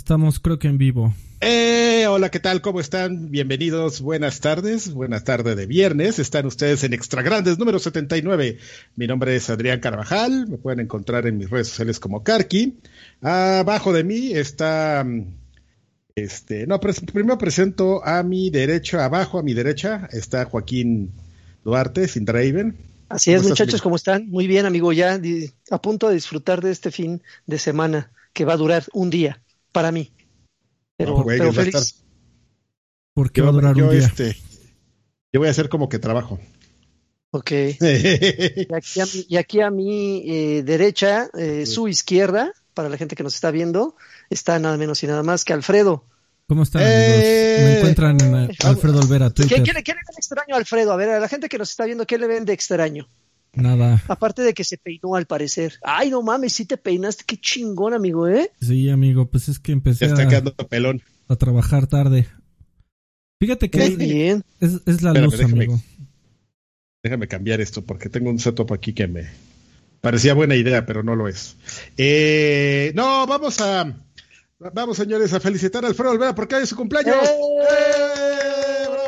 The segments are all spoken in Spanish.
Estamos creo que en vivo. Eh, hola, ¿qué tal? ¿Cómo están? Bienvenidos, buenas tardes, buenas tardes de viernes. Están ustedes en Extra Grandes número 79. Mi nombre es Adrián Carvajal, me pueden encontrar en mis redes sociales como Karki. Abajo de mí está, este, no, primero presento a mi derecha, abajo a mi derecha está Joaquín Duarte, sin Draven. Así es, muchachos, ¿cómo están? Muy bien, amigo, ya a punto de disfrutar de este fin de semana que va a durar un día para mí. Pero, feliz. ¿Por qué va a durar un día? Este, yo voy a hacer como que trabajo. Ok. y, aquí a mi, eh, derecha, eh, su izquierda, para la gente que nos está viendo, está nada menos y nada más que Alfredo. ¿Cómo están, amigos? Me encuentran en eh, Alfredo Olvera, Twitter. ¿Qué, le ven extraño a Alfredo? A ver, a la gente que nos está viendo, ¿qué le ven de extraño? Nada. Aparte de que se peinó al parecer. Ay, no mames, sí te peinaste, qué chingón, amigo, ¿eh? Sí, amigo, pues es que empecé a, pelón. a trabajar tarde. Fíjate que bien. Es, la luz, amigo. Déjame cambiar esto porque tengo un setup aquí que me parecía buena idea, pero no lo es. Eh, no, vamos a vamos señores a felicitar a Alfredo Olvera porque hoy es su cumpleaños. ¡Eh! ¡Eh!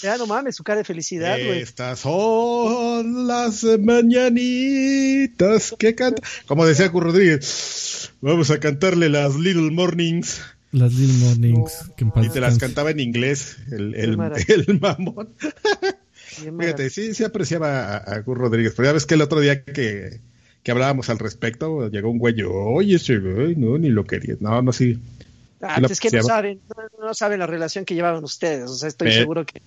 Ya no mames, su cara de felicidad, güey. Estas son las mañanitas que canta. Como decía Curro Rodríguez, vamos a cantarle las Little Mornings. Las Little Mornings. y te las cantaba en inglés, el, el, mamón. Fíjate, sí, sí apreciaba a, Curro Rodríguez, pero ya ves que el otro día que, que hablábamos al respecto, llegó un güey, oye, ese güey, no, ni lo quería. No, no, sí. Ah, es que no saben, no, saben la relación que llevaban ustedes. O sea, estoy seguro que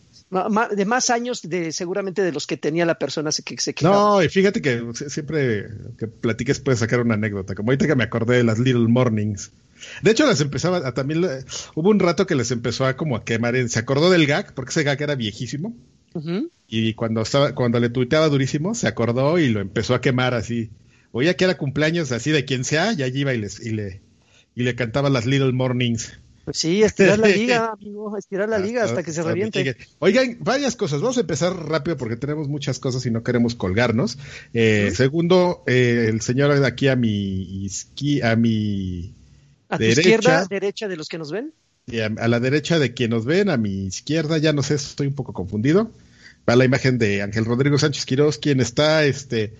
de más años de seguramente de los que tenía la persona que se quejaba. No, y fíjate que siempre que platiques puedes sacar una anécdota. Como ahorita que me acordé de las Little Mornings. De hecho, las empezaba también. Hubo un rato que les empezó a como a quemar. Se acordó del gag, porque ese gag era viejísimo. Y cuando estaba, cuando le tuiteaba durísimo, se acordó y lo empezó a quemar así. Oía que era cumpleaños así de quien sea, y allí iba y, les, y le y le cantaba las Little Mornings. Pues sí, estirar la liga, amigo, estirar la liga hasta que se reviente. Oigan, varias cosas. Vamos a empezar rápido porque tenemos muchas cosas y no queremos colgarnos. Eh, segundo, eh, el señor de aquí a mi a mi ¿A derecha, izquierda, derecha de los que nos ven. a, la derecha de quien nos ven, a mi izquierda, ya no sé, estoy un poco confundido. Va la imagen de Ángel Rodrigo Sánchez Quiroz, quien está, este,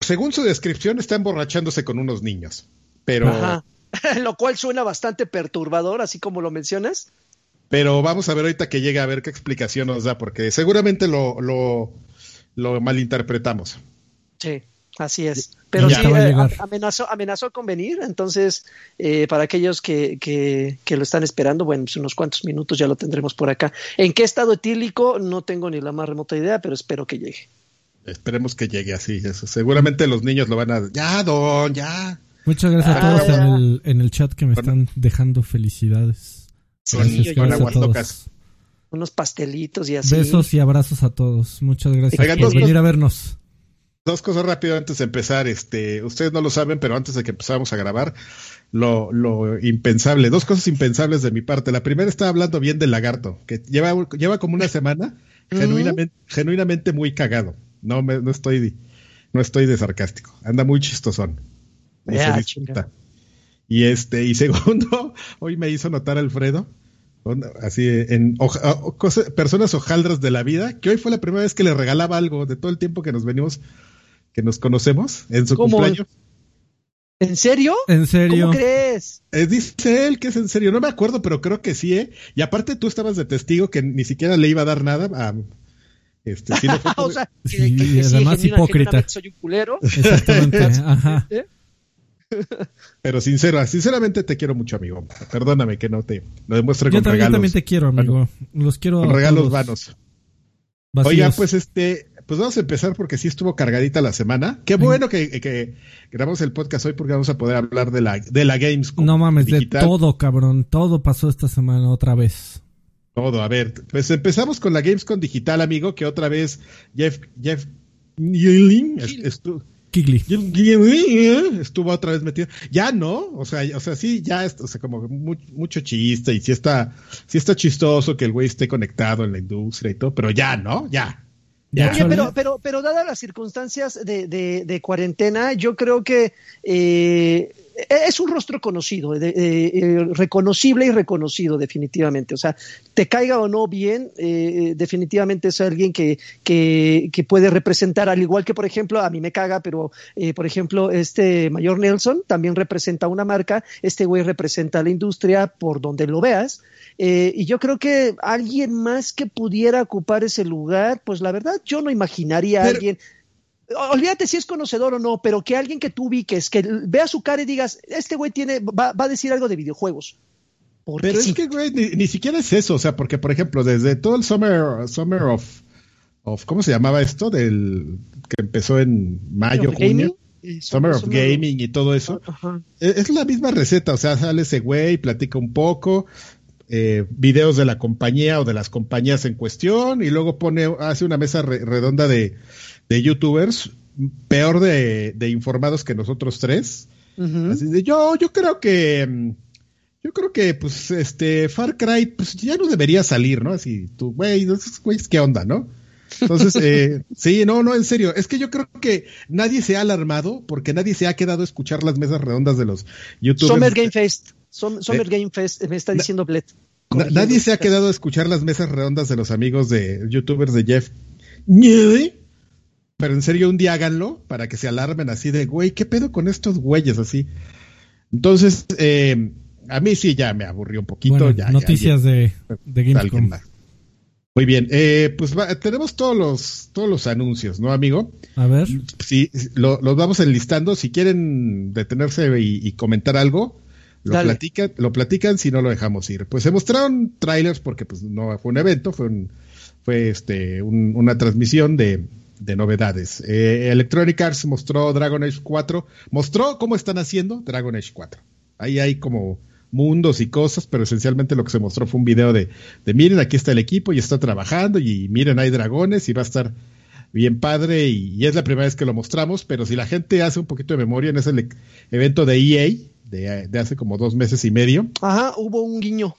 según su descripción, está emborrachándose con unos niños. Pero lo cual suena bastante perturbador, así como lo mencionas. Pero vamos a ver ahorita que llegue a ver qué explicación nos da, porque seguramente lo, lo, lo malinterpretamos. Sí, así es. Pero sí, eh, amenazó, amenazó con venir, entonces, eh, para aquellos que, que, que, lo están esperando, bueno, pues unos cuantos minutos ya lo tendremos por acá. ¿En qué estado etílico? No tengo ni la más remota idea, pero espero que llegue. Esperemos que llegue así, eso. Seguramente los niños lo van a... Ya, don, ya. Muchas gracias a todos en, el, en el chat que me están dejando felicidades. Gracias, a todos. Unos pastelitos y así. Besos y abrazos a todos. Muchas gracias por venir a vernos. Dos cosas rápido antes de empezar. Este, ustedes no lo saben, pero antes de que empezáramos a grabar, lo, lo impensable. Dos cosas impensables de mi parte. La primera estaba hablando bien del lagarto, que lleva, lleva como una semana genuinamente, genuinamente muy cagado. No me, no estoy, no estoy de sarcástico. Anda muy chistosón. Y este, y segundo, hoy me hizo notar Alfredo, así en personas hojaldras de la vida, que hoy fue la primera vez que le regalaba algo de todo el tiempo que nos venimos, que nos conocemos, en su cumpleaños. ¿En serio? ¿En serio? ¿Cómo crees? Eh, dice él que es en serio. No me acuerdo, pero creo que sí, ¿eh? Y aparte tú estabas de testigo que ni siquiera le iba a dar nada a, este, o sea, que, además hipócrita. Soy un culero. Exactamente. Ajá. ¿Eh? Pero sincero, sinceramente te quiero mucho, amigo. Perdóname que no te lo demuestre con regalos. Yo también te quiero, amigo. Los quiero. Con regalos vanos. Oiga, pues este, pues vamos a empezar porque sí estuvo cargadita la semana. Qué bueno que, grabamos el podcast hoy porque vamos a poder hablar de la, de la Games. No mames, de todo, cabrón. Todo pasó esta semana otra vez. Todo, a ver, pues empezamos con la Gamescom digital, amigo, que otra vez Jeff, Jeff estuvo Estuvo otra vez metido. Ya no, o sea, o sea, sí, ya, o sea, como mucho chiste y sí está, sí está chistoso que el güey esté conectado en la industria y todo, pero ya, ¿no? Ya. Oye, pero, pero, pero dadas las circunstancias de, de, cuarentena, yo creo que eh, es un rostro conocido, eh, reconocible y reconocido definitivamente. O sea, te caiga o no bien, definitivamente es alguien que, que, que, puede representar, al igual que por ejemplo, a mí me caga, pero por ejemplo, este Mayor Nelson también representa una marca, este güey representa la industria por donde lo veas. y yo creo que alguien más que pudiera ocupar ese lugar, pues la verdad yo no imaginaría a alguien olvídate si es conocedor o no, pero que alguien que tú ubiques, que vea su cara y digas, este güey tiene, va, a decir algo de videojuegos. Pero es que, güey, ni, siquiera es eso, o sea, porque, por ejemplo, desde todo el Summer, summer of, of, ¿cómo se llamaba esto? Del que empezó en mayo, junio. Summer of Gaming y todo eso. E, es, la misma receta, o sea, sale ese güey, platica un poco, eh, videos de la compañía o de las compañías en cuestión y luego pone, hace una mesa redonda de, de youtubers peor de, informados que nosotros tres. Así de, yo, yo creo que, mm, yo creo que, pues, este, Far Cry, pues ya no debería salir, ¿no? Así, tú, güey, ¿qué onda, no? Entonces, eh, sí, no, no, en serio, es que yo creo que nadie se ha alarmado porque nadie se ha quedado a escuchar las mesas redondas de los youtubers. Summer Game Fest, Summer eh, Game Fest, me está diciendo Bled. nadie se ha quedado a escuchar las mesas redondas de los amigos de youtubers de Jeff pero en serio, un día háganlo para que se alarmen así de, güey, ¿qué pedo con estos güeyes así? Entonces, eh, a mí sí ya me aburrió un poquito. ya, noticias de, de Gamescom. Muy bien, eh, pues tenemos todos los, todos los anuncios, ¿no, amigo? A ver. Sí, lo, los vamos enlistando. Si quieren detenerse y, comentar algo, lo platican, lo platican, si no lo dejamos ir. Pues se mostraron trailers porque pues no fue un evento, fue un, fue este una transmisión de, de novedades. Eh, Electronic Arts mostró Dragon Age 4, mostró cómo están haciendo Dragon Age 4. Ahí hay como mundos y cosas, pero esencialmente lo que se mostró fue un video de, de miren, aquí está el equipo y está trabajando y miren, hay dragones y va a estar bien padre y, es la primera vez que lo mostramos, pero si la gente hace un poquito de memoria en ese evento de EA de, hace como dos meses y medio. Ajá, hubo un guiño.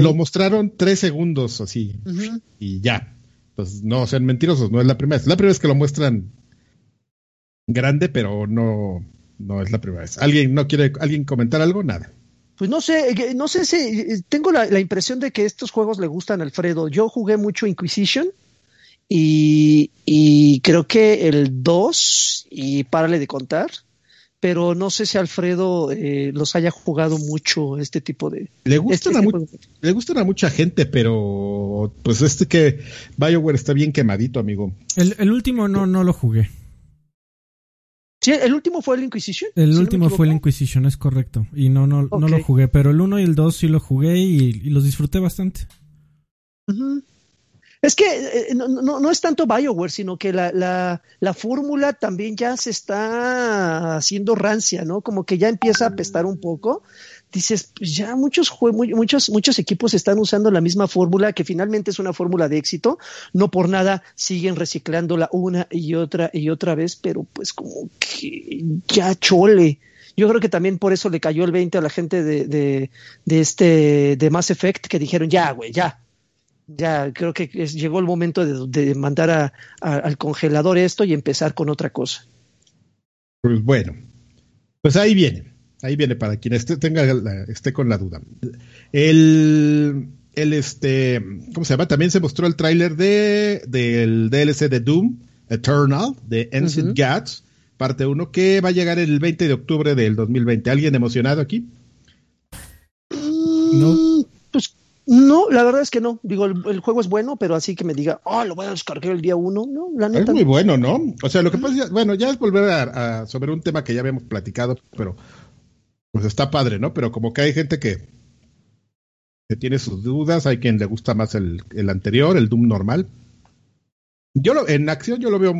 lo mostraron tres segundos así y ya pues no sean mentirosos, no es la primera vez. La primera vez que lo muestran grande, pero no, no es la primera vez. ¿Alguien no quiere, alguien comentar algo? Nada. Pues no sé, eh, no sé si eh, tengo la, impresión de que estos juegos le gustan a Alfredo. Yo jugué mucho Inquisition y, y creo que el 2, y párale de contar, pero no sé si Alfredo eh, los haya jugado mucho este tipo de... Le gustan, este a, le gustan a mucha gente, pero pues este que Bioware está bien quemadito, amigo. El, último no, no lo jugué. Sí, el último fue el Inquisition. El último fue el Inquisition, es correcto. Y no, no, no lo jugué, pero el 1 y el 2 sí lo jugué y, los disfruté bastante. Es que eh, no, no, es tanto Bioware, sino que la, la, la fórmula también ya se está haciendo rancia, ¿no? Como que ya empieza a apestar un poco. Dices, pues ya muchos, muchos, muchos equipos están usando la misma fórmula, que finalmente es una fórmula de éxito. No por nada siguen reciclándola una y otra y otra vez, pero pues como que ya chole. Yo creo que también por eso le cayó el 20 a la gente de, de, de este, de Mass Effect, que dijeron, ya, güey, ya, ya creo que llegó el momento de, mandar al congelador esto y empezar con otra cosa. Pues bueno, pues ahí viene, ahí viene para quien esté, tenga esté con la duda. El, el este, ¿cómo se llama? También se mostró el tráiler de del DLC de Doom Eternal de Ancient Gods, parte 1, que va a llegar el 20 de octubre del 2020. ¿Alguien emocionado aquí? No. No, la verdad es que no. Digo, el, juego es bueno, pero así que me diga, oh, lo voy a descargar el día uno, no, la neta. Es muy bueno, ¿no? O sea, lo que pasa es, bueno, ya es volver a, sobre un tema que ya habíamos platicado, pero pues está padre, ¿no? Pero como que hay gente que, que tiene sus dudas, hay quien le gusta más el, el anterior, el Doom normal. Yo lo, en acción yo lo veo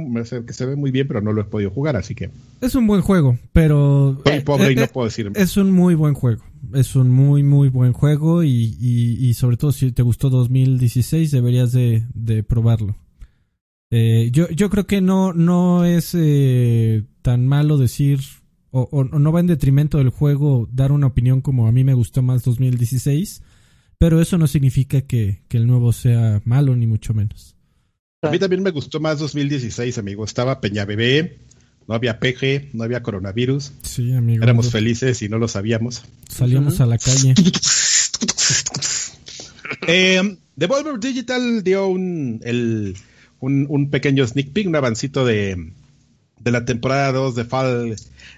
que se ve muy bien, pero no lo he podido jugar, así que. Es un buen juego, pero. Soy pobre y no puedo decir. Es un muy buen juego. Es un muy, muy buen juego y, y, sobre todo si te gustó 2016 deberías de, de probarlo. Eh, yo, yo creo que no, no es eh, tan malo decir o, o, no va en detrimento del juego dar una opinión como a mí me gustó más 2016, pero eso no significa que, que el nuevo sea malo ni mucho menos. A mí también me gustó más 2016, amigo. Estaba Peña Bebé, no había PG, no había coronavirus. Sí, amigo. Éramos felices y no lo sabíamos. Salíamos a la calle. eh, Devolver Digital dio un, el, un, pequeño sneak peek, un avancito de, de la temporada 2 de Fall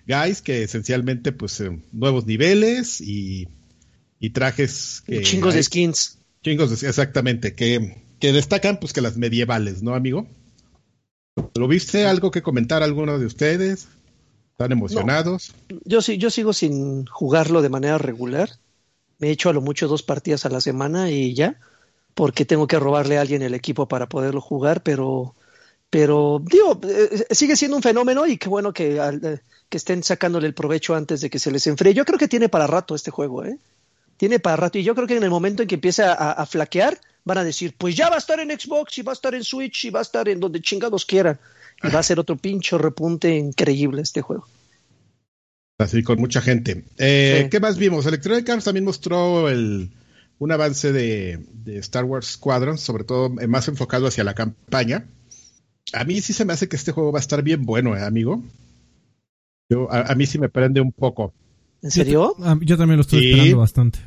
Guys, que esencialmente, pues, eh, nuevos niveles y, y trajes. Que chingos de skins. Chingos, exactamente, que, que destacan, pues, que las medievales, ¿no, amigo? ¿Lo viste? ¿Algo que comentar alguno de ustedes? ¿Están emocionados? Yo sí, yo sigo sin jugarlo de manera regular. Me he hecho a lo mucho dos partidas a la semana y ya, porque tengo que robarle a alguien el equipo para poderlo jugar, pero, pero digo, eh, sigue siendo un fenómeno y qué bueno que, eh, que estén sacándole el provecho antes de que se les enfríe. Yo creo que tiene para rato este juego, ¿eh? Tiene para rato y yo creo que en el momento en que empiece a flaquear, van a decir, pues ya va a estar en Xbox y va a estar en Switch y va a estar en donde chingados quieran. Y va a ser otro pincho repunte increíble este juego. Así, con mucha gente. Eh, ¿Qué más vimos? Electronic Arts también mostró el, un avance de, Star Wars Squadron, sobre todo más enfocado hacia la campaña. A mí sí se me hace que este juego va a estar bien bueno, ¿eh, amigo. Yo, a, mí sí me prende un poco. ¿En serio? Yo, también lo estoy esperando bastante.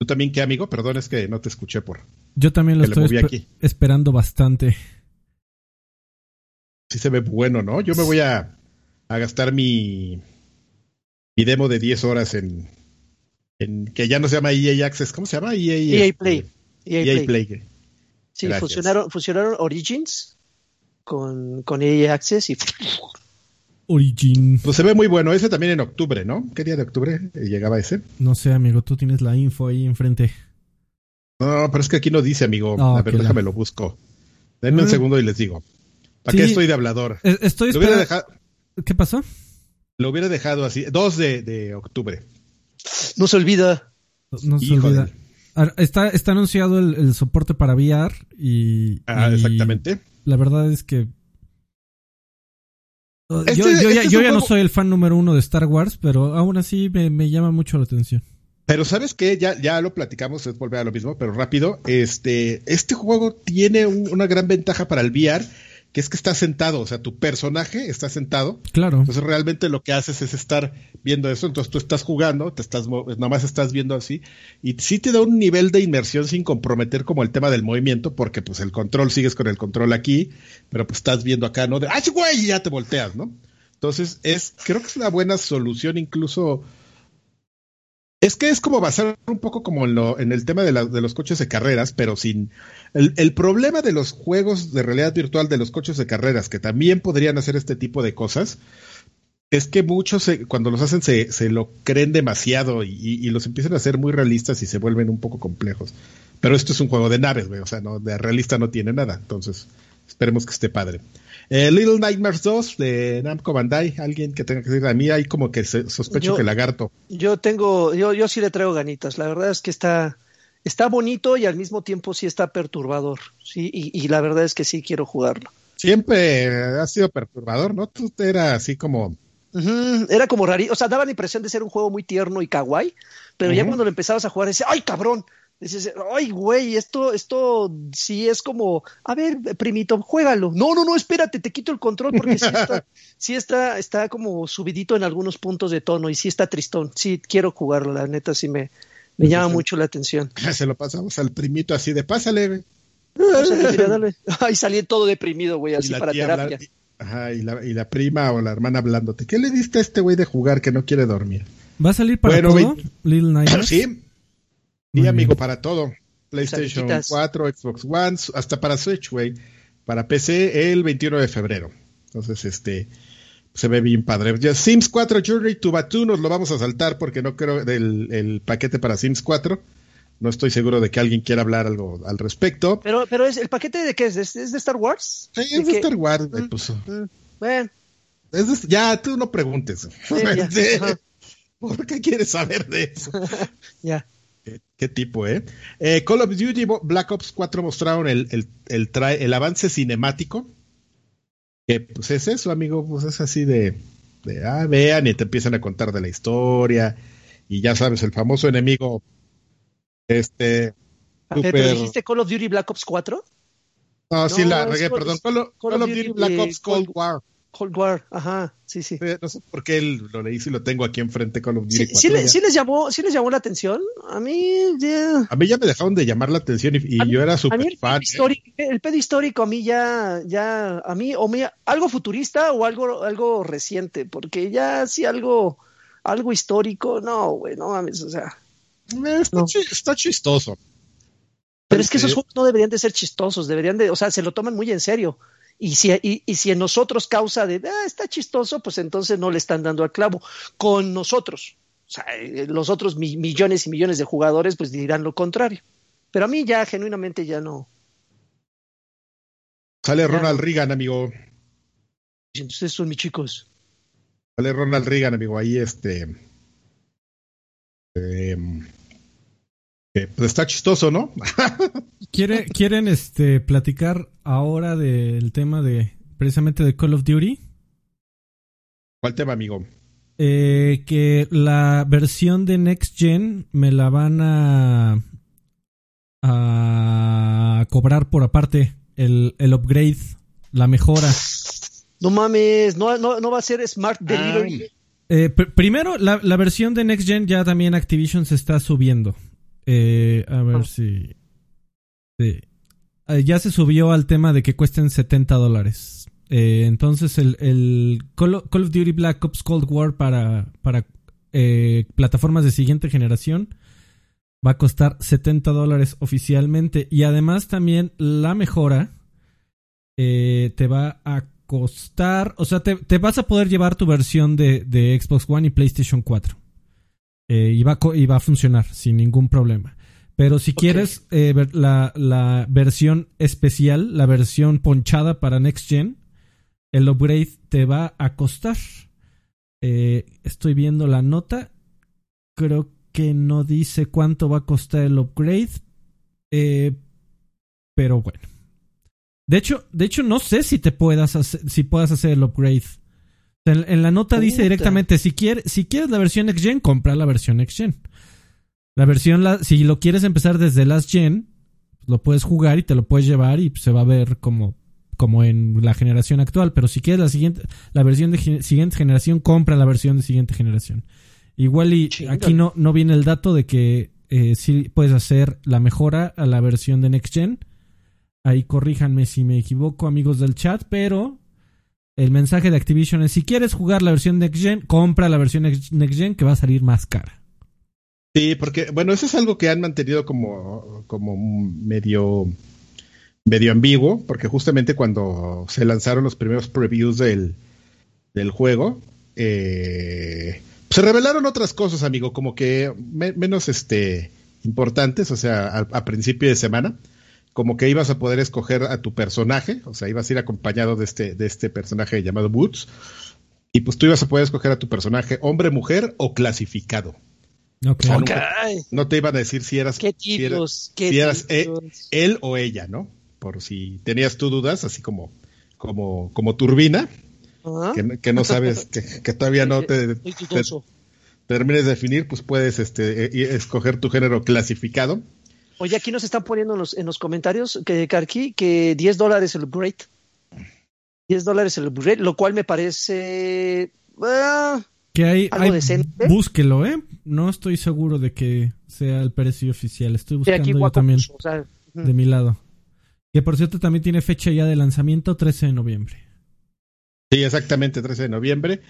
¿Tú también qué, amigo? Perdón, es que no te escuché por. Yo también lo estoy esperando bastante. Sí se ve bueno, ¿no? Yo me voy a, a gastar mi, mi demo de 10 horas en, en que ya no se llama EA Access, ¿cómo se llama? EA, EA Play. EA, EA Play. Sí, fusionaron, fusionaron Origins con, con EA Access y Origin. Pues se ve muy bueno. Ese también en octubre, ¿no? ¿Qué día de octubre llegaba ese? No sé, amigo. Tú tienes la info ahí enfrente. No, pero es que aquí no dice, amigo. Ah, a ver, déjame lo busco. Denme un ah. segundo y les digo. ¿Para qué estoy de hablador? Eh, estoy esperando. ¿Qué pasó? Lo hubiera dejado así. 2 de, octubre. No se olvida. No se olvida. Está, está anunciado el, soporte para VR y. Ah, exactamente. La verdad es que este yo, este ya, no soy el fan número uno de Star Wars, pero aún así me, llama mucho la atención. Pero sabes qué, ya, ya lo platicamos, es volver a lo mismo, pero rápido. Este, este juego tiene una gran ventaja para el VR, que es que está sentado, o sea, tu personaje está sentado. Claro. Entonces realmente lo que haces es estar viendo eso, entonces tú estás jugando, te estás nada más estás viendo así y sí te da un nivel de inmersión sin comprometer como el tema del movimiento, porque pues el control sigues con el control aquí, pero pues estás viendo acá, ¿no? De, ¡ay, güey! Y ya te volteas, ¿no? Entonces, es, creo que es una buena solución incluso es que es como basar un poco como en, lo, en el tema de, de, los coches de carreras, pero sin... El, problema de los juegos de realidad virtual de los coches de carreras, que también podrían hacer este tipo de cosas, es que muchos cuando los hacen se, se lo creen demasiado y, y, los empiezan a hacer muy realistas y se vuelven un poco complejos. Pero esto es un juego de naves, güey, o sea, no, de realista no tiene nada, entonces esperemos que esté padre. Eh, Little Nightmares 2 de Namco Bandai, alguien que tenga que decir, a mí hay como que sospecho que lagarto. Yo tengo, yo, yo sí le traigo ganitas, la verdad es que está, está bonito y al mismo tiempo sí está perturbador, sí, y, la verdad es que sí quiero jugarlo. Siempre ha sido perturbador, ¿no? Tú eras así como... Era como raro, o sea, daba la impresión de ser un juego muy tierno y kawaii, pero ya cuando lo empezabas a jugar, decía, ¡ay, cabrón! Dices, ay, güey, esto, esto sí es como, a ver, primito, juégalo. No, no, no, espérate, te quito el control porque sí está, sí está, está como subidito en algunos puntos de tono y sí está tristón. Sí, quiero jugarlo, la neta, sí me, me llama mucho la atención. Se lo pasamos al primito así de, pásale, güey. dale. Ay, salí todo deprimido, güey, así para terapia. ajá, y la, y la prima o la hermana hablándote. ¿Qué le diste a este güey de jugar que no quiere dormir? ¿Va a salir para todo, Little Nightmares? Sí, Sí, amigo, para todo. PlayStation 4, Xbox One, hasta para Switch, güey. Para PC el 21 de febrero. Entonces, este, se ve bien padre. Ya, Sims 4 Journey to Batu nos lo vamos a saltar porque no creo del el paquete para Sims 4. No estoy seguro de que alguien quiera hablar algo al respecto. Pero, pero es el paquete de qué es? ¿Es de Star Wars? Sí, es de, Star Wars, mm, pues. mm, bueno. ya, tú no preguntes. ¿Por qué quieres saber de eso? ya. Qué, tipo, ¿eh? ¿eh? Call of Duty Black Ops 4 mostraron el, el, el, el, avance cinemático. Que pues es eso, amigo, pues es así de, de, ah, vean y te empiezan a contar de la historia. Y ya sabes, el famoso enemigo. Este. Super... ¿Pero dijiste Call of Duty Black Ops 4? No, sí la regué, perdón. Call, of Duty Black Ops Cold War. Cold War, ajá, sí, sí. No sé por qué lo leí si lo tengo aquí enfrente Call of Duty. Sí, sí, les llamó, sí les llamó la atención. A mí, ya. A mí ya me dejaron de llamar la atención y, yo era súper fan. ¿eh? El pedo histórico a mí ya, ya, a mí, o me, algo futurista o algo, algo reciente, porque ya sí algo, algo histórico, no, güey, no mames, o sea. Eh, está, chistoso. Pero es que esos juegos no deberían de ser chistosos, deberían de, o sea, se lo toman muy en serio. Y si, y, si en nosotros causa de, ah, está chistoso, pues entonces no le están dando al clavo. Con nosotros, o sea, eh, los otros millones y millones de jugadores, pues dirán lo contrario. Pero a mí ya, genuinamente, ya no. Sale Ronald Reagan, amigo. Ustedes son mis chicos. Sale Ronald Reagan, amigo, ahí este. Eh, pues está chistoso, ¿no? ¿Quiere, ¿Quieren este, platicar ahora del tema de precisamente de Call of Duty? ¿Cuál tema, amigo? Eh, que la versión de Next Gen me la van a, a cobrar por aparte. El, el upgrade, la mejora. No mames, no, no, va a ser Smart Delivery. Eh, primero, la, la versión de Next Gen ya también Activision se está subiendo. Eh, a ver ah. si. Eh, ya se subió al tema de que cuesten 70 dólares. Eh, entonces, el, Call, of Duty Black Ops Cold War para, para plataformas de siguiente generación va a costar 70 dólares oficialmente. Y además, también la mejora te va a costar. O sea, te, vas a poder llevar tu versión de, de Xbox One y PlayStation 4. Eh, y, va, va, a funcionar sin ningún problema. Pero si quieres eh, ver la, versión especial, la versión ponchada para Next Gen, el upgrade te va a costar. Eh, estoy viendo la nota. Creo que no dice cuánto va a costar el upgrade. pero bueno. De hecho, de hecho, no sé si te puedas hacer, si puedas hacer el upgrade en, la nota dice directamente, si, quieres si quieres la versión Next Gen, compra la versión Next Gen. La versión, la, si lo quieres empezar desde Last Gen, lo puedes jugar y te lo puedes llevar y se va a ver como, como en la generación actual. Pero si quieres la siguiente, la versión de siguiente generación, compra la versión de siguiente generación. Igual y aquí no, no viene el dato de que eh, si puedes hacer la mejora a la versión de Next Gen. Ahí corríjanme si me equivoco, amigos del chat, pero el mensaje de Activision es, si quieres jugar la versión Next Gen, compra la versión Next Gen que va a salir más cara. Sí, porque, bueno, eso es algo que han mantenido como, como medio, medio ambiguo, porque justamente cuando se lanzaron los primeros previews del, del juego, eh, se revelaron otras cosas, amigo, como que menos este, importantes, o sea, a principio de semana como que ibas a poder escoger a tu personaje, o sea, ibas a ir acompañado de este, de este personaje llamado Woods, y pues tú ibas a poder escoger a tu personaje hombre, mujer o clasificado. Okay. no te iban a decir si eras, ¿Qué tipos, si eras, e, él o ella, ¿no? Por si tenías tú dudas, así como, como, como turbina, que, no sabes, que, todavía no te, termines de definir, pues puedes este, e, escoger tu género clasificado. Oye, aquí nos están poniendo en los, en los comentarios que Carqui que 10 dólares el upgrade. 10 dólares el upgrade, lo cual me parece. Ah, que hay, algo decente. Búsquelo, ¿eh? No estoy seguro de que sea el precio oficial. Estoy buscando yo también de mi lado. Que por cierto también tiene fecha ya de lanzamiento 13 de noviembre. Sí, exactamente, 13 de noviembre.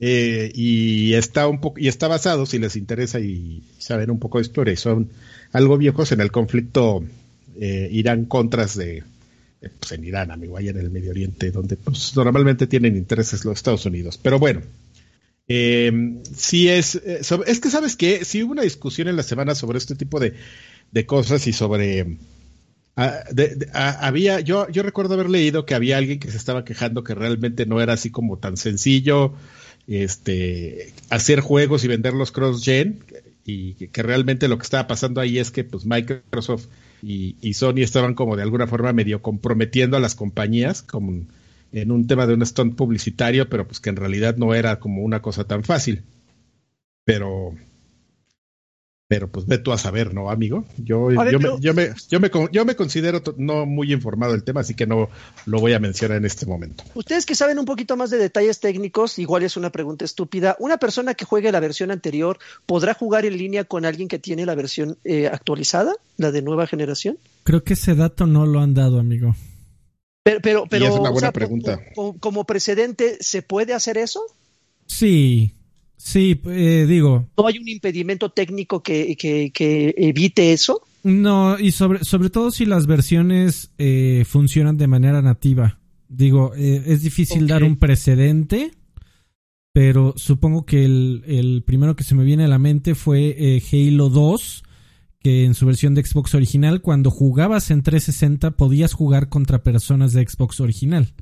Eh, y está un poco y está basado, si les interesa y saber un poco de historia, son algo viejos en el conflicto eh, Irán-Contras de, pues en Irán, amigo, allá en el Medio Oriente, donde pues, normalmente tienen intereses los Estados Unidos. Pero bueno, eh, es, eh, es que sabes que sí hubo una discusión en la semana sobre este tipo de, de cosas y sobre... Ah, ah, había yo yo recuerdo haber leído que había alguien que se estaba quejando que realmente no era así como tan sencillo este hacer juegos y venderlos cross gen y que, realmente lo que estaba pasando ahí es que pues Microsoft y, Sony estaban como de alguna forma medio comprometiendo a las compañías como en un tema de un stunt publicitario, pero pues que en realidad no era como una cosa tan fácil. Pero pero pues ve tú a saber, ¿no, amigo? Yo, yo, me, yo, me, yo, me, yo, me, considero no muy informado del tema, así que no lo voy a mencionar en este momento. Ustedes que saben un poquito más de detalles técnicos, igual es una pregunta estúpida. ¿Una persona que juegue la versión anterior podrá jugar en línea con alguien que tiene la versión eh, actualizada, la de nueva generación? Creo que ese dato no lo han dado, amigo. Pero, pero, pero es una buena pregunta. como precedente, ¿se puede hacer eso? Sí, Sí, eh, digo. ¿No hay un impedimento técnico que, que, evite eso? No, y sobre, sobre todo si las versiones eh, funcionan de manera nativa. Digo, eh, es difícil dar un precedente, pero supongo que el, el, primero que se me viene a la mente fue Halo 2, que en su versión de Xbox original, cuando jugabas en 360 podías jugar contra personas de Xbox original.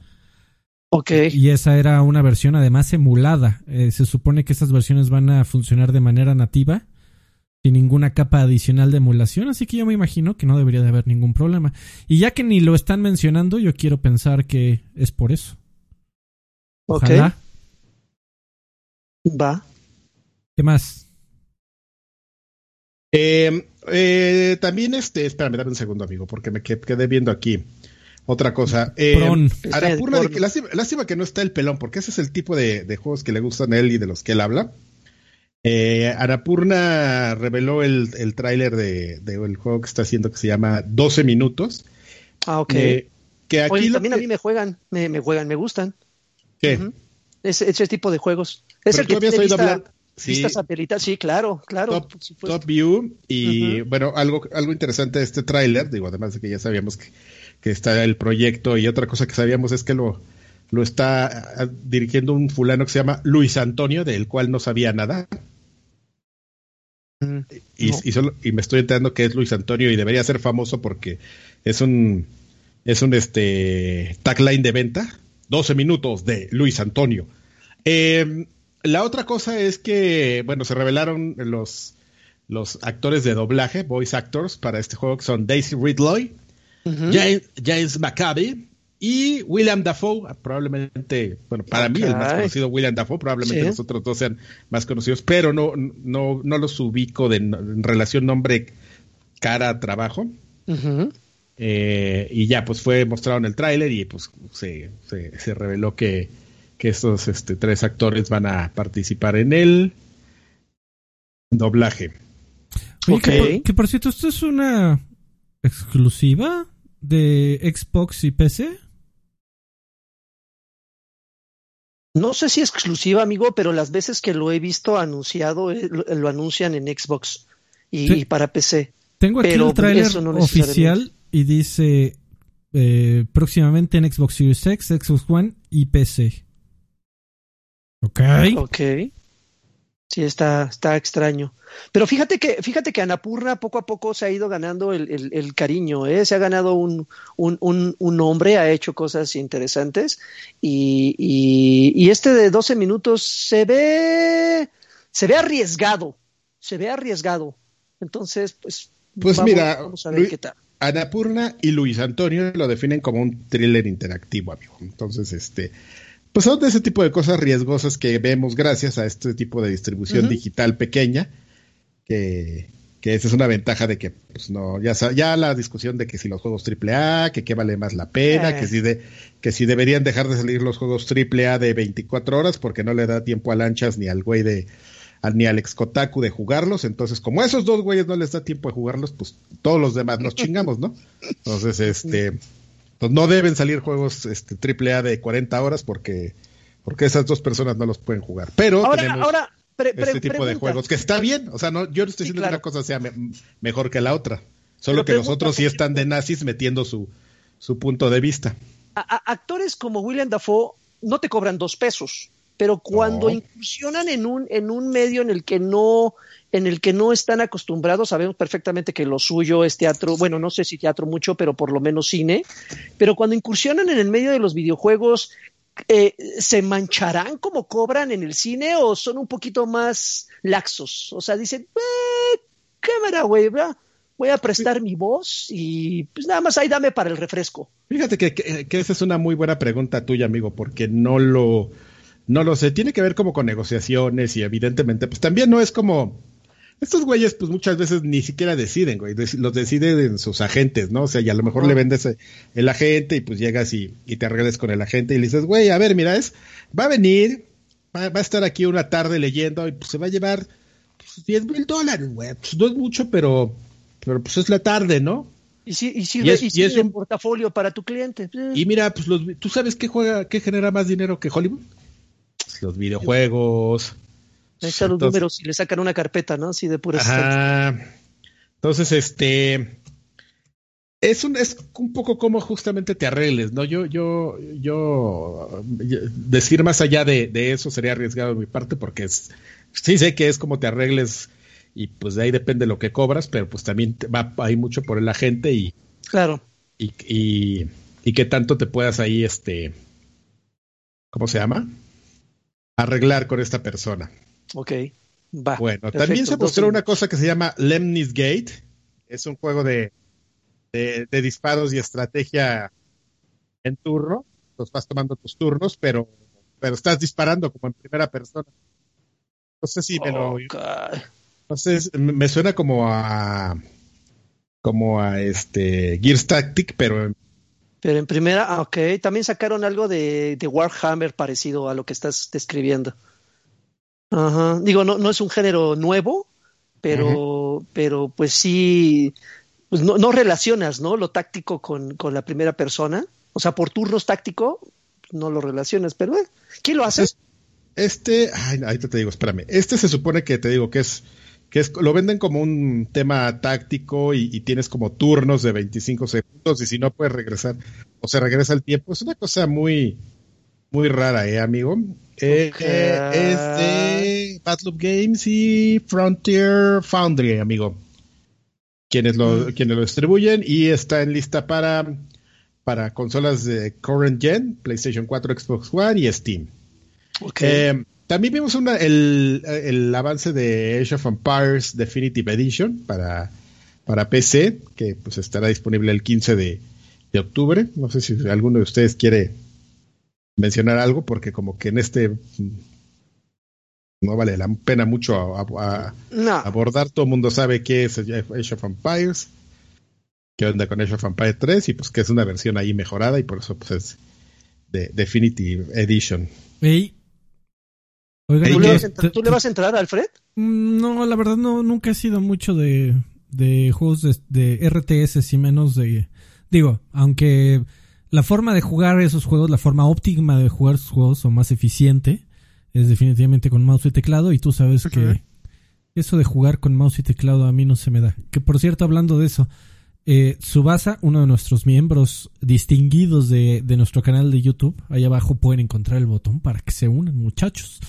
Y esa era una versión además emulada. Eh, se supone que estas versiones van a funcionar de manera nativa, sin ninguna capa adicional de emulación, así que yo me imagino que no debería de haber ningún problema. Y ya que ni lo están mencionando, yo quiero pensar que es por eso. Ojalá. Va. ¿Qué más? Eh, eh, también este, espérame, dame un segundo, amigo, porque me quedé viendo aquí. Otra cosa. Eh, Arapurna, lástima, que no está el pelón, porque ese es el tipo de, juegos que le gustan a él y de los que él habla. Eh, Arapurna reveló el, el tráiler de, juego que está haciendo que se llama 12 minutos. Ah, ok. Eh, que aquí también a mí me juegan, me, me, juegan, me gustan. ¿Qué? ese, tipo de juegos. Es el que oído hablar. Sí. sí, claro, claro. Top, View y bueno, algo, algo interesante de este tráiler, digo, además de que ya sabíamos que que está el proyecto y otra cosa que sabíamos es que lo, lo está ah, dirigiendo un fulano que se llama Luis Antonio, del cual no sabía nada. Mm, y, y, me estoy enterando que es Luis Antonio y debería ser famoso porque es un es un este tagline de venta. 12 minutos de Luis Antonio. Em, la otra cosa es que, bueno, se revelaron los, los actores de doblaje, voice actors, para este juego, que son Daisy Ridley, James, McCabe y William Dafoe, probablemente, bueno, para mí el más conocido William Dafoe, probablemente los otros dos sean más conocidos, pero no, no, no los ubico de, en relación nombre, cara, trabajo. Eh, y ya, pues fue mostrado en el tráiler y pues se, se, reveló que, que estos este, tres actores van a participar en el doblaje. que por cierto, esto es una exclusiva de Xbox y PC? No sé si es exclusiva, amigo, pero las veces que lo he visto anunciado, eh, lo, anuncian en Xbox y, para PC. Tengo aquí el trailer oficial y dice eh, próximamente en Xbox Series X, Xbox One y PC. Ok. Ok. Sí, está, está extraño. Pero fíjate que, fíjate que Anapurna poco a poco se ha ido ganando el, el, cariño, ¿eh? se ha ganado un, un, un, un, nombre, ha hecho cosas interesantes y, y, y, este de 12 minutos se ve, se ve arriesgado, se ve arriesgado. Entonces, pues, pues mira, vamos a ver qué tal. Anapurna y Luis Antonio lo definen como un thriller interactivo, amigo. Entonces, este, pues son de ese tipo de cosas riesgosas que vemos gracias a este tipo de distribución digital pequeña, que, que esa es una ventaja de que, pues no, ya, ya la discusión de que si los juegos AAA, que qué vale más la pena, que, si de, que si deberían dejar de salir los juegos AAA de 24 horas porque no le da tiempo a lanchas ni al güey de, ni al ex Kotaku de jugarlos. Entonces, como a esos dos güeyes no les da tiempo de jugarlos, pues todos los demás nos chingamos, ¿no? Entonces, este, no deben salir juegos este, AAA de 40 horas porque, porque esas dos personas no los pueden jugar. Pero tenemos este tipo de juegos que está bien. O sea, no, yo no estoy diciendo que una cosa sea mejor que la otra. Solo que los otros sí están de nazis metiendo su, su punto de vista. actores como William Dafoe no te cobran dos pesos, pero cuando incursionan en un, en un medio en el que no en el que no están acostumbrados. Sabemos perfectamente que lo suyo es teatro, bueno, no sé si teatro mucho, pero por lo menos cine. Pero cuando incursionan en el medio de los videojuegos, eh, ¿se mancharán como cobran en el cine o son un poquito más laxos? O sea, dicen, eh, cámara, güey, voy a prestar mi voz y pues nada más ahí dame para el refresco. Fíjate que, que, esa es una muy buena pregunta tuya, amigo, porque no lo, no lo sé. Tiene que ver como con negociaciones y evidentemente, pues también no es como estos güeyes, pues muchas veces ni siquiera deciden, güey. los deciden sus agentes, ¿no? O sea, y a lo mejor le vendes el agente y pues llegas y, te arregles con el agente y le dices, güey, a ver, mira, es, va a venir, va, a estar aquí una tarde leyendo y pues se va a llevar pues, 10 mil dólares, güey. Pues no es mucho, pero, pero pues es la tarde, ¿no? Y si, y si, y es, un portafolio para tu cliente. Y mira, pues los, ¿tú sabes qué juega, qué genera más dinero que Hollywood? los videojuegos. Están los números y le sacan una carpeta, ¿no? Así de puras. Entonces, este. Es un, es un poco como justamente te arregles, ¿no? Yo, yo, yo, decir más allá de, eso sería arriesgado de mi parte porque es, sí sé que es como te arregles y pues de ahí depende lo que cobras, pero pues también va ahí mucho por el agente y. Claro. Y, y, y que tanto te puedas ahí, este, ¿cómo se llama? Arreglar con esta persona. Ok, va. Bueno, también se mostró una cosa que se llama Lemnis Gate. Es un juego de, de, disparos y estrategia en turno. Los vas tomando tus turnos, pero, pero estás disparando como en primera persona. No sé si me lo. Entonces, me suena como a. Como a este. Gears Tactic, pero pero en primera, ah, ok, también sacaron algo de, de, Warhammer parecido a lo que estás describiendo. Ajá. Digo, no, no es un género nuevo, pero, pero pues sí, pues no, no relacionas, ¿no? Lo táctico con, con, la primera persona. O sea, por turnos táctico, no lo relacionas, pero eh, ¿quién lo hace? Este, ay, ahí te digo, espérame. Este se supone que te digo que es, que es, lo venden como un tema táctico y, y, tienes como turnos de 25 segundos y si no puedes regresar o se regresa el tiempo. Es una cosa muy, muy rara, ¿eh, amigo? Eh, es de Battle Games y Frontier Foundry, amigo. Quienes lo, mm. quienes lo distribuyen y está en lista para, para consolas de current gen, PlayStation 4, Xbox One y Steam. Eh, también vimos una, el, el, avance de Age of Empires Definitive Edition para, para PC, que pues estará disponible el 15 de, de octubre. No sé si alguno de ustedes quiere mencionar algo, porque como que en este no vale la pena mucho abordar. Todo el mundo sabe qué es Age of Empires, qué onda con Age of Empires 3 y pues que es una versión ahí mejorada y por eso pues es de Definitive Edition. ¿Tú, le vas a entrar, Alfred? Mm, no, la verdad no, nunca he sido mucho de, de juegos de, de RTS y menos de... Digo, aunque la forma de jugar esos juegos, la forma óptima de jugar esos juegos o más eficiente, es definitivamente con mouse y teclado. Y tú sabes que eso de jugar con mouse y teclado a mí no se me da. Que por cierto, hablando de eso, eh, Subasa, uno de nuestros miembros distinguidos de, de, nuestro canal de YouTube, ahí abajo pueden encontrar el botón para que se unan, muchachos.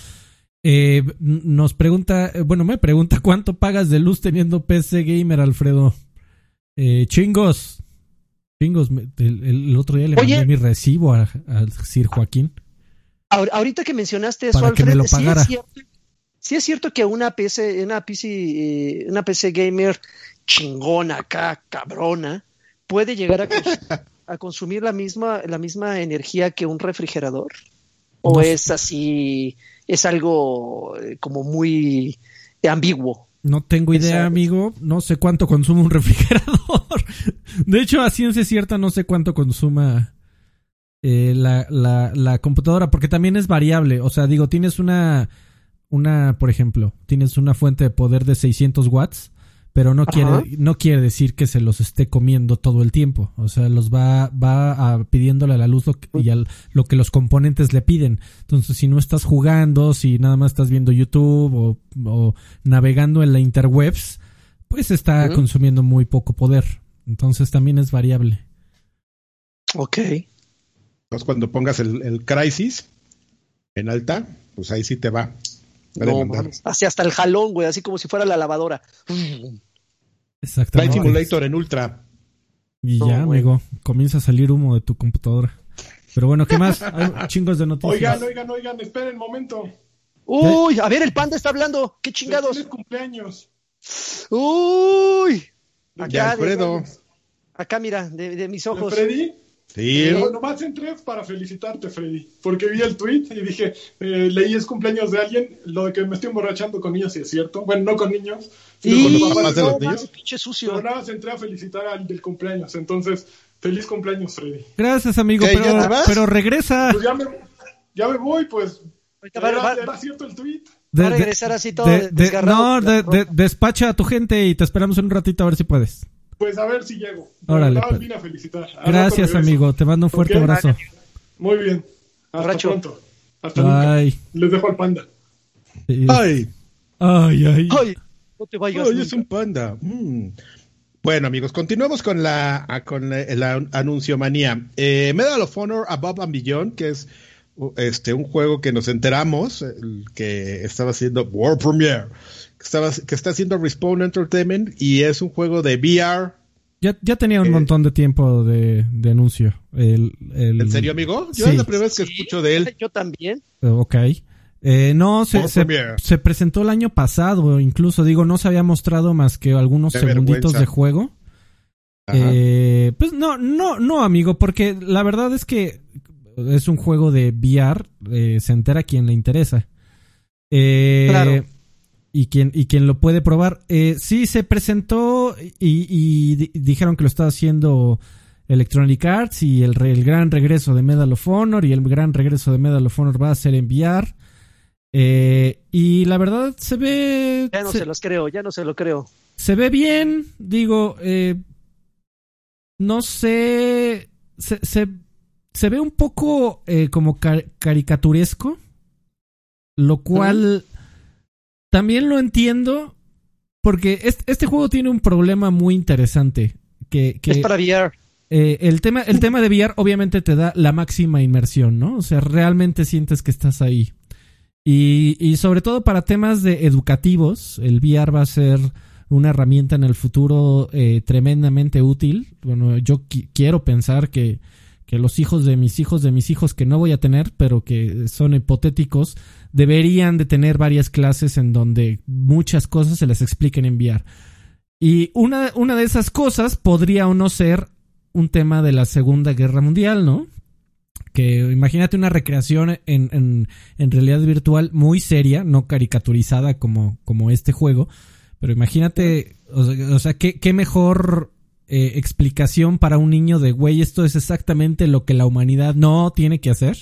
Eh, nos pregunta, eh, bueno, me pregunta cuánto pagas de luz teniendo PC gamer, Alfredo. Eh, chingos, el, otro día le mandé mi recibo a, Sir Joaquín. Ahorita que mencionaste eso, Alfred, que me lo pagara. Sí es, cierto, que una PC, una PC, eh, una PC gamer chingona acá, cabrona, puede llegar a, consumir la misma, la misma energía que un refrigerador. ¿O es así, es algo eh, como muy ambiguo? No tengo idea, amigo. No sé cuánto consume un refrigerador. De hecho, a ciencia cierta no sé cuánto consuma eh, la, la, la, computadora, porque también es variable. O sea, digo, tienes una, una, por ejemplo, tienes una fuente de poder de 600 watts pero no quiere, no quiere decir que se los esté comiendo todo el tiempo. O sea, los va, va a, pidiéndole a la luz lo que, y al, lo que los componentes le piden. Entonces, si no estás jugando, si nada más estás viendo YouTube o, o navegando en la interwebs, pues está consumiendo muy poco poder. Entonces también es variable. Ok. Entonces cuando pongas el, el Crisis en alta, pues ahí sí te va. No, así hasta el jalón, güey, así como si fuera la lavadora. Exacto. Flight Simulator en Ultra. Y ya, amigo, comienza a salir humo de tu computadora. Pero bueno, ¿qué más? Hay chingos de noticias. Oigan, oigan, oigan, esperen un momento. Uy, a ver, el panda está hablando. ¿Qué chingados? Feliz cumpleaños. Uy. Acá, Alfredo. acá, mira, de, mis ojos. ¿De Freddy? Sí. No, nomás entré para felicitarte, Freddy, porque vi el tweet y dije, eh, leí es cumpleaños de alguien, lo de que me estoy emborrachando con niños, sí es cierto. Bueno, no con niños, sino Y con los papás de los no, niños. más pinche sucio. Pero nada más entré a felicitar al del cumpleaños. Entonces, feliz cumpleaños, Freddy. Gracias, amigo, ¿Qué, ya pero, regresa. Pues ya me, ya me voy, pues. Ahorita va- Era, va- era cierto el tweet. Va a regresar así todo de- de- desgarrado. No, de- de- despacha a tu gente y te esperamos en un ratito a ver si puedes. Pues a ver si llego. Órale, pues. vine a felicitar. Al rato Gracias, amigo. Te mando un fuerte abrazo. Muy bien. Hasta Abrazo. pronto. Hasta nunca. Bye. Les dejo al panda. Sí. Ay, Ay, ay. Ay, no te vayas. ay, nunca. es un panda. Mm. Bueno, amigos, continuemos con la con la, la anuncio manía. Eh, Medal of Honor Above and Beyond, que es este un juego que nos enteramos el que estaba haciendo World Premiere, que estaba que está haciendo Respawn Entertainment y es un juego de VR. Ya, ya tenía un Eh, montón de tiempo de, de anuncio. El, el- ¿En serio, amigo? Yo Sí. es la primera vez que Sí, escucho de él. Yo también. Eh, Ok. Eh, no, se, World se, Premiere. se presentó el año pasado, incluso digo, no se había mostrado más que algunos Qué segunditos vergüenza. de juego. Eh, pues no, no, no, amigo, porque la verdad es que es un juego de VR, eh, se entera quien le interesa. Eh, Claro. Y quien, y quien lo puede probar. Eh, sí, se presentó y, y di- dijeron que lo estaba haciendo Electronic Arts y el, el gran regreso de Medal of Honor y el gran regreso de Medal of Honor va a ser en VR. Eh, y la verdad se ve... Ya no se- se los creo, ya no se lo creo. se ve bien, digo, eh, no sé, se, se, se ve un poco eh, como car- caricaturesco, lo cual también lo entiendo, porque este, este juego tiene un problema muy interesante, que, que Es para VR. eh, el, tema, el tema de VR obviamente te da la máxima inmersión, ¿no? O sea, realmente sientes que estás ahí. Y, y sobre todo para temas de educativos, el VR va a ser una herramienta en el futuro eh, tremendamente útil. Bueno, yo qui- quiero pensar que, que los hijos de mis hijos de mis hijos que no voy a tener, pero que son hipotéticos, deberían de tener varias clases en donde muchas cosas se les expliquen en VR. Y una, una de esas cosas podría o no ser un tema de la Segunda Guerra Mundial, ¿no? Que imagínate una recreación en, en, realidad virtual muy seria, no caricaturizada como, como este juego. Pero imagínate, o sea, o sea, ¿qué, qué mejor eh, explicación para un niño de, güey, esto es exactamente lo que la humanidad no tiene que hacer?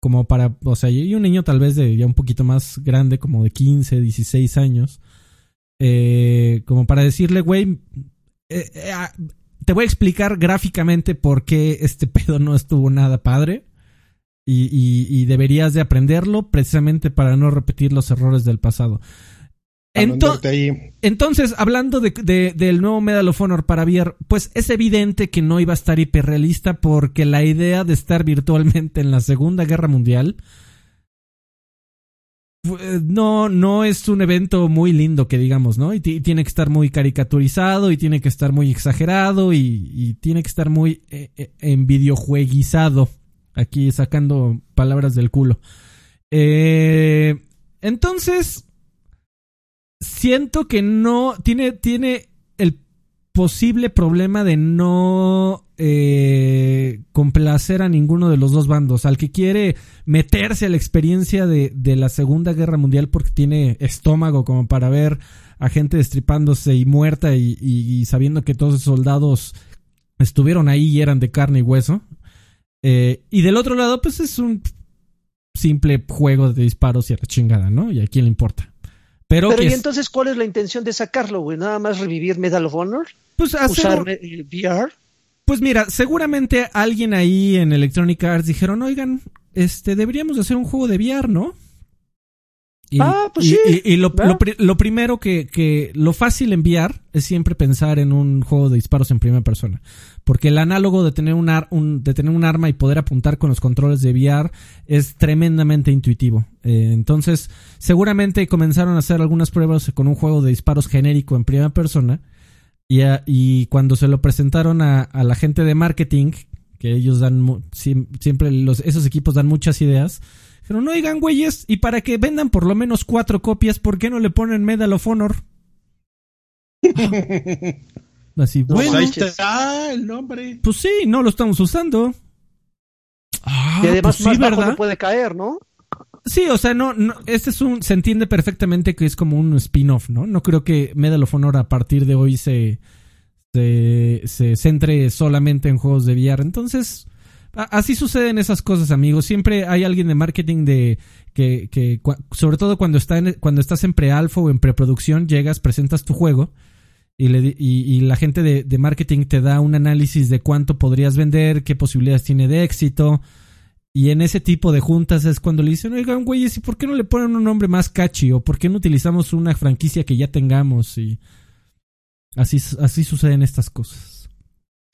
Como para, o sea, y un niño tal vez de ya un poquito más grande, como de 15, 16 años, eh, como para decirle, güey, eh, ah, te voy a explicar gráficamente por qué este pedo no estuvo nada padre. Y- y deberías de aprenderlo precisamente para no repetir los errores del pasado. Ento- ahí. entonces, hablando de, de- del nuevo Medal of Honor para VR, pues es evidente que no iba a estar hiperrealista porque la idea de estar virtualmente en la Segunda Guerra Mundial eh, no, no es un evento muy lindo que digamos, ¿no? Y, ti- y tiene que estar muy caricaturizado y tiene que estar muy exagerado y, y tiene que estar muy eh, eh, en videojueguizado. Aquí sacando palabras del culo. Eh, entonces, siento que no tiene tiene el posible problema de no eh, complacer a ninguno de los dos bandos. Al que quiere meterse a la experiencia de, de la segunda guerra mundial porque tiene estómago como para ver a gente destripándose y muerta y, y- sabiendo que todos esos soldados estuvieron ahí y eran de carne y hueso. Eh, y del otro lado pues es un simple juego de disparos y a la chingada no y a quién le importa pero, Pero que ¿y es- entonces cuál es la intención de sacarlo, güey? ¿Nada más revivir Medal of Honor? pues hacer ¿Usar eh, VR? Pues mira, seguramente alguien ahí en Electronic Arts dijeron, oigan, este, deberíamos de hacer un juego de VR, ¿no? Y, Ah, pues y- sí, y- y lo, lo lo primero que, que, lo fácil en VR es siempre pensar en un juego de disparos en primera persona. Porque el análogo de tener un, ar- un- de tener un arma y poder apuntar con los controles de VR es tremendamente intuitivo. Eh, entonces, seguramente comenzaron a hacer algunas pruebas con un juego de disparos genérico en primera persona. Y, a- y cuando se lo presentaron a, a la gente de marketing, que ellos dan siempre los, esos equipos dan muchas ideas, dijeron, oigan, güeyes, y para que vendan por lo menos cuatro copias, ¿por qué no le ponen Medal of Honor? Así, pues bueno. ahí está el nombre. Pues sí, no lo estamos usando. Ah, y además pues sí, más ¿verdad? puede caer, ¿no? Sí, o sea, no, no, este es un, se entiende perfectamente que es como un spin-off, ¿no? No creo que Medal of Honor a partir de hoy se, se, se centre solamente en juegos de VR. Entonces, así suceden esas cosas, amigos. Siempre hay alguien de marketing de que, sobre todo cuando está en, cuando estás en pre-alfa o en preproducción, llegas, presentas tu juego y, la gente de, marketing te da un análisis de cuánto podrías vender, qué posibilidades tiene de éxito. Y en ese tipo de juntas es cuando le dicen, oigan, güeyes, ¿y por qué no le ponen un nombre más catchy? ¿O por qué no utilizamos una franquicia que ya tengamos? Y así, así suceden estas cosas.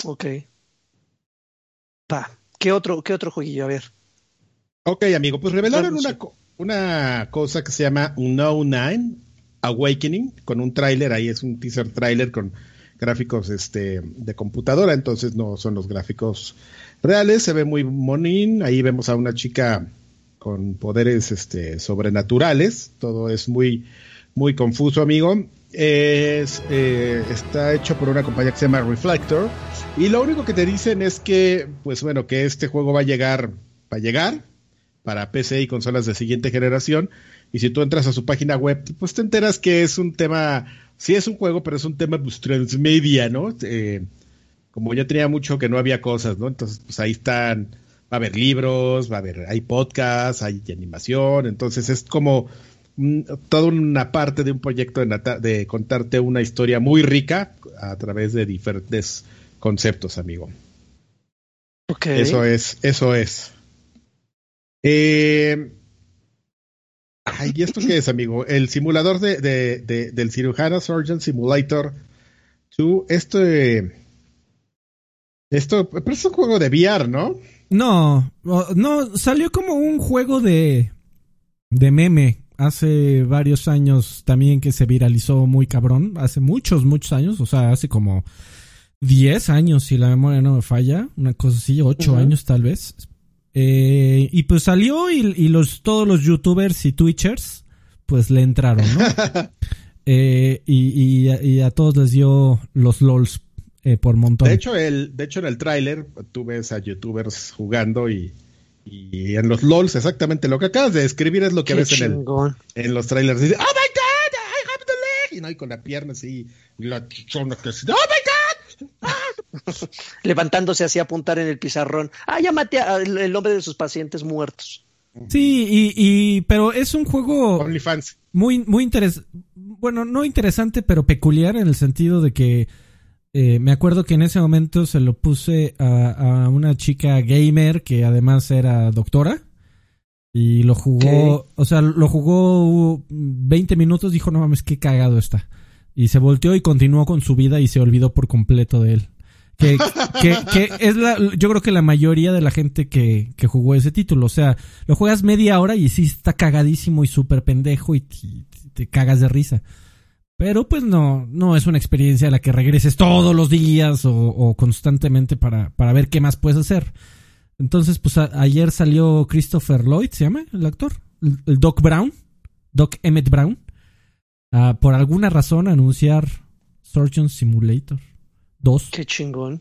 Ok. Pa, ¿qué otro, qué otro jueguillo? A ver. Ok, amigo, pues revelaron una, una cosa que se llama No Nine Awakening, con un tráiler, ahí es un teaser tráiler con gráficos este, de computadora, entonces no son los gráficos reales, se ve muy monín, ahí vemos a una chica con poderes este, sobrenaturales, todo es muy, muy confuso, amigo. Es, eh, está hecho por una compañía que se llama Reflector y lo único que te dicen es que, pues bueno, que este juego va a llegar, va a llegar para PC y consolas de siguiente generación y si tú entras a su página web, pues te enteras que es un tema, sí es un juego, pero es un tema pues, transmedia, ¿no? Eh, como ya tenía mucho que no había cosas, ¿no? Entonces, pues ahí están, va a haber libros, va a haber, hay podcasts, hay animación, entonces es como toda una parte de un proyecto de, de, contarte una historia muy rica a través de diferentes conceptos, amigo. Ok. Eso es, eso es. Eh, ay, ¿y esto qué es, amigo? El simulador de, de, del cirujano Surgeon Simulator 2. Esto, esto, pero es un juego de VR, ¿no? No, no, salió como un juego de, de meme hace varios años también que se viralizó muy cabrón, hace muchos, muchos años, o sea, hace como 10 años si la memoria no me falla, una cosa así, 8 años tal vez. Eh, y pues salió y, los, todos los youtubers y twitchers pues le entraron, ¿no? eh, y, y a todos les dio los LOLs eh, por montón. De hecho, el, de hecho, en el tráiler tú ves a youtubers jugando y, y, en los LOLs exactamente lo que acabas de describir es lo que ves en, el, en los trailers. Dice, ¡Oh my God! I have the leg! Y, no, y con la pierna así, y la chichona que ¡Oh my God! ¡Ah! Levantándose así a apuntar en el pizarrón. Ah, ya maté al nombre de sus pacientes muertos. Sí, y, y pero es un juego OnlyFans. muy muy interesante, bueno, no interesante, pero peculiar en el sentido de que eh, me acuerdo que en ese momento se lo puse a, una chica gamer que además era doctora. Y lo jugó, o sea, lo jugó 20 minutos, dijo, no mames, qué cagado está. Y se volteó y continuó con su vida y se olvidó por completo de él. Que, que, es la, yo creo que la mayoría de la gente que, que jugó ese título, o sea, lo juegas media hora y sí está cagadísimo y súper pendejo y te cagas de risa. Pero pues no, no es una experiencia a la que regreses todos los días o, constantemente para, para, ver qué más puedes hacer. Entonces, pues ayer salió Christopher Lloyd, ¿se llama el actor? El, Doc Brown, Doc Emmett Brown, por alguna razón anunciar Surgeon Simulator 2. Qué chingón.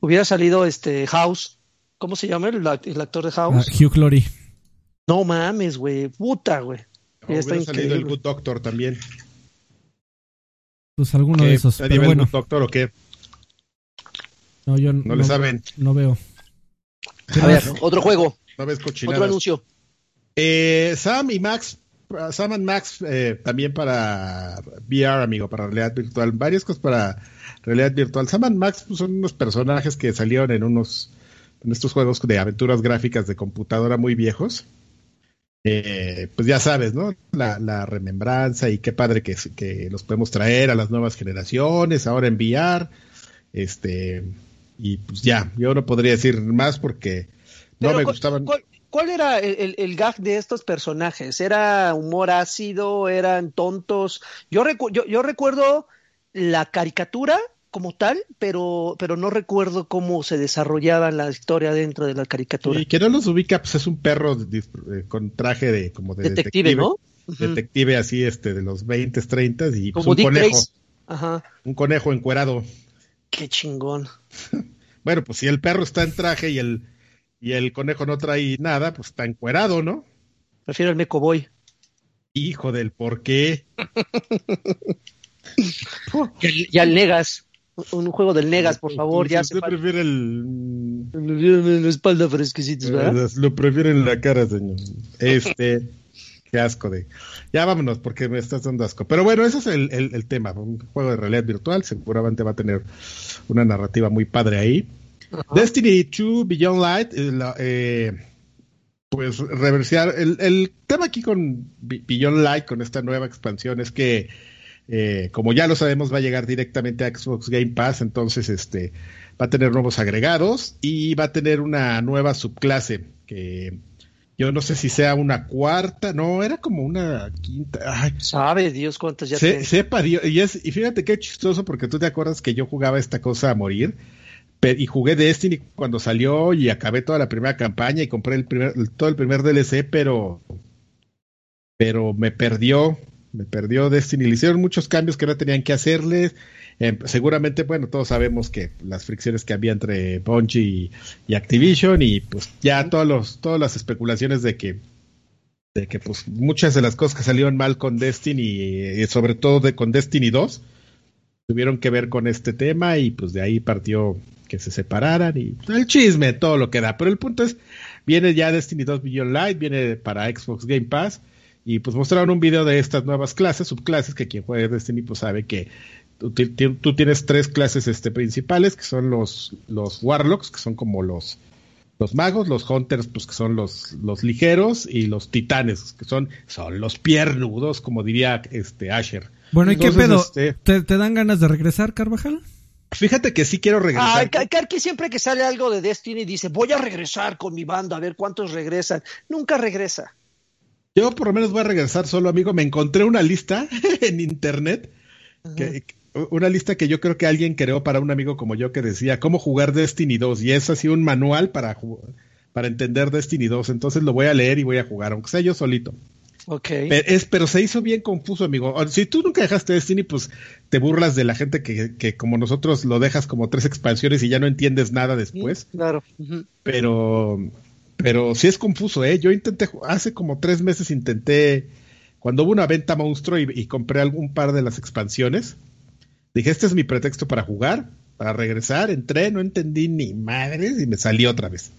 Hubiera salido este House, ¿cómo se llama el, actor de House? Ah, Hugh Laurie. No mames, güey, puta, güey. hubiera salido el Good Doctor también. Pues alguno de esos. Bueno. doctor o qué? No, yo no, le saben. No veo. A ver, otro juego. No ves Otro anuncio. Eh, Sam y Max, Sam and Max eh, también para VR, amigo, para realidad virtual. Varias cosas para realidad virtual. Sam and Max pues, son unos personajes que salieron en unos en estos juegos de aventuras gráficas de computadora muy viejos. Eh, pues ya sabes, ¿no? La, remembranza y qué padre que, que los podemos traer a las nuevas generaciones, ahora enviar, este, y pues ya, yo no podría decir más porque no me gustaban. ¿cuál, era el, el, gag de estos personajes? ¿Era humor ácido? ¿Eran tontos? Yo, yo, yo recuerdo la caricatura como tal, pero, pero no recuerdo cómo se desarrollaba la historia dentro de la caricatura. Y que no los ubica, pues es un perro eh, con traje de como de detective, ¿no? Detective así, este, de los 20, 30 y pues, un conejo. Un conejo encuerado. Qué chingón. bueno, pues si el perro está en traje y el, y el conejo no trae nada, pues está encuerado, ¿no? Prefiero el Mecoboy. Hijo del por qué. y al Negas. Un juego del Negas, por favor. Ya se prefiere el. La espalda fresquecita, ¿verdad? Lo prefiere en la cara, señor. Este. qué asco de. Ya vámonos, porque me estás dando asco. Pero bueno, ese es el, el, tema. Un juego de realidad virtual. Seguramente va a tener una narrativa muy padre ahí. Destiny 2 Beyond Light. Eh, eh, pues reversiar. El, el tema aquí con Beyond Light, con esta nueva expansión, es que eh, como ya lo sabemos, va a llegar directamente a Xbox Game Pass, entonces este va a tener nuevos agregados y va a tener una nueva subclase que yo no sé si sea una cuarta, no, era como una quinta. Sabe Dios cuántas ya se, Sepa Dios, y, es, y fíjate qué chistoso porque tú te acuerdas que yo jugaba esta cosa a morir y jugué Destiny cuando salió y acabé toda la primera campaña y compré el primer, todo el primer DLC, pero pero me perdió me perdió Destiny. Le hicieron muchos cambios que no tenían que hacerle. Eh, seguramente, bueno, todos sabemos que las fricciones que había entre Bungie y, Activision y pues ya todos los, todas las especulaciones de que de que pues muchas de las cosas que salieron mal con Destiny y sobre todo de, con Destiny 2 tuvieron que ver con este tema y pues de ahí partió que se separaran y el chisme, todo lo que da. Pero el punto es, viene ya Destiny 2 Beyond Light, viene para Xbox Game Pass y pues mostraron un video de estas nuevas clases, subclases, que quien juega Destiny pues sabe que tú, tienes tres clases este, principales, que son los, los Warlocks, que son como los, los magos, los Hunters, pues que son los, los ligeros, y los Titanes, que son, son los piernudos, como diría este Asher. Bueno, ¿y qué pedo? Este, ¿Te, dan ganas de regresar, Carvajal? Fíjate que sí quiero regresar. Ah, Karki siempre que sale algo de Destiny dice, voy a regresar con mi banda, a ver cuántos regresan. Nunca regresa. Yo por lo menos voy a regresar solo, amigo. Me encontré una lista en internet, una lista que yo creo que alguien creó para un amigo como yo que decía cómo jugar Destiny 2 y es así un manual para, para entender Destiny 2. Entonces lo voy a leer y voy a jugar, aunque sea yo solito. Ok. Pero, es, pero se hizo bien confuso, amigo. Si tú nunca dejaste Destiny, pues te burlas de la gente que, que como nosotros lo dejas como tres expansiones y ya no entiendes nada después. claro. Pero pero sí es confuso, ¿eh? Yo intenté, hace como tres meses intenté, cuando hubo una venta monstruo y, compré algún par de las expansiones, dije, este es mi pretexto para jugar, para regresar, entré, no entendí ni madres y me salí otra vez.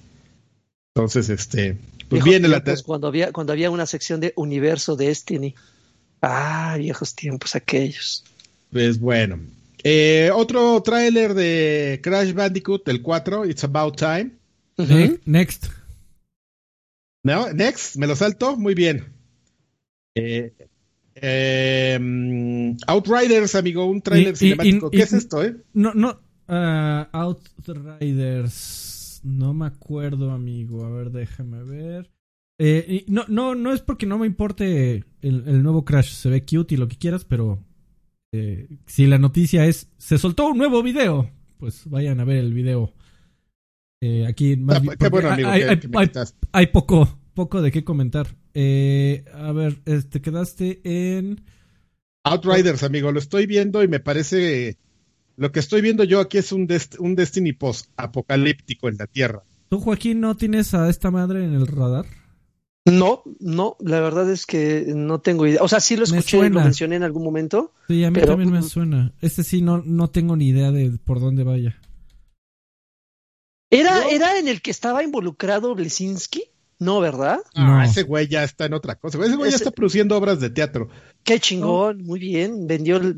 Entonces, este, pues viene la... Cuando había, cuando había una sección de Universo Destiny. Ah, viejos tiempos aquellos. Pues bueno. Eh, otro tráiler de Crash Bandicoot, el 4, It's About Time. Next. No, next, me lo salto, muy bien. Eh, em, Outriders, amigo, un trailer cinemático. ¿Qué es esto, eh? No, no, uh, Outriders, no me acuerdo, amigo. A ver, déjame ver. Eh, no, no, no es porque no me importe el, nuevo Crash. Se ve cute y lo que quieras, pero eh, si la noticia es se soltó un nuevo video, pues vayan a ver el video. Eh, aquí más hay, poco, poco de qué comentar. Eh, a ver, este quedaste en Outriders, amigo. Lo estoy viendo y me parece lo que estoy viendo yo aquí es un, un Destiny post apocalíptico en la Tierra. ¿Tú, Joaquín, no tienes a esta madre en el radar? No, no, la verdad es que no tengo idea. O sea, sí lo escuché, lo mencioné en algún momento. Sí, a mí también me suena. Este sí, no, no tengo ni idea de por dónde vaya. ¿Era, ¿Era en el que estaba involucrado Blesinski? No, ¿verdad? No, ese güey ya está en otra cosa. Ese güey ya está produciendo obras de teatro. Qué chingón, muy bien. Vendió el.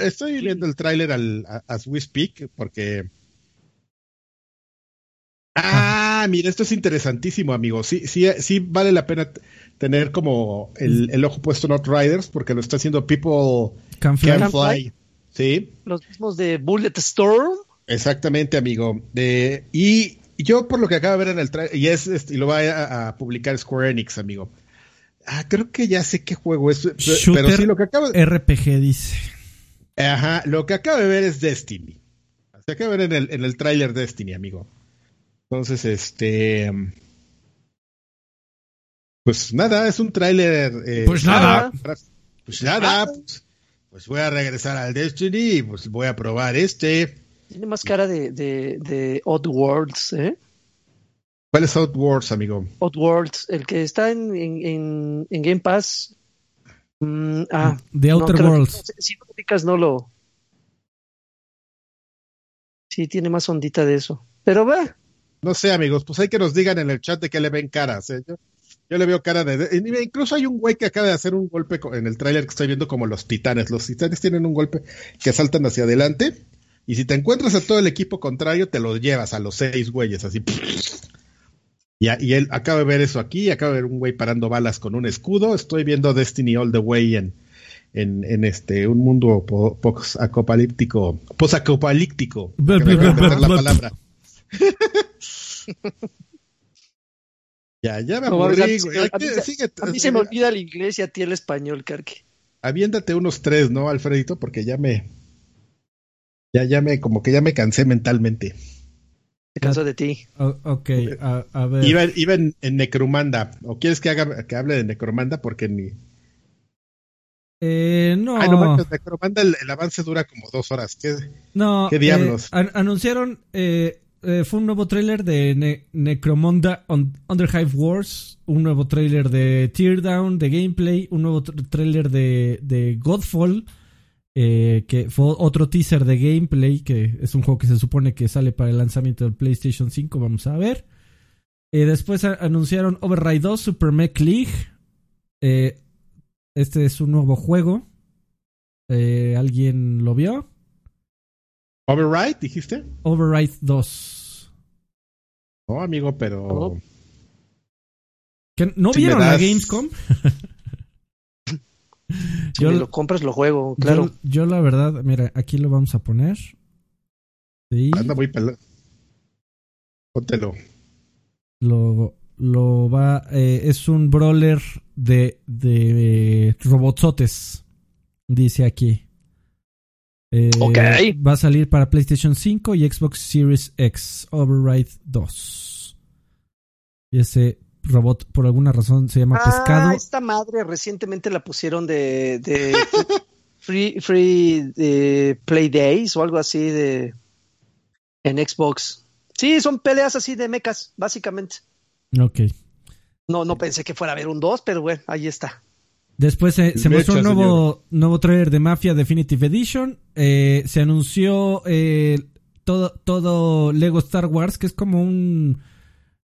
estoy viendo el tráiler al as we speak porque. Ah, mira, esto es interesantísimo, amigo. Sí, sí, sí vale la pena tener como el, ojo puesto en Outriders porque lo está haciendo People Can Fly. Sí. Los mismos de Bullet Storm. Exactamente, amigo. y yo por lo que acabo de ver en el trailer, y es, este, y lo va a, publicar Square Enix, amigo. Ah, creo que ya sé qué juego es, pero sí lo que acabo de... RPG dice. Ajá, lo que acabo de ver es Destiny. Se acaba de ver en el, en el tráiler Destiny, amigo. Entonces, este... Pues nada, es un tráiler... Eh, pues nada. Pues nada, pues, pues voy a regresar al Destiny y pues voy a probar este Tiene más cara de, de, de Odd Worlds, ¿eh? ¿Cuál es Odd Worlds, amigo? Odd Worlds, el que está en, en, en Game Pass. Mm, ah, The Outer Worlds. si no ubicas, no lo. Sí, tiene más ondita de eso. Pero va. No sé, amigos, pues hay que nos digan en el chat de que le ven caras. ¿eh? Yo, yo, le veo cara de. Incluso hay un güey que acaba de hacer un golpe en el tráiler que estoy viendo como los titanes. Los titanes tienen un golpe que saltan hacia adelante y si te encuentras a todo el equipo contrario, te lo llevas a los seis güeyes, así. Y, y él acaba de ver eso aquí, acaba de ver un güey parando balas con un escudo. Estoy viendo Destiny All the Way en, en, en este un mundo post-apocalíptico. Post-apocalíptico. la palabra. ya, ya me aburrí, güey. A, a, mí se me olvida el inglés y a ti el español, Carque. Aviéntate unos tres, ¿no, Alfredito? Porque ya me, ya, ya me, como que ya me cansé mentalmente. Me canso de ti. ok, a, ver. Iba, iba en, Necromanda. ¿O quieres que haga que hable de Necromanda? Porque ni. Eh, no. Ay, no Necromanda el, avance dura como dos horas. ¿Qué, no, ¿qué diablos? Eh, anunciaron. Eh, eh, fue un nuevo tráiler de Necromanda Underhive Wars, un nuevo tráiler de Teardown, de gameplay, un nuevo tráiler de, de Godfall, eh, que fue otro teaser de gameplay, que es un juego que se supone que sale para el lanzamiento del PlayStation 5, vamos a ver. Eh, después anunciaron Override 2 Super Mech League. Eh, este es un nuevo juego. ¿Alguien lo vio? ¿Override, dijiste? Override 2. No, amigo, pero... ¿No vieron la Gamescom? Si yo, lo compras, lo juego, claro. Yo, la verdad, mira, aquí lo vamos a poner. Sí. Anda muy pelado. Póntelo. Lo, lo va. Eh, es un brawler de, de eh, robotsotes. Dice aquí. Eh, ok. Va a salir para PlayStation 5 y Xbox Series X. Override 2. Y ese robot por alguna razón se llama ah, Pescado. Esta madre recientemente la pusieron de, de Free, free de Play Days o algo así de en Xbox. Sí, son peleas así de mechas, básicamente. Ok. No, no pensé que fuera a haber un 2, pero bueno, ahí está. Después se mostró un nuevo, nuevo trailer de Mafia Definitive Edition. Eh, se anunció eh, todo, todo Lego Star Wars, que es como un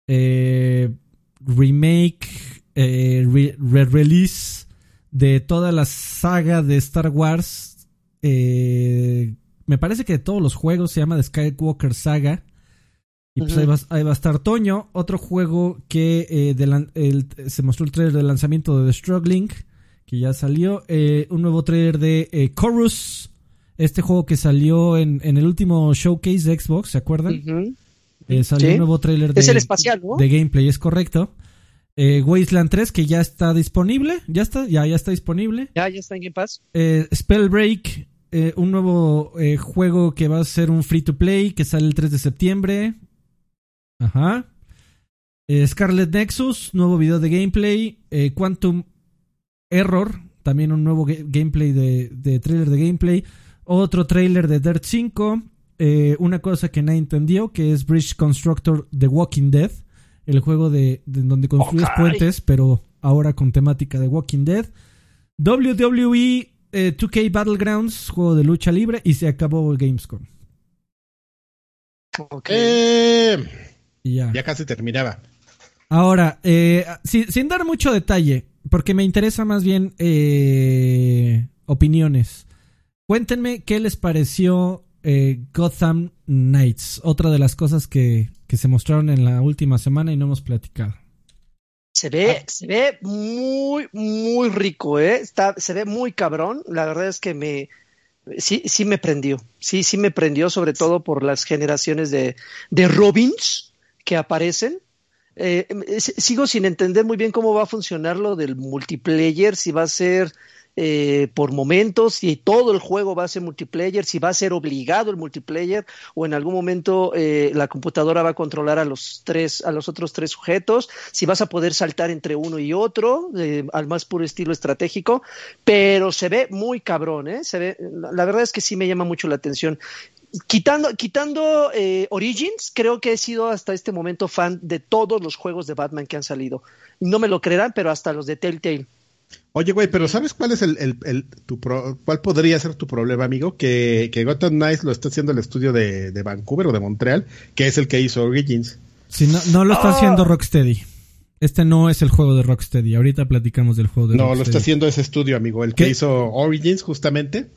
eh, remake, eh, re-release de toda la saga de Star Wars. Eh, me parece que de todos los juegos se llama The Skywalker Saga. Y pues ahí, va, a estar Toño, otro juego que eh, se mostró el trailer de lanzamiento de The Struggling, que ya salió. un nuevo trailer de Chorus, este juego que salió en, el último showcase de Xbox, ¿se acuerdan? Salió un nuevo trailer de, de gameplay, es correcto. Eh, Wasteland 3, que ya está disponible. Ya está, ya, ya está disponible. Ya, ya está en Game Pass. Eh, Spellbreak, eh, un nuevo eh, juego que va a ser un free to play, que sale el 3 de septiembre. Ajá. Scarlet Nexus, nuevo video de gameplay. Quantum Error, también un nuevo gameplay de, de, trailer de gameplay. Otro trailer de Dirt 5. Una cosa que nadie entendió, que es Bridge Constructor The Walking Dead el juego de, donde construyes puentes, pero ahora con temática de Walking Dead. WWE 2K eh, Battlegrounds, juego de lucha libre, y se acabó el Gamescom. Eh, ya. ya casi terminaba. Ahora, eh, sin, dar mucho detalle, porque me interesa más bien opiniones. Cuéntenme qué les pareció Gotham Knights, otra de las cosas que, que se mostraron en la última semana y no hemos platicado. Se ve, ah. se ve muy, muy rico, ¿eh? Está, se ve muy cabrón. La verdad es que me, sí, sí me prendió. Sí, sí me prendió, sobre todo por las generaciones de, de Robins que aparecen. Eh, sigo sin entender muy bien cómo va a funcionar lo del multiplayer, si va a ser eh, por momentos, si todo el juego va a ser multiplayer, si va a ser obligado el multiplayer o en algún momento eh, la computadora va a controlar a los tres, a los otros tres sujetos, si vas a poder saltar entre uno y otro, eh, al más puro estilo estratégico, pero se ve muy cabrón, ¿eh? Se ve, la verdad es que sí me llama mucho la atención. quitando, quitando Origins, creo que he sido hasta este momento fan de todos los juegos de Batman que han salido. No me lo creerán, pero hasta los de Telltale. Oye, güey, pero ¿sabes cuál es el, el, tu cuál podría ser tu problema, amigo? Que, que Gotham Knights lo está haciendo el estudio de, de, Vancouver o de Montreal, que es el que hizo Origins. Sí, no, no lo está haciendo ah. Rocksteady. Este no es el juego de Rocksteady. Ahorita platicamos del juego de no, Rocksteady. No, lo está haciendo ese estudio, amigo. El que hizo Origins, justamente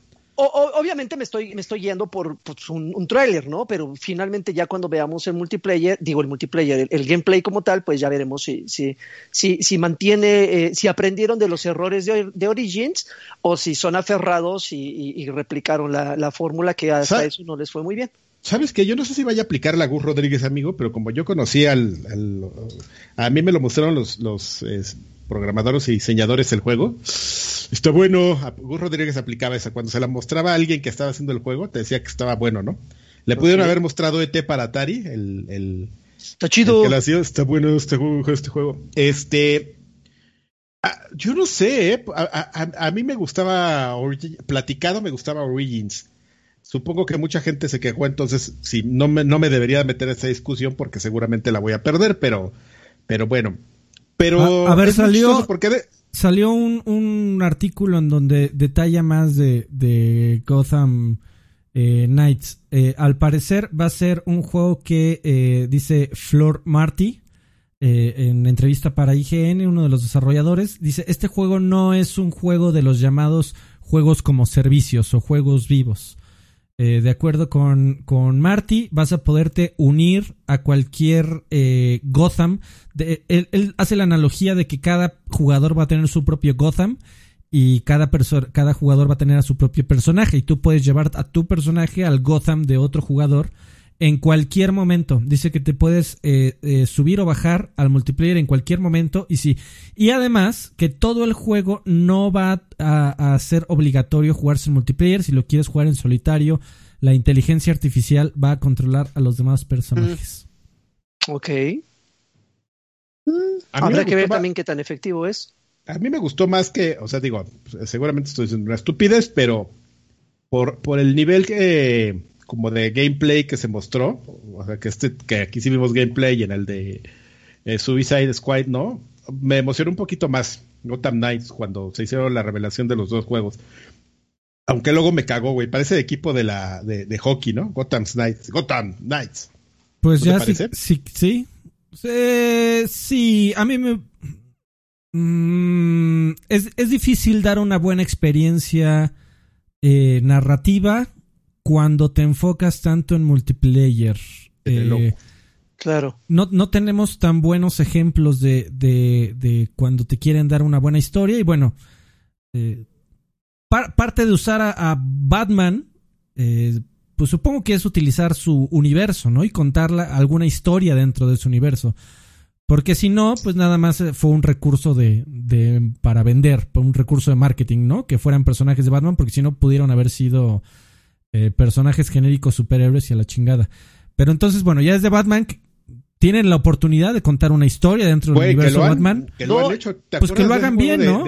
obviamente me estoy, me estoy yendo por pues, un, un tráiler, ¿no? Pero finalmente ya cuando veamos el multiplayer, digo el multiplayer, el, gameplay como tal, pues ya veremos si, si, si, si mantiene, eh, si aprendieron de los errores de, de, Origins o si son aferrados y, replicaron la, la fórmula que hasta eso no les fue muy bien. ¿Sabes que Yo no sé si vaya a aplicar la Gus Rodríguez, amigo, pero como yo conocí al, a mí me lo mostraron los, los programadores y diseñadores del juego. Está bueno. Gus Rodríguez aplicaba esa. Cuando se la mostraba a alguien que estaba haciendo el juego, te decía que estaba bueno, ¿no? Le pudieron haber mostrado ET para Atari, el, el Está chido. está bueno este juego, este juego. Este. Ah, yo no sé, ¿eh? a, mí me gustaba platicado, me gustaba Origins. Supongo que mucha gente se quejó, entonces sí, no me, no me debería meter en esa discusión porque seguramente la voy a perder, pero, pero bueno, pero a, ver, salió, salió un, un, artículo en donde detalla más de, de Gotham eh, Knights. Eh, al parecer va a ser un juego que eh, dice Flor Marty en entrevista para IGN, uno de los desarrolladores. Dice, este juego no es un juego de los llamados juegos como servicios o juegos vivos. Eh, de acuerdo con, con, Marty, vas a poderte unir a cualquier eh, Gotham. él, hace la analogía de que cada jugador va a tener su propio Gotham y cada, cada jugador va a tener a su propio personaje y tú puedes llevar a tu personaje al Gotham de otro jugador en cualquier momento. Dice que te puedes eh, eh, subir o bajar al multiplayer en cualquier momento. Y sí. Y además que todo el juego no va a, ser obligatorio jugarse en multiplayer. Si lo quieres jugar en solitario, la inteligencia artificial va a controlar a los demás personajes. Mm. Ok. Mm. Habrá que ver también qué tan efectivo es. A mí me gustó más que, o sea, digo, seguramente estoy diciendo una estupidez, pero por, por el nivel que como de gameplay que se mostró, o sea, que este, que aquí sí vimos gameplay en el de eh, Suicide Squad, ¿no? Me emocionó un poquito más Gotham Knights cuando se hicieron la revelación de los dos juegos. Aunque luego me cagó, güey. Parece de equipo de la de, hockey, ¿no? Gotham Knights. Gotham Knights. Pues ya sí, sí, sí. Sí, a mí me... Mm, es, es, difícil dar una buena experiencia eh, narrativa cuando te enfocas tanto en multiplayer. Eh, claro. No, no, tenemos tan buenos ejemplos de, de, cuando te quieren dar una buena historia. Y bueno, eh, parte de usar a, Batman, eh, pues supongo que es utilizar su universo, ¿no? Y contar alguna historia dentro de su universo. Porque si no, pues nada más fue un recurso de, de para vender, un recurso de marketing, ¿no? Que fueran personajes de Batman, porque si no pudieron haber sido eh, personajes genéricos superhéroes y a la chingada. Pero entonces, bueno, ya es de Batman, tienen la oportunidad de contar una historia dentro del universo de Batman. Que lo han hecho. pues que lo hagan bien, ¿no?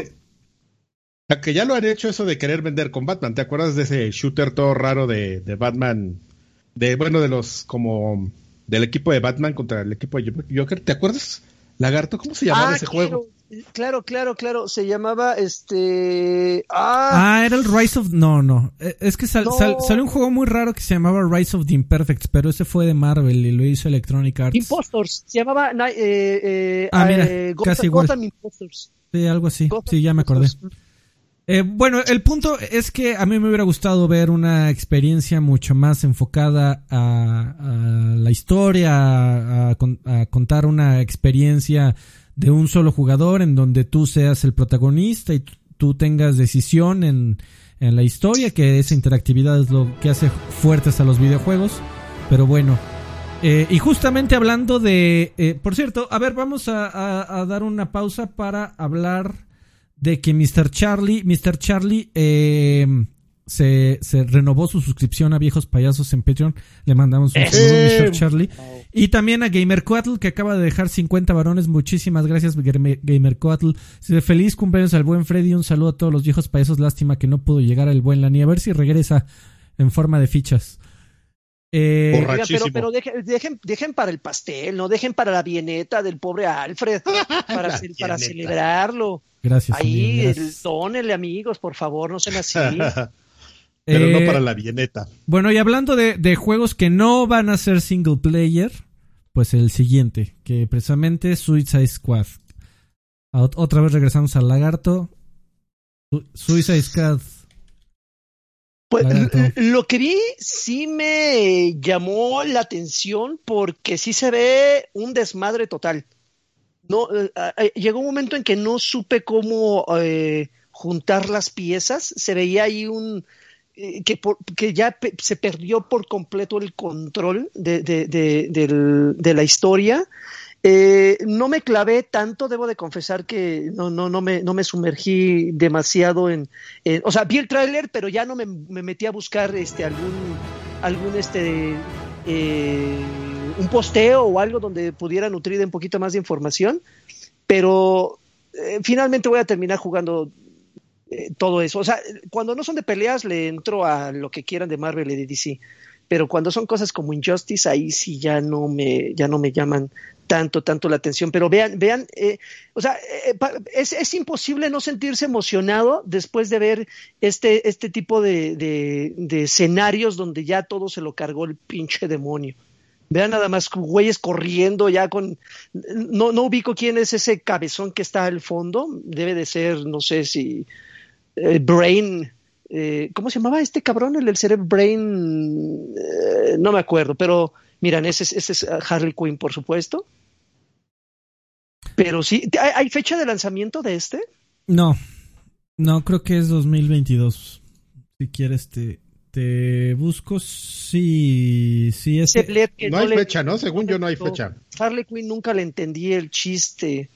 que ya lo han hecho eso de querer vender con Batman. ¿Te acuerdas de ese shooter todo raro de, de Batman? De, bueno, de los como del equipo de Batman contra el equipo de Joker. ¿Te acuerdas? Lagarto, ¿cómo se llamaba ah, ese juego? Claro, claro, claro. Se llamaba este. Ah, ah era el Rise of. No, no. E, es que salió un juego muy raro que se llamaba Rise of the Imperfects, pero ese fue de Marvel y lo hizo Electronic Arts. Impostors. Se llamaba. Eh, eh, ah, mira, eh, casi igual. Sí, algo así. sí, ya me acordé. bueno, el punto es que a mí me hubiera gustado ver una experiencia mucho más enfocada a, la historia, a contar una experiencia de un solo jugador en donde tú seas el protagonista y tú tengas decisión en, en la historia, que esa interactividad es lo que hace fuertes a los videojuegos. Pero bueno, eh, y justamente hablando de, eh, por cierto, a ver, vamos a, a, dar una pausa para hablar de que Mr. Charlie, Mr. Charlie, eh, se, se, renovó su suscripción a Viejos Payasos en Patreon. Le mandamos un saludo a Charlie. Y también a Gamer Coatl, que acaba de dejar 50 varones. Muchísimas gracias, Gamer Coatl. Feliz cumpleaños al buen Freddy. Un saludo a todos los viejos payasos. Lástima que no pudo llegar al buen Lani. A ver si regresa en forma de fichas. Eh, pero, pero dejen, dejen, para el pastel, no dejen para la bieneta del pobre Alfred, para, para celebrarlo. Gracias. Ahí, el, amigos, por favor, no sean así. pero no eh, para la bieneta. Bueno, y hablando de, de, juegos que no van a ser single player, pues el siguiente, que precisamente es Suicide Squad. Otra vez regresamos al lagarto. Suicide Squad pues lo que vi sí me llamó la atención porque sí se ve un desmadre total. No, eh, eh, llegó un momento en que no supe cómo eh, juntar las piezas. Se veía ahí un que, que ya se perdió por completo el control de, la historia eh, no me clavé tanto, debo de confesar que no, me, sumergí demasiado en, O sea, vi el tráiler, pero ya no me, metí a buscar este, algún, este, eh, un posteo o algo donde pudiera nutrir un poquito más de información. Pero eh, finalmente voy a terminar jugando todo eso. O sea, cuando no son de peleas, le entro a lo que quieran de Marvel y de DC pero cuando son cosas como Injustice, ahí sí ya no me, ya no me llaman tanto, tanto la atención. Pero vean, vean, eh, o sea, eh, es, es, imposible no sentirse emocionado después de ver este, este tipo de, de, escenarios donde ya todo se lo cargó el pinche demonio. Vean nada más güeyes corriendo ya con... No, no ubico quién es ese cabezón que está al fondo. Debe de ser, no sé si... Eh, Brain eh, ¿cómo se llamaba este cabrón? El Cerebro Brain, eh, no me acuerdo, pero miran, ese, es Harley Quinn, por supuesto. Pero sí, ¿hay, fecha de lanzamiento de este? No, no, creo que es 2022. Si quieres te, te busco, sí, sí es... no, hay fecha, ¿no? Según yo no hay fecha. Harley Quinn nunca le entendí el chiste.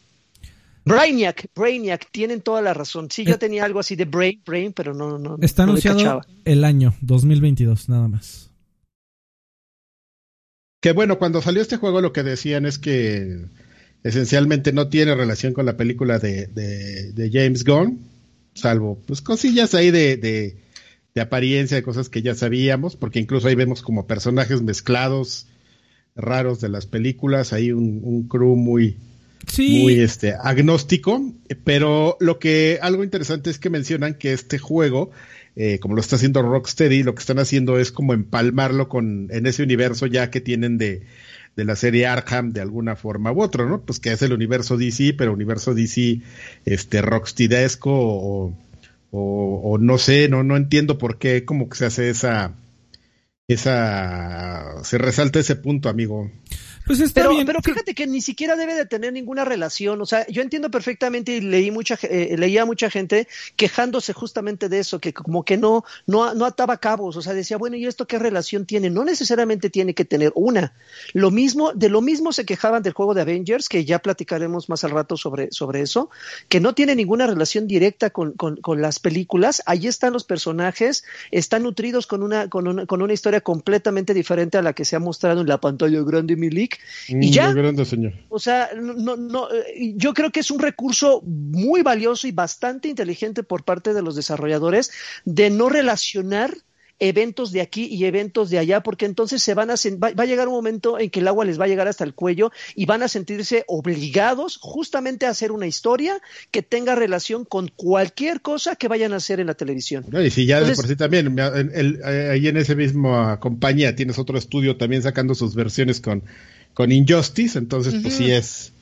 Brainiac, Brainiac, tienen toda la razón. Sí, yo eh, tenía algo así de Brain, Brain, pero no, no. Está anunciado el año 2022, nada más. Que bueno, cuando salió este juego lo que decían es que esencialmente no tiene relación con la película de, de, James Gunn, salvo pues cosillas ahí de, de, de apariencia, de cosas que ya sabíamos, porque incluso ahí vemos como personajes mezclados raros de las películas, hay un, un crew muy, muy este, agnóstico, pero lo que algo interesante es que mencionan que este juego, eh, como lo está haciendo Rocksteady, lo que están haciendo es como empalmarlo con en ese universo ya que tienen de, de la serie Arkham de alguna forma u otra, ¿no? Pues que es el universo DC, pero universo DC este Rocksteadesco o, o, o no sé, no no entiendo por qué como que se hace esa esa se resalta ese punto, amigo. Pues está pero, bien. Pero fíjate que ni siquiera debe de tener ninguna relación. O sea, yo entiendo perfectamente y leí mucha, eh, leía mucha gente quejándose justamente de eso, que como que no, no, no ataba cabos. O sea, decía, bueno, ¿y esto qué relación tiene? No necesariamente tiene que tener una. Lo mismo, de lo mismo se quejaban del juego de Avengers, que ya platicaremos más al rato sobre, sobre eso, que no tiene ninguna relación directa con, con, con las películas. Ahí están los personajes, están nutridos con una, con una, con una historia completamente diferente a la que se ha mostrado en la pantalla grande Milik y ya. O sea, no, no, eh, yo creo que es un recurso muy valioso y bastante inteligente por parte de los desarrolladores de no relacionar eventos de aquí y eventos de allá, porque entonces se van a va, a llegar un momento en que el agua les va a llegar hasta el cuello y van a sentirse obligados justamente a hacer una historia que tenga relación con cualquier cosa que vayan a hacer en la televisión. y si ya de por sí también, eh, ahí en ese mismo compañía tienes otro estudio también sacando sus versiones con con Injustice, entonces pues sí es,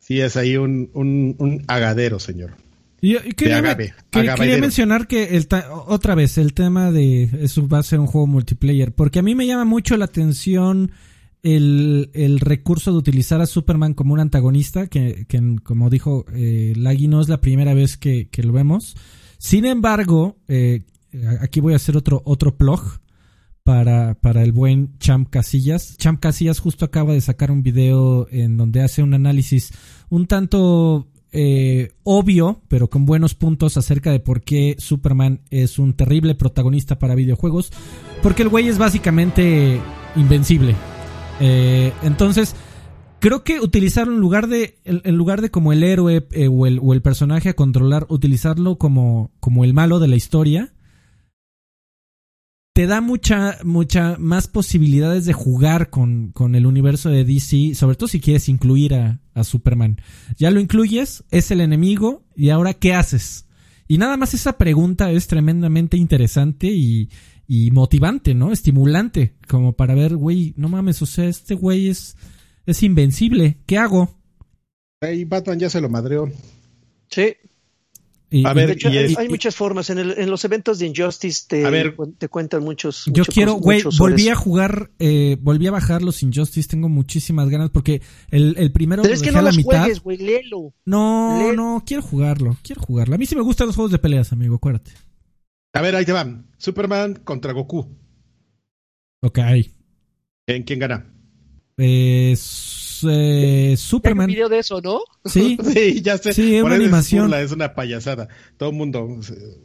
sí es ahí un, un, agadero, señor. Y, quería, mencionar que el otra vez el tema de eso va a ser un juego multiplayer, porque a mí me llama mucho la atención el, el recurso de utilizar a Superman como un antagonista, que, que como dijo eh, Lagui, no es la primera vez que, que lo vemos. Sin embargo, eh, aquí voy a hacer otro, otro plug para, para el buen Champ Casillas. Champ Casillas justo acaba de sacar un video en donde hace un análisis un tanto eh, obvio, pero con buenos puntos acerca de por qué Superman es un terrible protagonista para videojuegos. Porque el güey es básicamente invencible. Eh, entonces, creo que utilizarlo en lugar de, en lugar de como el héroe eh, o, el, o, el, personaje a controlar, utilizarlo como, como el malo de la historia te da mucha, mucha más posibilidades de jugar con, con el universo de DC, sobre todo si quieres incluir a, a Superman. Ya lo incluyes, es el enemigo, y ahora ¿qué haces? Y nada más esa pregunta es tremendamente interesante y, y motivante, ¿no? Estimulante, como para ver, güey, no mames, o sea, este güey es, es invencible, ¿qué hago? Ahí Batman ya se lo madreó. Sí. A ver, hay, muchas formas. En, el, en, los eventos de Injustice te, te cuentan muchos. Yo quiero, güey, volví a jugar, eh, volví a bajar los Injustice. Tengo muchísimas ganas porque el, el primero Pero es que no la mitad. Juegues, wey, léelo. No, no, quiero jugarlo, quiero jugarlo. A mí sí me gustan los juegos de peleas, amigo, acuérdate. A ver, ahí te van. Superman contra Goku. Ok. ¿En quién gana? Eh, eh, Superman. Hay un video de eso, ¿no? Sí, sí ya sé. Sí, es una animación. Es, una payasada. Todo el mundo.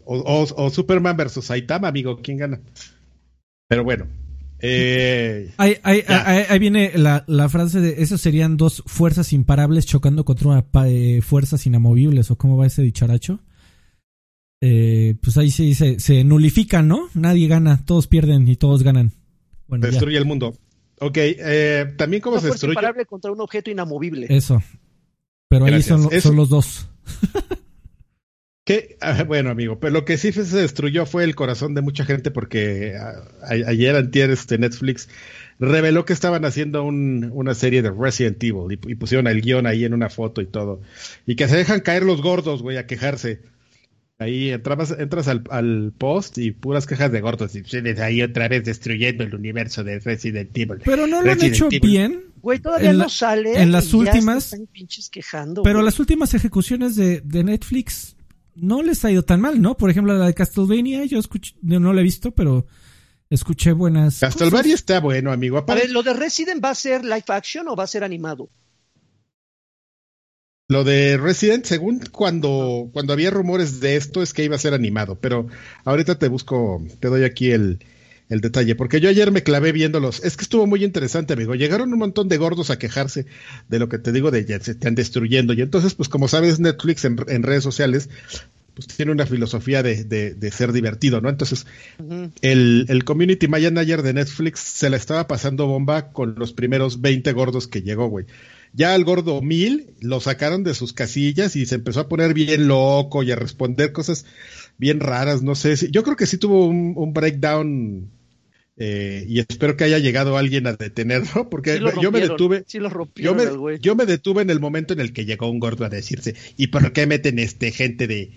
O, Superman versus Saitama, amigo. ¿Quién gana? Pero bueno. Eh, ahí, ahí, viene la, la, frase de esos serían dos fuerzas imparables chocando contra una eh, fuerzas inamovibles o cómo va ese dicharacho eh, pues ahí se, se, se nulifican, ¿no? Nadie gana, todos pierden y todos ganan. Bueno, destruye el mundo. Ok, eh, también cómo se destruye. imparable contra un objeto inamovible. Eso. Pero ahí son, son, los dos. que, ah, bueno, amigo, pero lo que sí se destruyó fue el corazón de mucha gente porque ah, ayer antier este Netflix reveló que estaban haciendo un, una serie de Resident Evil y, y pusieron el guion ahí en una foto y todo. Y que se dejan caer los gordos, güey, a quejarse. Ahí entras, entras al, post y puras quejas de gordos. Y ahí otra vez destruyendo el universo de Resident Evil. Pero no lo han hecho bien. Güey, todavía no sale. En las últimas. quejando, pero las últimas ejecuciones de, Netflix no les ha ido tan mal, ¿no? Por ejemplo, la de Castlevania, yo escuché, no la he visto, pero escuché buenas. Castlevania está bueno, amigo. A ver, ¿lo de Resident va a ser live action o va a ser animado? Lo de Resident, según cuando, cuando había rumores de esto, es que iba a ser animado, pero ahorita te busco, te doy aquí el, el detalle, porque yo ayer me clavé viéndolos. Es que estuvo muy interesante, amigo. Llegaron un montón de gordos a quejarse de lo que te digo de ya se están destruyendo. Y entonces, pues como sabes, Netflix en, redes sociales, pues tiene una filosofía de, de, ser divertido, ¿no? Entonces, el, el community manager de Netflix se la estaba pasando bomba con los primeros 20 gordos que llegó, güey. Ya al gordo Mil lo sacaron de sus casillas y se empezó a poner bien loco y a responder cosas bien raras, no sé. Si, yo creo que sí tuvo un, breakdown eh, y espero que haya llegado alguien a detenerlo, porque yo me detuve. yo, me, yo me detuve en el momento en el que llegó un gordo a decirse, ¿y por qué meten este gente de,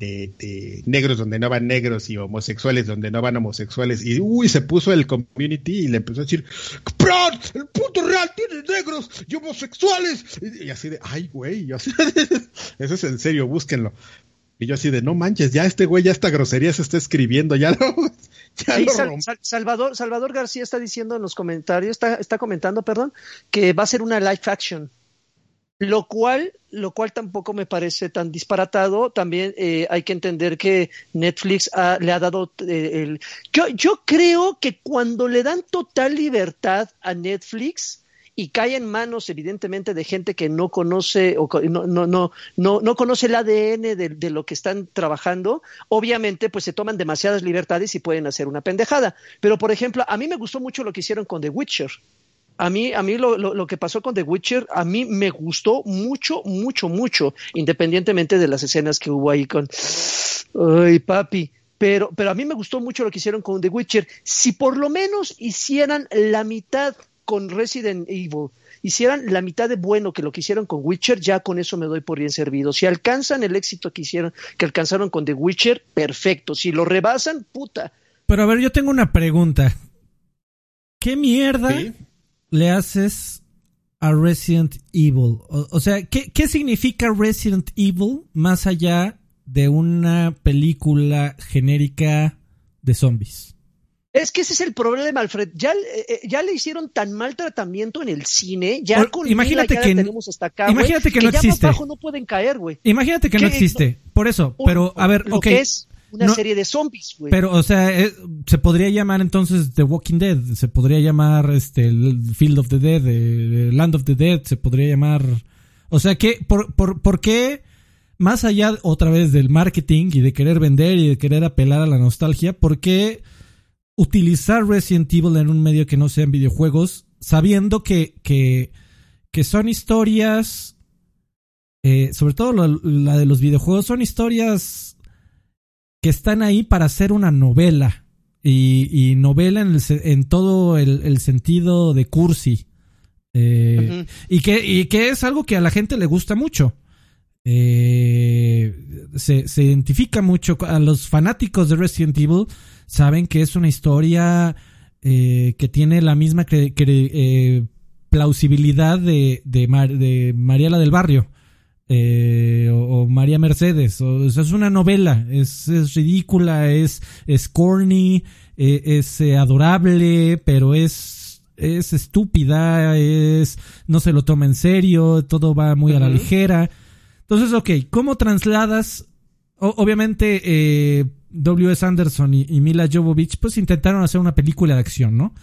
de, negros donde no van negros y homosexuales donde no van homosexuales. Y uy, se puso el community y le empezó a decir, el punto real tiene negros y homosexuales. Y, así de, ay, güey, eso es en serio, búsquenlo. Y yo así de, no manches, ya este güey, ya esta grosería se está escribiendo, ya lo... Salvador, Salvador García está diciendo en los comentarios, está, está comentando, perdón, que va a ser una live action lo cual, lo cual tampoco me parece tan disparatado. También eh, hay que entender que Netflix le ha dado eh, el. Yo, yo creo que cuando le dan total libertad a Netflix y cae en manos, evidentemente, de gente que no conoce o no, no, no, no, no conoce el ADN de, de, lo que están trabajando, obviamente, pues se toman demasiadas libertades y pueden hacer una pendejada. Pero, por ejemplo, a mí me gustó mucho lo que hicieron con The Witcher a mí, a mí lo, lo, que pasó con The Witcher, a mí me gustó mucho, mucho, mucho, independientemente de las escenas que hubo ahí con, ay, papi. Pero, pero a mí me gustó mucho lo que hicieron con The Witcher. Si por lo menos hicieran la mitad con Resident Evil, hicieran la mitad de bueno que lo que hicieron con Witcher, ya con eso me doy por bien servido. Si alcanzan el éxito que hicieron, que alcanzaron con The Witcher, perfecto. Si lo rebasan, puta. Pero a ver, yo tengo una pregunta. ¿Qué mierda le haces a Resident Evil? O, sea, ¿qué, ¿qué, significa Resident Evil más allá de una película genérica de zombies? Es que ese es el problema, Alfred. Ya, eh, eh, ya le hicieron tan mal tratamiento en el cine, ya con imagínate que tenemos hasta acá, imagínate que, no existe. no pueden caer, güey. Imagínate que, no existe. Por eso, pero a ver, ok una serie de zombies, güey. Pero, o sea, eh, se podría llamar entonces The Walking Dead, se podría llamar este Field of the Dead, eh, Land of the Dead, se podría llamar... O sea, que por, por, ¿por qué, más allá otra vez del marketing y de querer vender y de querer apelar a la nostalgia, por qué utilizar Resident Evil en un medio que no sean videojuegos, sabiendo que, que, que son historias, eh, sobre todo la de los videojuegos, son historias que están ahí para hacer una novela. Y, novela en, en todo el, sentido de cursi. Eh, y, que, y que es algo que a la gente le gusta mucho. Eh, se, se, identifica mucho a los fanáticos de Resident Evil saben que es una historia eh, que tiene la misma eh, plausibilidad de, de, de, Mariela del Barrio eh, o, María Mercedes. O, es una novela, es, es ridícula, es, es corny, es adorable, pero es, es estúpida, es, no se lo toma en serio, todo va muy a la ligera. Entonces, ok, ¿cómo trasladas? obviamente, eh, W.S. Anderson y, Mila Jovovich, pues intentaron hacer una película de acción, ¿no?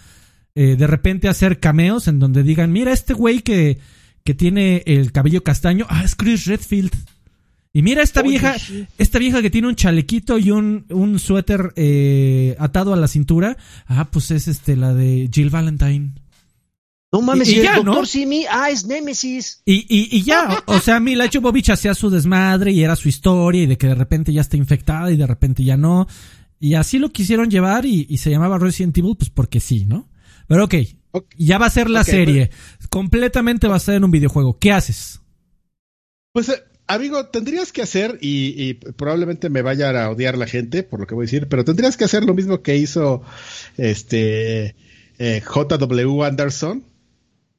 Eh, de repente hacer cameos en donde digan, mira, este güey que, que tiene el cabello castaño, ah, es Chris Redfield. Y mira esta vieja, esta vieja que tiene un chalequito y un, un suéter eh, atado a la cintura, ah, pues es este, la de Jill Valentine. No mames, y, el doctor Simi, ah, es Nemesis. Y, y, ya, o sea, Mila Jovovich hacía su desmadre y era su historia y de que de repente ya está infectada y de repente ya no. Y así lo quisieron llevar y, se llamaba Resident Evil, pues porque sí, ¿no? Pero ok, ya va a ser la serie. Completamente va a ser en un videojuego. ¿Qué haces? Pues, eh, amigo, tendrías que hacer, y, probablemente me vaya a odiar la gente por lo que voy a decir, pero tendrías que hacer lo mismo que hizo este eh, J.W. Anderson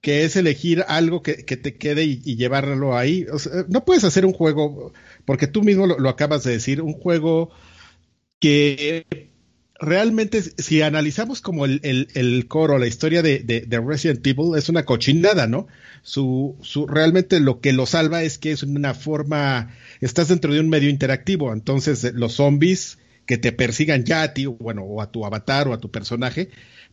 que es elegir algo que, te quede y, llevarlo ahí. no puedes hacer un juego, porque tú mismo lo, acabas de decir, un juego que realmente, si analizamos como el, el, coro, la historia de, de, Resident Evil, es una cochinada, ¿no? Su, su, realmente lo que lo salva es que es una forma, estás dentro de un medio interactivo, entonces los zombies que te persigan ya a ti, bueno, o a tu avatar o a tu personaje,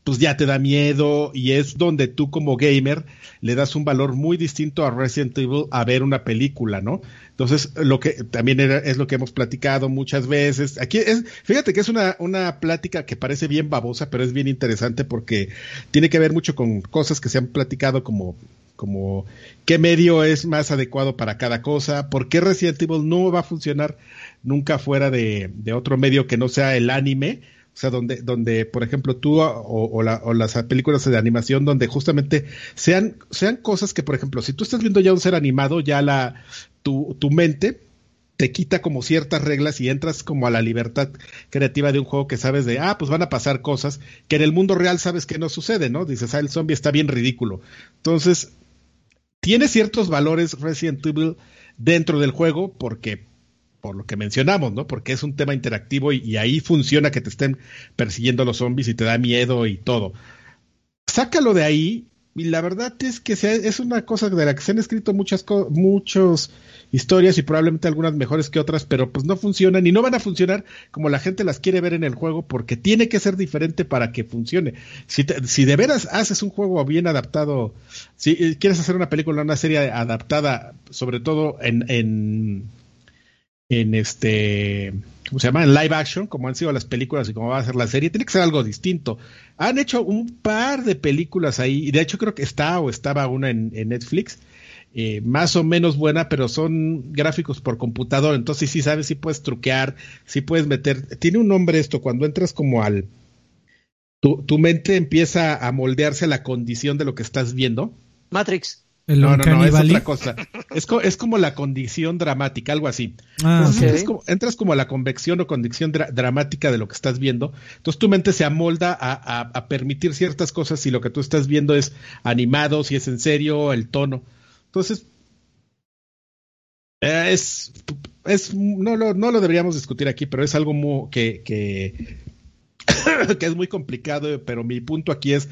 pues ya te da miedo y es donde tú como gamer le das un valor muy distinto a Resident Evil a ver una película, ¿no? Entonces, lo que también es lo que hemos platicado muchas veces. Aquí es, fíjate que es una, una plática que parece bien babosa, pero es bien interesante porque tiene que ver mucho con cosas que se han platicado como como qué medio es más adecuado para cada cosa, por qué Resident Evil no va a funcionar nunca fuera de, de otro medio que no sea el anime, o sea, donde, donde por ejemplo, tú o, las películas de animación, donde justamente sean, sean cosas que, por ejemplo, si tú estás viendo ya un ser animado, ya la, tu, tu mente te quita como ciertas reglas y entras como a la libertad creativa de un juego que sabes de, ah, pues van a pasar cosas que en el mundo real sabes que no sucede, ¿no? Dices, ah, el zombie está bien ridículo. Entonces, tiene ciertos valores Resident Evil dentro del juego porque por lo que mencionamos, ¿no? Porque es un tema interactivo y, ahí funciona que te estén persiguiendo los zombies y te da miedo y todo. Sácalo de ahí y la verdad es que es una cosa de la que se han escrito muchas muchas historias y probablemente algunas mejores que otras, pero pues no funcionan y no van a funcionar como la gente las quiere ver en el juego porque tiene que ser diferente para que funcione. Si, de veras haces un juego bien adaptado, si quieres hacer una película, una serie adaptada, sobre todo en este, ¿cómo se llama? En live action, como han sido las películas y como va a ser la serie, tiene que ser algo distinto. Han hecho un par de películas ahí, y de hecho creo que está o estaba una en, Netflix, eh, más o menos buena, pero son gráficos por computador, entonces sí sabes, sí puedes truquear, sí puedes meter, tiene un nombre esto, cuando entras como al, tu, tu mente empieza a moldearse a la condición de lo que estás viendo. Matrix no, no, no, es otra cosa. Es, es, como la condición dramática, algo así. Ah, entras, como, a la convección o condición dramática de lo que estás viendo. Entonces tu mente se amolda a, permitir ciertas cosas si lo que tú estás viendo es animado, si es en serio, el tono. Entonces, eh, es, es no, lo, no lo deberíamos discutir aquí, pero es algo muy, que, que, que es muy complicado, pero mi punto aquí es,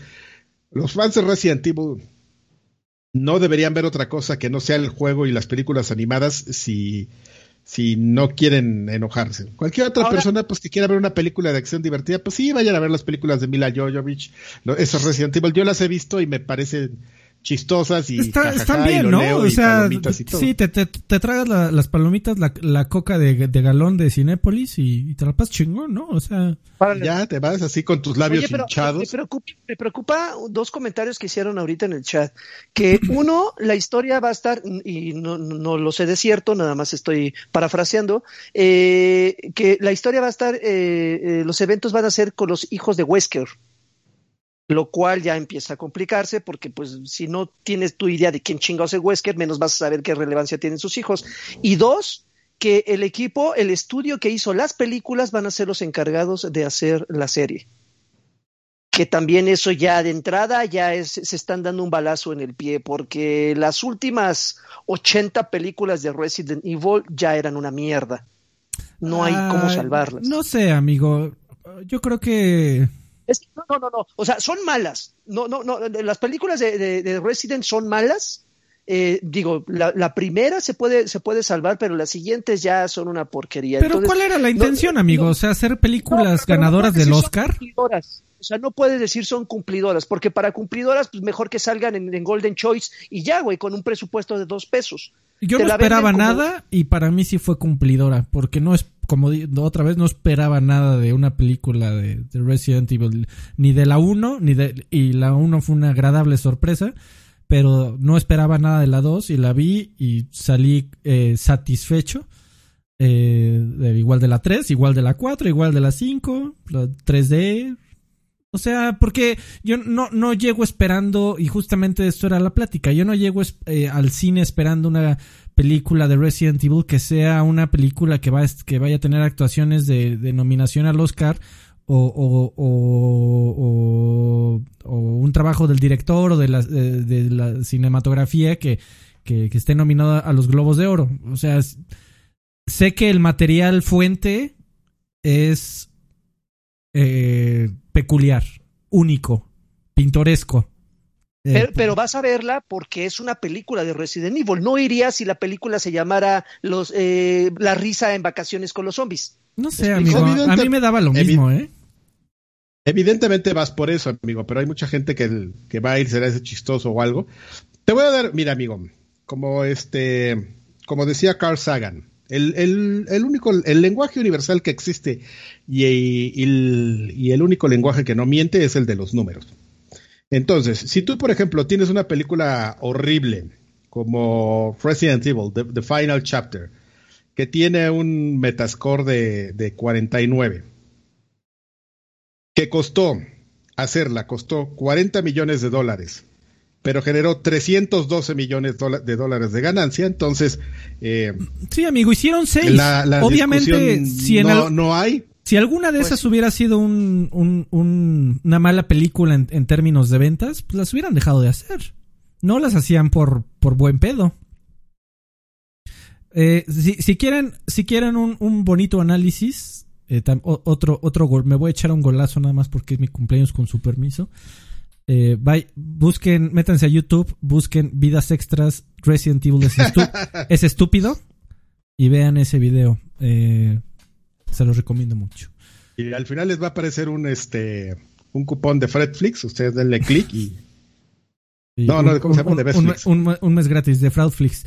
los fans de Resident Evil no deberían ver otra cosa que no sea el juego y las películas animadas si, si no quieren enojarse. Cualquier otra persona pues que quiera ver una película de acción divertida, pues sí, vayan a ver las películas de Mila Jovovich, esos Resident Evil. Yo las he visto y me parecen chistosas y están bien, ¿no? o sea, sí, te, te, tragas las palomitas, la, la coca de, galón de Cinépolis y, te la pasas chingón, ¿no? O sea, ya te vas así con tus labios hinchados. Me preocupa, me preocupa, dos comentarios que hicieron ahorita en el chat. Que uno, la historia va a estar, y no, no lo sé de cierto, nada más estoy parafraseando, eh, que la historia va a estar, eh, eh, los eventos van a ser con los hijos de Wesker lo cual ya empieza a complicarse porque pues si no tienes tu idea de quién chingados es Wesker, menos vas a saber qué relevancia tienen sus hijos. Y dos, que el equipo, el estudio que hizo las películas van a ser los encargados de hacer la serie. Que también eso ya de entrada ya es, se están dando un balazo en el pie porque las últimas 80 películas de Resident Evil ya eran una mierda. No hay cómo salvarlas. No sé, amigo. Yo creo que no, no, no, O sea, son malas. No, no, no. Las películas de, Resident son malas. Eh, digo, la, primera se puede, se puede salvar, pero las siguientes ya son una porquería. Pero ¿cuál era la intención, amigo? o sea, hacer películas ganadoras del Oscar. O sea, no puedes decir son cumplidoras, porque para cumplidoras, pues mejor que salgan en, Golden Choice y ya, güey, con un presupuesto de dos pesos. Yo no esperaba nada y para mí sí fue cumplidora, porque no es como otra vez no esperaba nada de una película de, Resident Evil, ni de la 1, ni de, y la 1 fue una agradable sorpresa, pero no esperaba nada de la 2 y la vi y salí eh, satisfecho. Eh, igual de la 3, igual de la 4, igual de la 5, la 3D. O sea, porque yo no, no llego esperando, y justamente esto era la plática, yo no llego eh, al cine esperando una película de Resident Evil que sea una película que, va, que vaya a tener actuaciones de, nominación al Oscar o, un trabajo del director o de la, cinematografía que, esté nominado a los Globos de Oro. O sea, sé que el material fuente es eh, peculiar, único, pintoresco. Pero, vas a verla porque es una película de Resident Evil. No irías si la película se llamara los, eh, La risa en vacaciones con los zombies. No sé, amigo. a mí me daba lo mismo, ¿eh? Evidentemente vas por eso, amigo, pero hay mucha gente que, que va a ir, será ese chistoso o algo. Te voy a dar, mira, amigo, como este, como decía Carl Sagan, el, el, el único, el lenguaje universal que existe y, y el único lenguaje que no miente es el de los números. Entonces, si tú, por ejemplo, tienes una película horrible como Resident Evil, The, Final Chapter, que tiene un metascore de, de 49, que costó hacerla, costó 40 millones de dólares, pero generó 312 millones de dólares de ganancia. Entonces, eh, sí, amigo, hicieron seis. Obviamente, si no, no hay, si alguna de esas pues hubiera sido un, una mala película en, términos de ventas, pues las hubieran dejado de hacer. No las hacían por, por buen pedo. Eh, si, quieren, si quieren un, bonito análisis, eh, otro, otro gol, me voy a echar un golazo nada más porque es mi cumpleaños con su permiso. Eh, busquen, métanse a YouTube, busquen Vidas Extras Resident Evil es, es estúpido y vean ese video. Eh, se los recomiendo mucho. Y al final les va a aparecer un este un cupón de Fredflix, ustedes denle clic y... no, no, ¿cómo se llama? De Un, mes gratis de Fraudflix.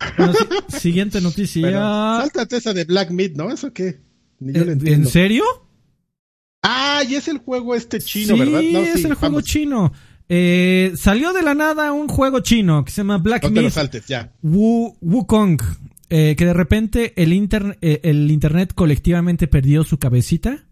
siguiente noticia. sáltate esa de Black Meat, ¿no? ¿Eso qué? ¿En serio? Ah, y es el juego este chino, ¿verdad? No, sí, es el juego chino. Eh, salió de la nada un juego chino que se llama Black no Myth. saltes, ya. Wukong. Eh, que de repente el, eh, el Internet colectivamente perdió su cabecita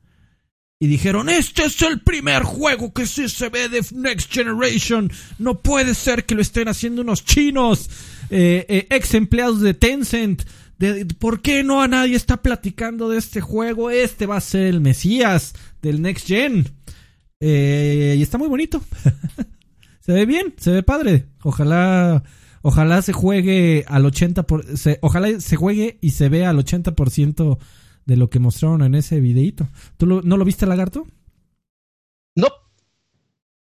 y dijeron, este es el primer juego que sí se ve de Next Generation, no puede ser que lo estén haciendo unos chinos, eh, ex empleados de Tencent, ¿por qué no a nadie está platicando de este juego? Este va a ser el Mesías del Next Gen. y está muy bonito. se ve bien, se ve padre. Ojalá Ojalá se juegue al 80%, por, ojalá se juegue y se vea al 80% de lo que mostraron en ese videíto. ¿Tú no lo viste, Lagarto? No.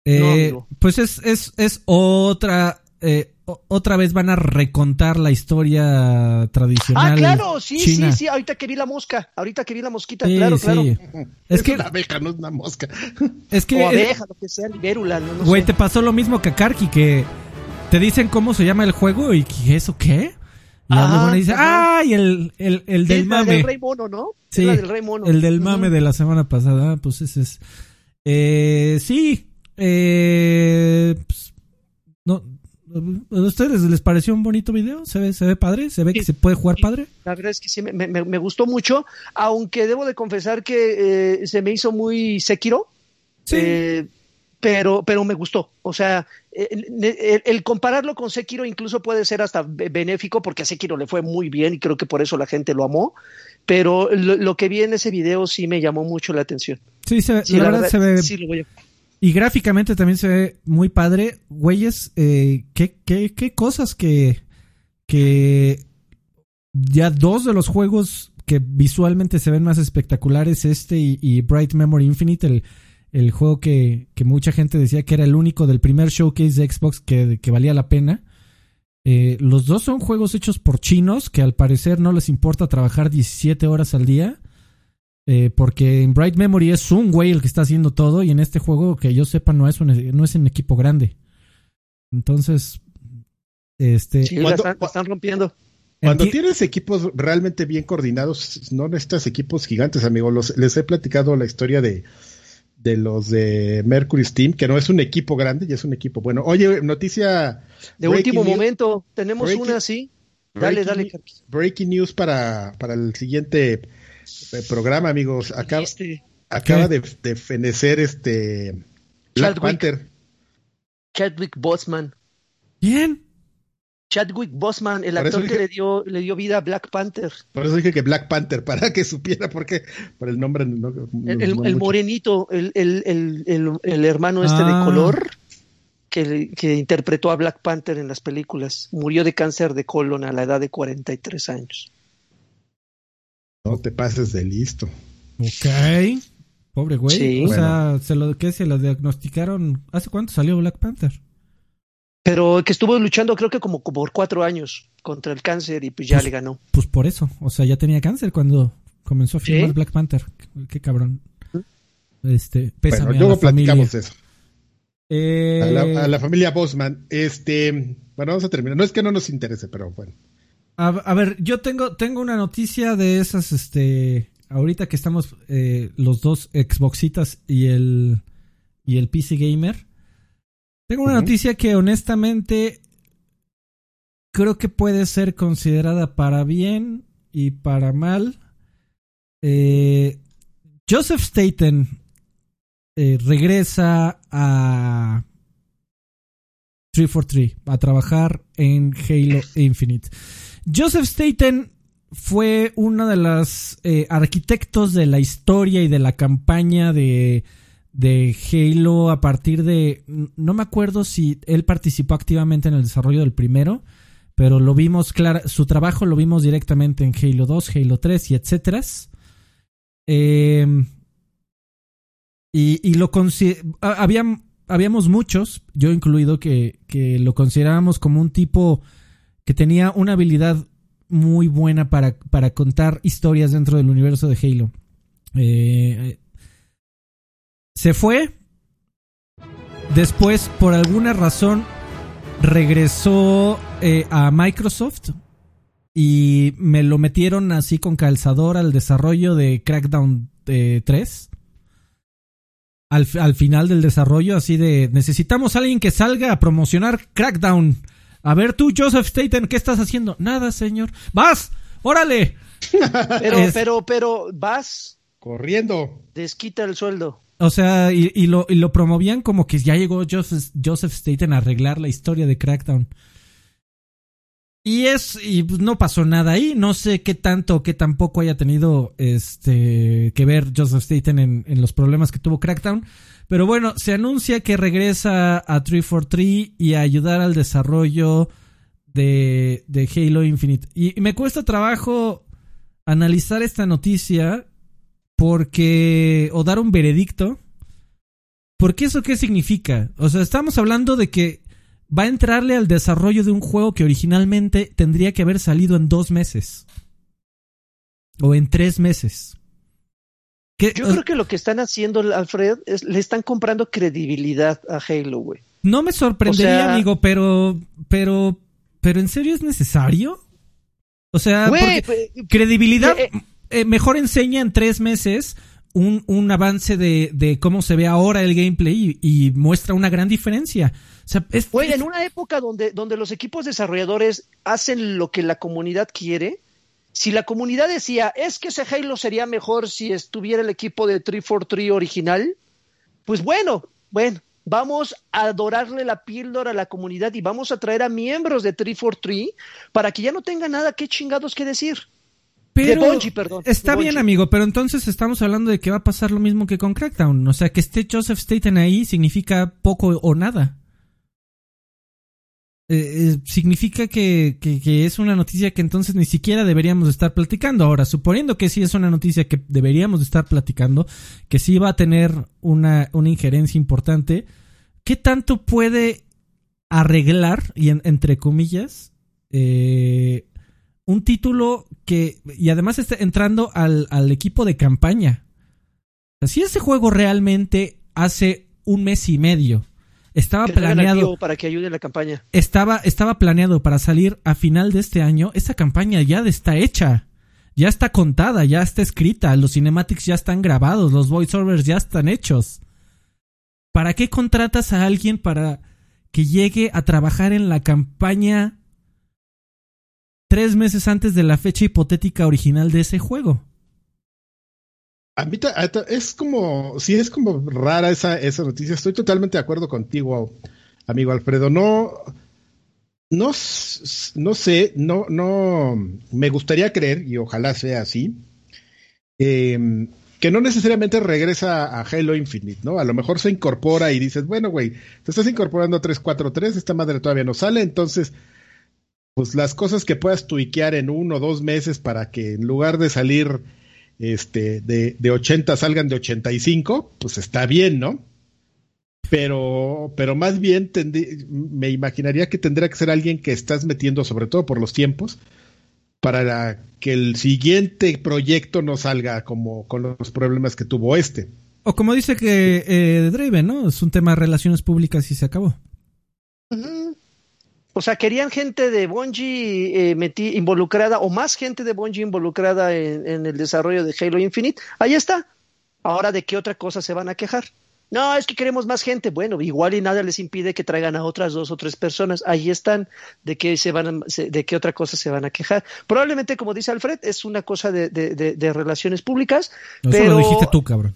Eh, pues es, es, es otra, eh, otra vez van a recontar la historia tradicional. Ah, claro, sí, sí, sí, ahorita que vi la mosca, ahorita que vi la mosquita, claro, claro. Es, que una abeja, no es una mosca. Es que o abeja, lo que sea, libérula, Güey, te pasó lo mismo que a Karki, que te dicen cómo se llama el juego y ¿eso qué? Y luego dice, ¡ay! El, el, el del mame. El del Rey Mono, ¿no? Sí, del Rey Mono. El del mame de la semana pasada. Ah, pues ese es. Eh, sí. Eh, pues, no, ¿A ustedes les pareció un bonito video? ¿Se ve, se ve padre? ¿Se ve que se puede jugar padre? La verdad es que sí, me, me, gustó mucho, aunque debo de confesar que eh, se me hizo muy Sekiro. Sí. Eh, pero, pero me gustó. O sea, el, compararlo con Sekiro incluso puede ser hasta benéfico porque a Sekiro le fue muy bien y creo que por eso la gente lo amó. Pero lo, que vi en ese video sí me llamó mucho la atención. Sí, se, la, verdad, se ve. Y gráficamente también se ve muy padre. Güeyes, eh, ¿qué, qué, qué cosas que, que ya dos de los juegos que visualmente se ven más espectaculares, este y Bright Memory Infinite, el, el juego que, mucha gente decía que era el único del primer showcase de Xbox que, valía la pena. Eh, los dos son juegos hechos por chinos que al parecer no les importa trabajar 17 horas al día. Eh, porque en Bright Memory es un güey el que está haciendo todo y en este juego que yo sepa no es un, no es un equipo grande. Entonces, este... Sí, están, están rompiendo. Cuando tienes equipos realmente bien coordinados, no necesitas equipos gigantes, amigos. les he platicado la historia de, de los de Mercury Steam, que no es un equipo grande, ya es un equipo bueno. Oye, noticia de último momento, tenemos una así. Dale, dale. Breaking news para, para el siguiente eh, programa, amigos. Acaba, acaba de, de, fenecer este Black Panther. Chadwick Boseman. ¿Quién? Chadwick Boseman, el actor que le dio, le dio vida a Black Panther. Por eso dije que Black Panther, para que supiera, porque por el nombre. el, morenito, el, el, hermano este de ah. color, que, que, interpretó a Black Panther en las películas, murió de cáncer de colon a la edad de 43 años. No te pases de listo. Ok. Pobre güey. o sea, se lo, ¿qué, se lo diagnosticaron? ¿Hace cuánto salió Black Panther? Pero que estuvo luchando creo que como, por cuatro años contra el cáncer y pues ya pues, le ganó. Pues por eso, o sea, ya tenía cáncer cuando comenzó a filmar Black Panther. Qué cabrón. Este, pésame bueno, luego platicamos eso. Eh, a, la, familia Bosman. Este, bueno, vamos a terminar. No es que no nos interese, pero bueno. A, ver, yo tengo, tengo una noticia de esas, este, ahorita que estamos eh, los dos Xboxitas y el, y el PC Gamer. Tengo una noticia que honestamente creo que puede ser considerada para bien y para mal. Eh, Joseph Staten eh, regresa a 343 a trabajar en Halo Infinite. Joseph Staten fue uno de los eh, arquitectos de la historia y de la campaña de de Halo a partir de... No me acuerdo si él participó activamente en el desarrollo del primero, pero lo vimos claro, su trabajo lo vimos directamente en Halo 2, Halo 3 y etcétera. Em, y, y, lo había, habíamos muchos, yo incluido, que, que lo considerábamos como un tipo que tenía una habilidad muy buena para, para contar historias dentro del universo de Halo. Eh, se fue. Después, por alguna razón, regresó eh, a Microsoft y me lo metieron así con calzador al desarrollo de Crackdown 3. Eh, al, al, final del desarrollo, así de necesitamos a alguien que salga a promocionar Crackdown. A ver tú, Joseph Staten, ¿qué estás haciendo? Nada, señor. ¡Vas! ¡Órale! Pero, pero, pero, vas. Corriendo. Desquita el sueldo. O sea, y, lo, y lo promovían como que ya llegó Joseph, Joseph Staten a arreglar la historia de Crackdown. Y es, y pues, no pasó nada ahí. No sé qué tanto o qué tampoco haya tenido este que ver Joseph Staten en, en, los problemas que tuvo Crackdown. Pero bueno, se anuncia que regresa a 343 y a ayudar al desarrollo de, de Halo Infinite. y me cuesta trabajo analizar esta noticia porque, o dar un veredicto, porque eso qué significa? O sea, estamos hablando de que va a entrarle al desarrollo de un juego que originalmente tendría que haber salido en dos meses. O en tres meses. Yo creo que lo que están haciendo, Alfred, es le están comprando credibilidad a Halo, güey. No me sorprendería, amigo, pero, pero, pero ¿en serio es necesario? O sea, pues, credibilidad eh, eh, mejor enseña en tres meses un, un avance de, de, cómo se ve ahora el gameplay y, muestra una gran diferencia. O sea, es, en una época donde, donde los equipos desarrolladores hacen lo que la comunidad quiere, si la comunidad decía, es que ese Halo sería mejor si estuviera el equipo de 343 original, pues bueno, bueno, vamos a adorarle la píldora a la comunidad y vamos a traer a miembros de 343 para que ya no tenga nada que chingados que decir. Pero está bien, amigo, pero entonces estamos hablando de que va a pasar lo mismo que con Crackdown. O sea, que esté Joseph Staten ahí significa poco o nada. Eh, eh, significa que, que, es una noticia que entonces ni siquiera deberíamos estar platicando. Ahora, suponiendo que sí es una noticia que deberíamos estar platicando, que sí va a tener una, una injerencia importante, ¿qué tanto puede arreglar, y entre comillas, eh, un título que, y además está entrando al, al equipo de campaña. si ese juego realmente hace un mes y medio estaba planeado para que ayude la campaña. Estaba, estaba planeado para salir a final de este año. Esa campaña ya está hecha. Ya está contada, ya está escrita, los cinematics ya están grabados, los voiceovers ya están hechos. ¿Para qué contratas a alguien para que llegue a trabajar en la campaña tres meses antes de la fecha hipotética original de ese juego? A mí es como, sí es como rara esa, esa noticia. Estoy totalmente de acuerdo contigo, amigo Alfredo. No, no, no sé, no, no, me gustaría creer, y ojalá sea así, em, que no necesariamente regresa a Halo Infinite, ¿no? A lo mejor se incorpora y dices, bueno, güey, te estás incorporando a 343, esta madre todavía no sale, entonces pues las cosas que puedas tuiquear en uno o dos meses para que en lugar de salir este, de, de 80 salgan de 85, pues está bien, ¿no? Pero, pero más bien me imaginaría que tendría que ser alguien que estás metiendo, sobre todo por los tiempos, para que el siguiente proyecto no salga como con los problemas que tuvo este. O como dice que eh, Draven, ¿no? Es un tema de relaciones públicas y se acabó. O sea, querían gente de Bungie eh, involucrada o más gente de Bungie involucrada en, el desarrollo de Halo Infinite. Ahí está. Ahora, ¿de qué otra cosa se van a quejar? No, es que queremos más gente. Bueno, igual y nada les impide que traigan a otras dos o tres personas. Ahí están. ¿De qué, se van de qué otra cosa se van a quejar? Probablemente, como dice Alfred, es una cosa de, de, relaciones públicas. pero... lo dijiste tú, cabrón.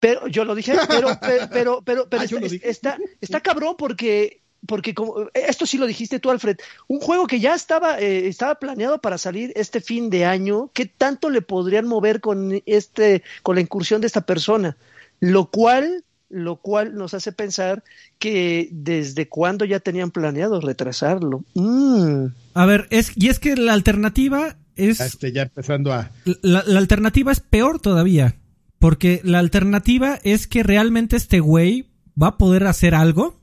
Pero yo lo dije, pero, pero, pero, pero, ah, está, está cabrón porque porque como, esto sí lo dijiste tú, Alfred, un juego que ya estaba, eh, estaba planeado para salir este fin de año, ¿qué tanto le podrían mover con este, con la incursión de esta persona? Lo cual, lo cual nos hace pensar que desde cuándo ya tenían planeado retrasarlo. Mm. A ver, es, y es que la alternativa es. Este, ya empezando a. La, la alternativa es peor todavía. Porque la alternativa es que realmente este güey va a poder hacer algo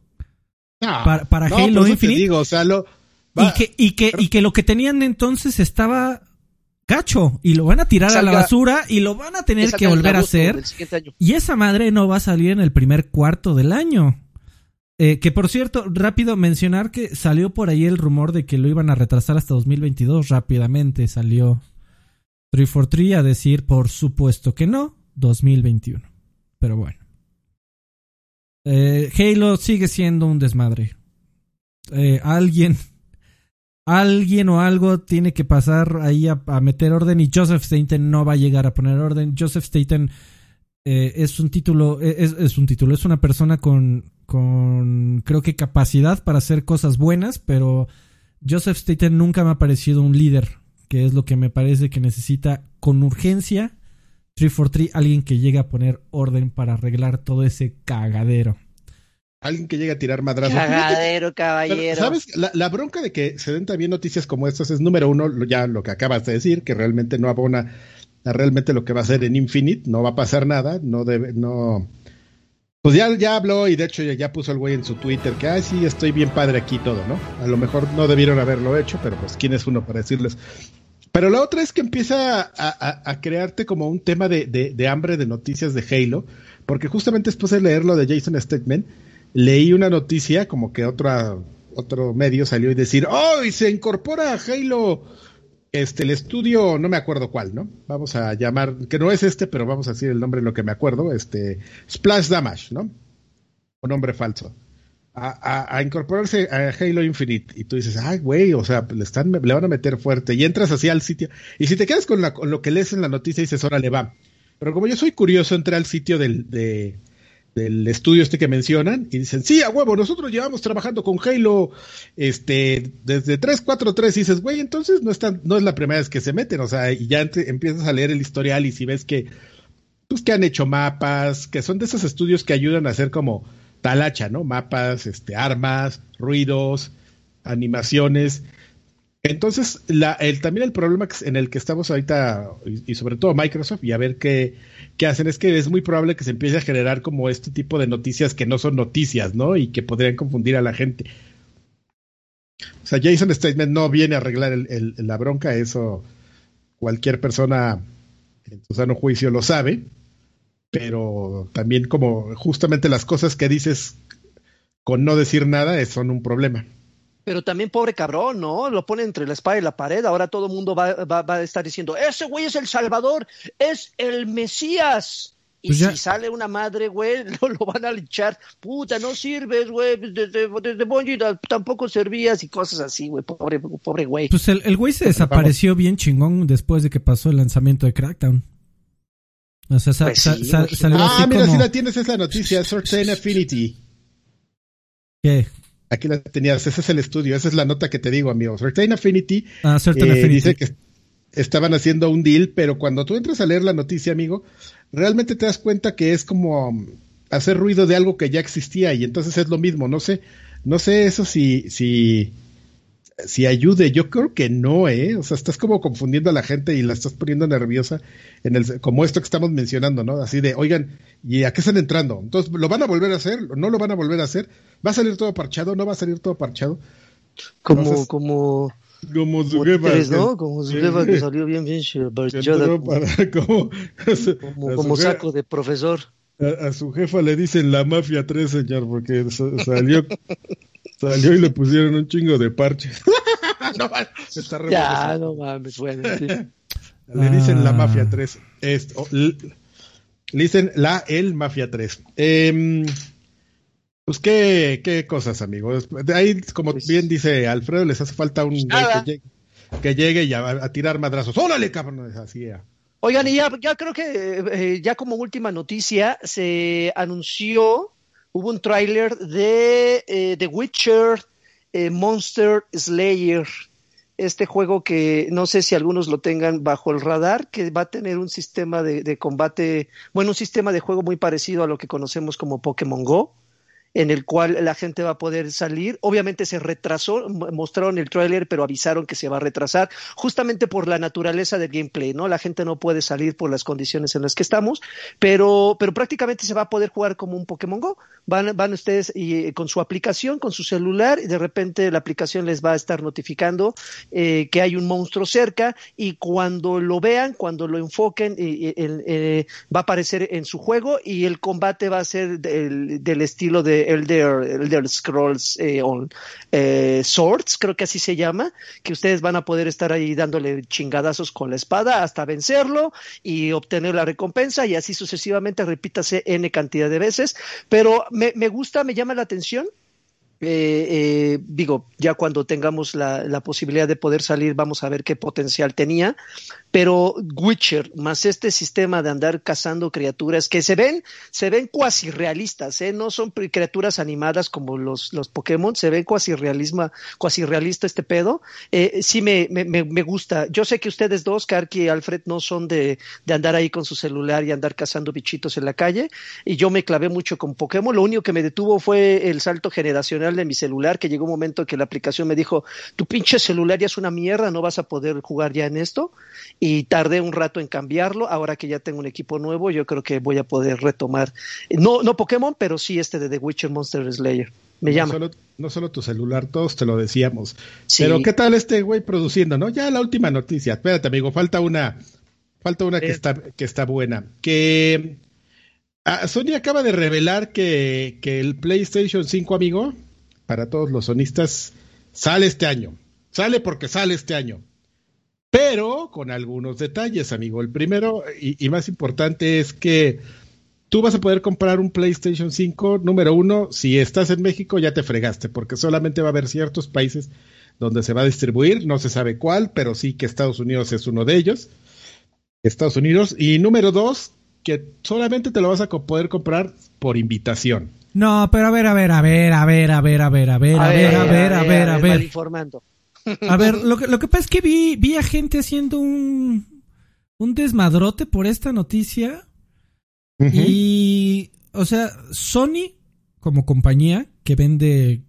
para, para Halo Infinite. Digo, o sea, lo, y, que, y, que, y que lo que tenían entonces estaba gacho y lo van a tirar a la basura y lo van a tener que volver a hacer. Y esa madre no va a salir en el primer cuarto del año. Eh, que por cierto, rápido mencionar que salió por ahí el rumor de que lo iban a retrasar hasta 2022. Rápidamente salió 343 a decir, por supuesto que no, 2021. Pero bueno. Eh, Halo sigue siendo un desmadre. Eh, alguien, alguien o algo tiene que pasar ahí a, meter orden y Joseph Staten no va a llegar a poner orden. Joseph Staten eh, es un título, es, es, un título, es una persona con, con, creo que capacidad para hacer cosas buenas, pero Joseph Staten nunca me ha parecido un líder, que es lo que me parece que necesita con urgencia 343, alguien que llegue a poner orden para arreglar todo ese cagadero. Alguien que llegue a tirar madrazos. Cagadero, caballero. ¿Sabes? La, bronca de que se den también noticias como estas es, número uno, ya lo que acabas de decir, que realmente no abona a realmente lo que va a ser en Infinite, no va a pasar nada, no debe, no. Pues ya, ya habló y de hecho ya, ya puso el güey en su Twitter que, ay, sí, estoy bien padre aquí todo, ¿no? A lo mejor no debieron haberlo hecho, pero pues, ¿quién es uno para decirles? Pero la otra es que empieza a, crearte como un tema de, hambre de noticias de Halo, porque justamente después de leerlo de Jason Statement, leí una noticia como que otra, otro medio salió y decir, ¡oh! Y se incorpora a Halo este, el estudio, no me acuerdo cuál, ¿no? Vamos a llamar, que no es este, pero vamos a decir el nombre en lo que me acuerdo, este, Splash Damage, ¿no? Un nombre falso. A, incorporarse a Halo Infinite y tú dices, ay, güey, o sea, le, están, le van a meter fuerte y entras así al sitio. Y si te quedas con, lo que lees en la noticia, dices, órale, va. Pero como yo soy curioso, entré al sitio del, de, del estudio este que mencionan y dicen, sí, a huevo, nosotros llevamos trabajando con Halo este, desde 343 y dices, güey, entonces no, están, no es la primera vez que se meten, o sea, y ya empiezas a leer el historial y si ves que, pues que han hecho mapas, que son de esos estudios que ayudan a hacer como talacha, ¿no? Mapas, este, armas, ruidos, animaciones. Entonces, la, el, también el problema en el que estamos ahorita, y, sobre todo Microsoft, y a ver qué, qué, hacen, es que es muy probable que se empiece a generar como este tipo de noticias que no son noticias, ¿no? Y que podrían confundir a la gente. O sea, Jason Statement no viene a arreglar el, la bronca, eso cualquier persona en su sano juicio lo sabe, pero también como justamente las cosas que dices con no decir nada son un problema. Pero también pobre cabrón, ¿no? Lo pone entre la espada y la pared. Ahora todo el mundo va, a estar diciendo, ese güey es el Salvador, es el Mesías. Y pues si sale una madre, güey, lo, van a linchar. Puta, no sirves, güey. Desde, desde tampoco servías y cosas así, güey. Pobre, pobre güey. Pues el, güey se desapareció bien chingón después de que pasó el lanzamiento de Crackdown. O sea, pues Ah, mira, si la tienes, esa noticia. Certain Affinity. ¿Qué? Aquí la tenías, ese es el estudio, esa es la nota que te digo, amigos. Certain Affinity, ah, eh, dice que estaban haciendo un deal, pero cuando tú entras a leer la noticia, amigo, realmente te das cuenta que es como hacer ruido de algo que ya existía y entonces es lo mismo. No sé, no sé eso si, si, si ayude. Yo creo que no, ¿eh? O sea, estás como confundiendo a la gente y la estás poniendo nerviosa en el, como esto que estamos mencionando, ¿no? Así de, oigan, ¿y a qué están entrando? Entonces, ¿lo van a volver a hacer? ¿No lo van a volver a hacer? ¿Va a salir todo parchado? ¿No va a salir todo parchado? Como, como, como jefa. ¿no? Como su jefa que salió bien, bien parchada. como, como, saco de profesor. A, su jefa le dicen la mafia 3, señor, porque salió Salió y le pusieron un chingo de parches. no, está ya, no mames, bueno. Le dicen la Mafia 3. le, dicen la El Mafia 3. Em, pues qué, qué cosas, amigos. De ahí, como pues bien dice Alfredo, les hace falta un que llegue, y a, tirar madrazos. ¡Órale, cabrón! Así ya. Oigan, y ya, ya creo que eh, ya como última noticia se anunció hubo un tráiler de eh, The Witcher eh, Monster Slayer, este juego que no sé si algunos lo tengan bajo el radar, que va a tener un sistema de, de combate, bueno, un sistema de juego muy parecido a lo que conocemos como Pokémon Go en el cual la gente va a poder salir. Obviamente se retrasó, mostraron el tráiler, pero avisaron que se va a retrasar, justamente por la naturaleza del gameplay, ¿no? La gente no puede salir por las condiciones en las que estamos, pero, pero prácticamente se va a poder jugar como un Pokémon Go. Van, van ustedes y, eh, con su aplicación, con su celular, y de repente la aplicación les va a estar notificando eh, que hay un monstruo cerca, y cuando lo vean, cuando lo enfoquen, eh, va a aparecer en su juego, y el combate va a ser del estilo de Elder, Elder Scrolls eh, on, eh, Swords, creo que así se llama, que ustedes van a poder estar ahí dándole chingadazos con la espada hasta vencerlo y obtener la recompensa y así sucesivamente repítase n cantidad de veces, pero me, me gusta, me llama la atención eh, eh, digo, ya cuando tengamos la, la, posibilidad de poder salir, vamos a ver qué potencial tenía. Pero Witcher, más este sistema de andar cazando criaturas que se ven, se ven cuasi realistas, ¿eh? no son criaturas animadas como los, los Pokémon, se ven cuasi realismo, cuasi realista este pedo. Eh, sí me, me, me, gusta. Yo sé que ustedes dos, Karki y Alfred, no son de, de andar ahí con su celular y andar cazando bichitos en la calle. Y yo me clavé mucho con Pokémon. Lo único que me detuvo fue el salto generacional de mi celular, que llegó un momento que la aplicación me dijo, tu pinche celular ya es una mierda, no vas a poder jugar ya en esto. Y tardé un rato en cambiarlo. Ahora que ya tengo un equipo nuevo, yo creo que voy a poder retomar, no, no Pokémon, pero sí este de The Witcher Monster Slayer. Me llama. Solo, no solo tu celular, todos te lo decíamos. Pero ¿qué tal este güey produciendo, no? Ya la última noticia. Espérate, amigo, falta una, falta una que eh. está, que está buena. Que ah, Sony acaba de revelar que, que el PlayStation 5, amigo, para todos los sonistas, sale este año. Sale porque sale este año. Pero con algunos detalles, amigo. El primero y más importante es que tú vas a poder comprar un PlayStation 5 número uno. Si estás en México, ya te fregaste, porque solamente va a haber ciertos países donde se va a distribuir. No se sabe cuál, pero sí que Estados Unidos es uno de ellos. Estados Unidos. Y número dos, que solamente te lo vas a poder comprar por invitación. No, pero a ver, a ver, a ver, a ver, a ver, a ver, a ver, a ver, a ver, a ver, a ver. informando. A ver, lo que, lo que pasa es que vi, vi a gente haciendo un, un desmadrote por esta noticia y, o sea, Sony como compañía que vende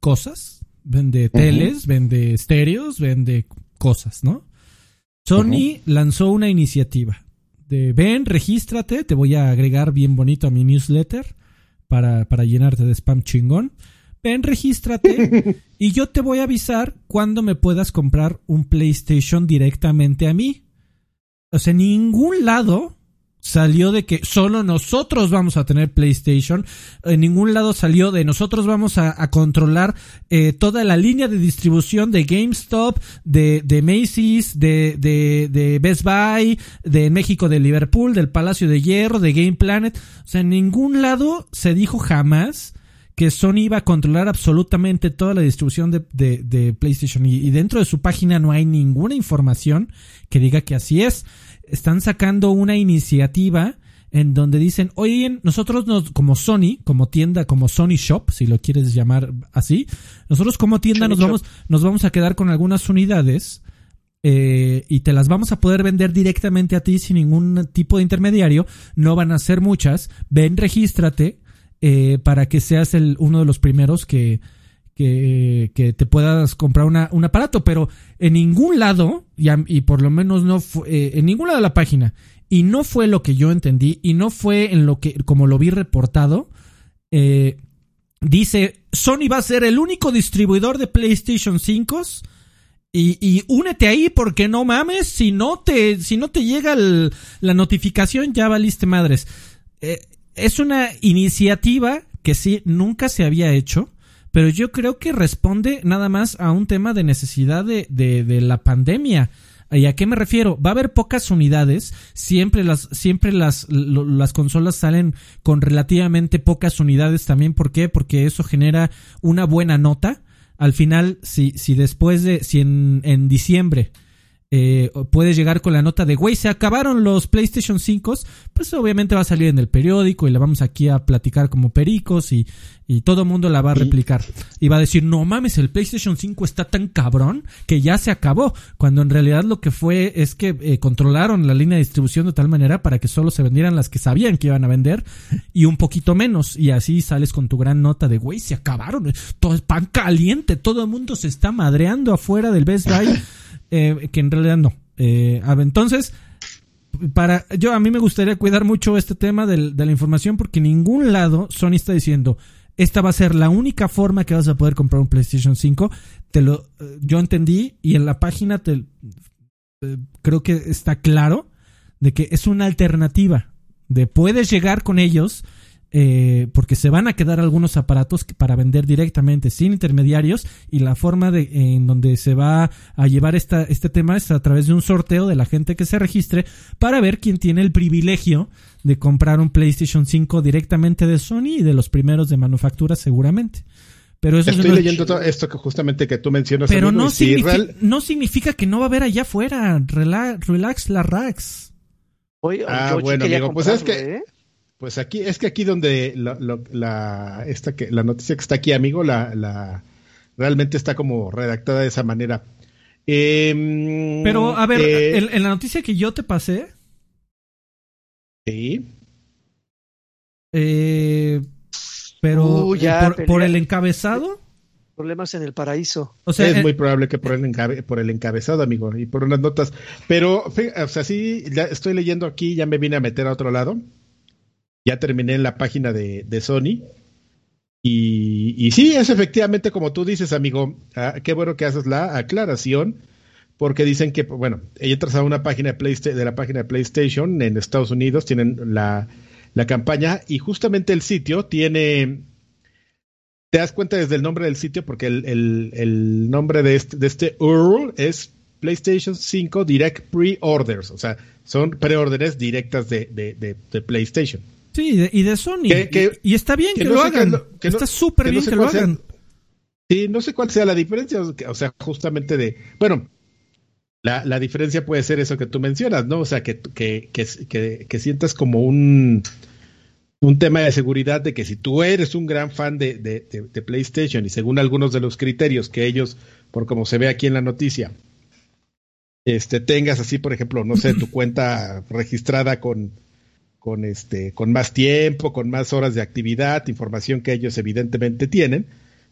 cosas, vende teles, vende estéreos, vende cosas, ¿no? Sony lanzó una iniciativa de ven, regístrate, te voy a agregar bien bonito a mi newsletter para, para llenarte de spam chingón. Ven, regístrate y yo te voy a avisar cuando me puedas comprar un PlayStation directamente a mí. O sea, en ningún lado salió de que solo nosotros vamos a tener PlayStation. En ningún lado salió de nosotros vamos a, controlar eh, toda la línea de distribución de GameStop, de, de Macy's, de, de, de, Best Buy, de México de Liverpool, del Palacio de Hierro, de Game Planet. O sea, en ningún lado se dijo jamás que Sony iba a controlar absolutamente toda la distribución de, de, PlayStation y dentro de su página no hay ninguna información que diga que así es están sacando una iniciativa en donde dicen, oye, nosotros nos, como Sony, como tienda, como Sony Shop, si lo quieres llamar así, nosotros como tienda nos vamos, nos vamos a quedar con algunas unidades eh, y te las vamos a poder vender directamente a ti sin ningún tipo de intermediario. No van a ser muchas. Ven, regístrate eh, para que seas el, uno de los primeros que, te puedas comprar un aparato, pero en ningún lado, y, y por lo menos no fue, eh, en ningún lado de la página, y no fue lo que yo entendí, y no fue en lo que, como lo vi reportado, eh, dice, Sony va a ser el único distribuidor de PlayStation 5 y, y, únete ahí porque no mames, si no te, si no te llega la notificación ya valiste madres. Eh, es una iniciativa que sí nunca se había hecho pero yo creo que responde nada más a un tema de necesidad de, de, la pandemia. ¿Y a qué me refiero? Va a haber pocas unidades, siempre las, siempre las, las consolas salen con relativamente pocas unidades también. ¿Por qué? Porque eso genera una buena nota. Al final, si, si después de, si en, en diciembre eh, puedes llegar con la nota de, güey, se acabaron los PlayStation 5, pues obviamente va a salir en el periódico y la vamos aquí a platicar como pericos y, y todo el mundo la va a replicar. Y va a decir, no mames, el PlayStation 5 está tan cabrón que ya se acabó. Cuando en realidad lo que fue es que eh, controlaron la línea de distribución de tal manera para que solo se vendieran las que sabían que iban a vender y un poquito menos. Y así sales con tu gran nota de, güey, se acabaron. Todo es pan caliente, todo el mundo se está madreando afuera del Best Buy. Eh, que en realidad no. Eh, entonces, para yo a mí me gustaría cuidar mucho este tema de la información porque en ningún lado Sony está diciendo esta va a ser la única forma que vas a poder comprar un PlayStation 5. Te lo eh, yo entendí y en la página te creo que está claro de que es una alternativa de puedes llegar con ellos eh, porque se van a quedar algunos aparatos para vender directamente sin intermediarios y la forma de, en donde se va a llevar esta, este tema es a través de un sorteo de la gente que se registre para ver quién tiene el privilegio de comprar un PlayStation 5 directamente de Sony y de los primeros de manufactura seguramente. Pero eso Estoy leyendo todo esto que justamente que tú mencionas. Pero no, significa, no significa que no va a haber allá afuera. Relax, relax la racks. ah, bueno, amigo, pues es que ¿eh? Pues aquí, es que aquí donde la, esta que, la noticia que está aquí, amigo, la, la realmente está como redactada de esa manera. Em, pero, a ver, eh, en, la noticia que yo te pasé. Sí. Eh, pero uh, por, el encabezado. Problemas en el paraíso. O sea, es muy probable que por el, por el encabezado, amigo, y por unas notas. Pero, o sea, sí, ya estoy leyendo aquí, ya me vine a meter a otro lado ya terminé en la página de, Sony. Y, sí, es efectivamente como tú dices, amigo. Ah, qué bueno que haces la aclaración, porque dicen que, bueno, entras a una página de, de la página de PlayStation en Estados Unidos, tienen la, campaña y justamente el sitio tiene te das cuenta desde el nombre del sitio porque el, nombre de este, de este URL es PlayStation 5 Direct Pre-Orders, o sea, son preórdenes directas de, PlayStation. Sí, y de Sony. y, está bien que, lo hagan. está súper bien que, lo hagan. sí, no sé cuál sea la diferencia, o sea, justamente de, bueno, la, la diferencia puede ser eso que tú mencionas, ¿no? O sea, que, que, que, que sientas como un un tema de seguridad de que si tú eres un gran fan de, de, PlayStation y según algunos de los criterios que ellos, por como se ve aquí en la noticia, este, tengas así, por ejemplo, no sé, tu cuenta registrada con, con, este, con más tiempo, con más horas de actividad, información que ellos evidentemente tienen,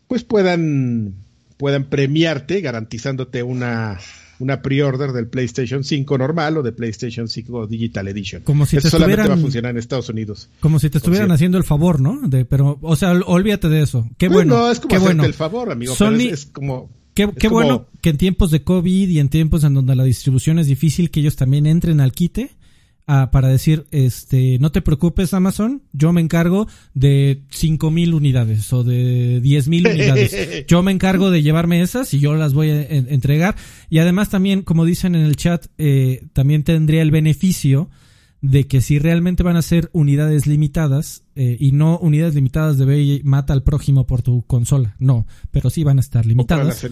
pues puedan, puedan premiarte garantizándote una, una pre-order del PlayStation 5 normal o de PlayStation 5 Digital Edition. Como si Eso solamente va a funcionar en Estados Unidos. Como si te estuvieran haciendo el favor, ¿no? De, pero, o sea, olvídate de eso. Qué bueno. No, es como qué bueno. el favor, amigo. es, como Qué, qué bueno que en tiempos de COVID y en tiempos en donde la distribución es difícil, que ellos también entren al quite para decir, este, no te preocupes Amazon, yo me encargo de cinco mil unidades o de diez mil unidades. Yo me encargo de llevarme esas y yo las voy a entregar. Y además también, como dicen en el chat, eh, también tendría el beneficio de que si realmente van a ser unidades limitadas eh, y no unidades limitadas de ve mata al prójimo por tu consola, no, pero sí van a estar limitadas.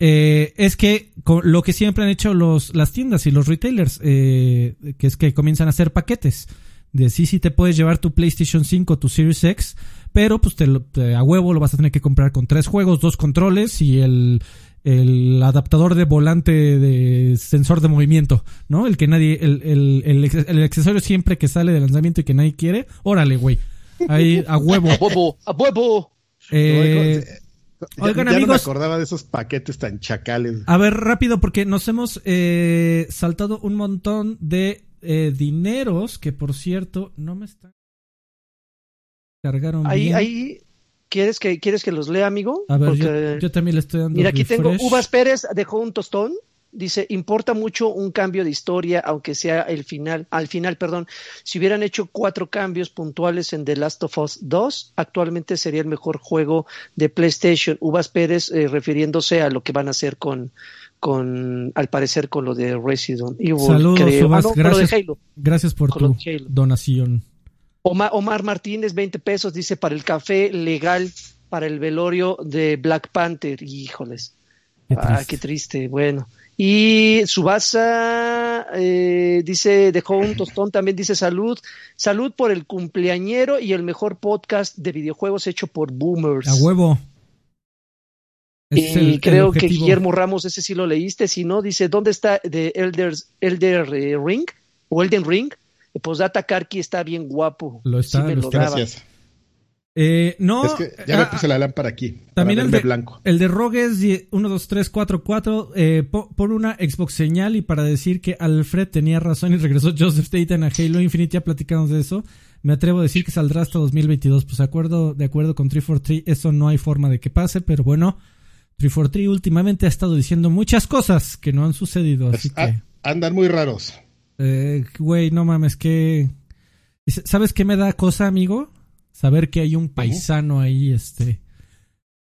Eh, es que lo que siempre han hecho los, las tiendas y los retailers, eh, que es que comienzan a hacer paquetes. De sí, sí te puedes llevar tu PlayStation 5, tu Series X, pero pues te, a huevo lo vas a tener que comprar con tres juegos, dos controles y el, el adaptador de volante de sensor de movimiento, ¿no? El que nadie, el, el, el, accesorio siempre que sale de lanzamiento y que nadie quiere, órale, güey. Ahí, a huevo. A huevo, a huevo. Eh, oigan, ya amigos. No me acordaba de esos paquetes tan chacales. A ver, rápido, porque nos hemos eh, saltado un montón de eh, dineros que, por cierto, no me están. Cargaron. Ahí, ahí, ¿Quieres que, ¿Quieres que los lea, amigo? A ver, yo, también le estoy dando. Mira, aquí tengo Uvas Pérez, dejó un tostón. Dice, importa mucho un cambio de historia, aunque sea el final, al final, perdón. Si hubieran hecho cuatro cambios puntuales en The Last of Us 2, actualmente sería el mejor juego de PlayStation. Uvas Pérez eh, refiriéndose a lo que van a hacer con, con, al parecer, con lo de Resident Evil. Saludos, ah, gracias, gracias por tu donación. Omar, Martínez, 20 pesos, dice para el café legal para el velorio de Black Panther. Híjoles. Qué ah, qué triste. Bueno. Y Subasa eh, dice, dejó un tostón, también dice salud. Salud por el cumpleañero y el mejor podcast de videojuegos hecho por boomers. A huevo. y creo que Guillermo Ramos, ese sí lo leíste. Si no, dice, ¿dónde está de Elder, Elder eh, Ring? ¿O Elden Ring? Posdata Karki está bien guapo. Lo está, Gracias. Eh, no, es que ya me ah, puse la lámpara aquí. También el de, blanco. el de Rogues 1, 2, 3, 4, 4 eh, por una Xbox señal y para decir que Alfred tenía razón y regresó Joseph Staten a Halo Infinite, ya platicamos de eso. Me atrevo a decir que saldrá hasta 2022. Pues de acuerdo, de acuerdo con 343, eso no hay forma de que pase, pero bueno, 343 últimamente ha estado diciendo muchas cosas que no han sucedido, pues, así que... Andan muy raros. Eh, güey, no mames, que... ¿Sabes qué me da cosa, amigo? Saber que hay un paisano ahí, este,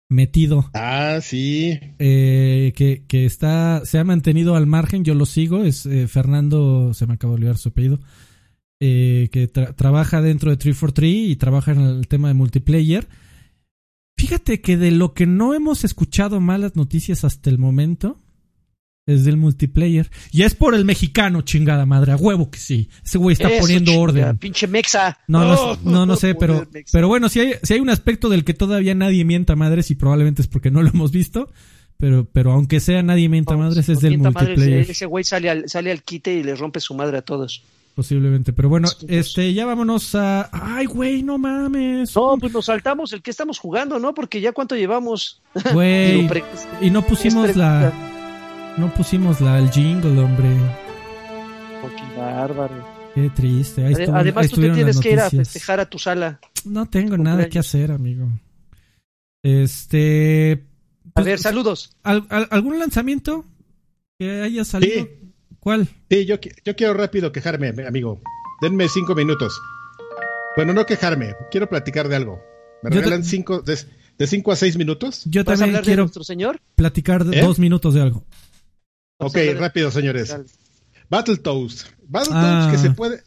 metido. Ah, sí. Eh, que, que está, se ha mantenido al margen, yo lo sigo, es eh, Fernando, se me acaba de olvidar su apellido, eh, que trabaja dentro de 343 y trabaja en el tema de multiplayer. Fíjate que de lo que no hemos escuchado malas noticias hasta el momento, es del multiplayer. Y es por el mexicano, chingada madre. A huevo que sí. Ese güey está poniendo orden. Pinche mexa. No, no, no, no sé, pero, pero bueno, si hay, si hay un aspecto del que todavía nadie mienta madres y probablemente es porque no lo hemos visto. Pero, pero aunque sea nadie mienta madres, es del multiplayer. ese güey sale al, sale al quite y le rompe su madre a todos. Posiblemente, pero bueno, este, ya vámonos a. Ay, güey, no mames. No, pues nos saltamos el que estamos jugando, ¿no? Porque ya cuánto llevamos. Güey. y no pusimos la no pusimos la, el jingle, hombre. Oh, qué bárbaro. Qué triste. Además, tú te tienes que ir a festejar a tu sala. No tengo nada que hacer, amigo. Este. a ver, saludos. algún lanzamiento que haya salido? ¿Cuál? Sí, yo, yo quiero rápido quejarme, amigo. Denme cinco minutos. Bueno, no quejarme, quiero platicar de algo. ¿Me regalan cinco, de, cinco a seis minutos? Yo también hablar quiero de nuestro señor? platicar ¿Eh? dos minutos de algo. Ok, rápido, señores. Battletoads. Battletoads que se ah. puede.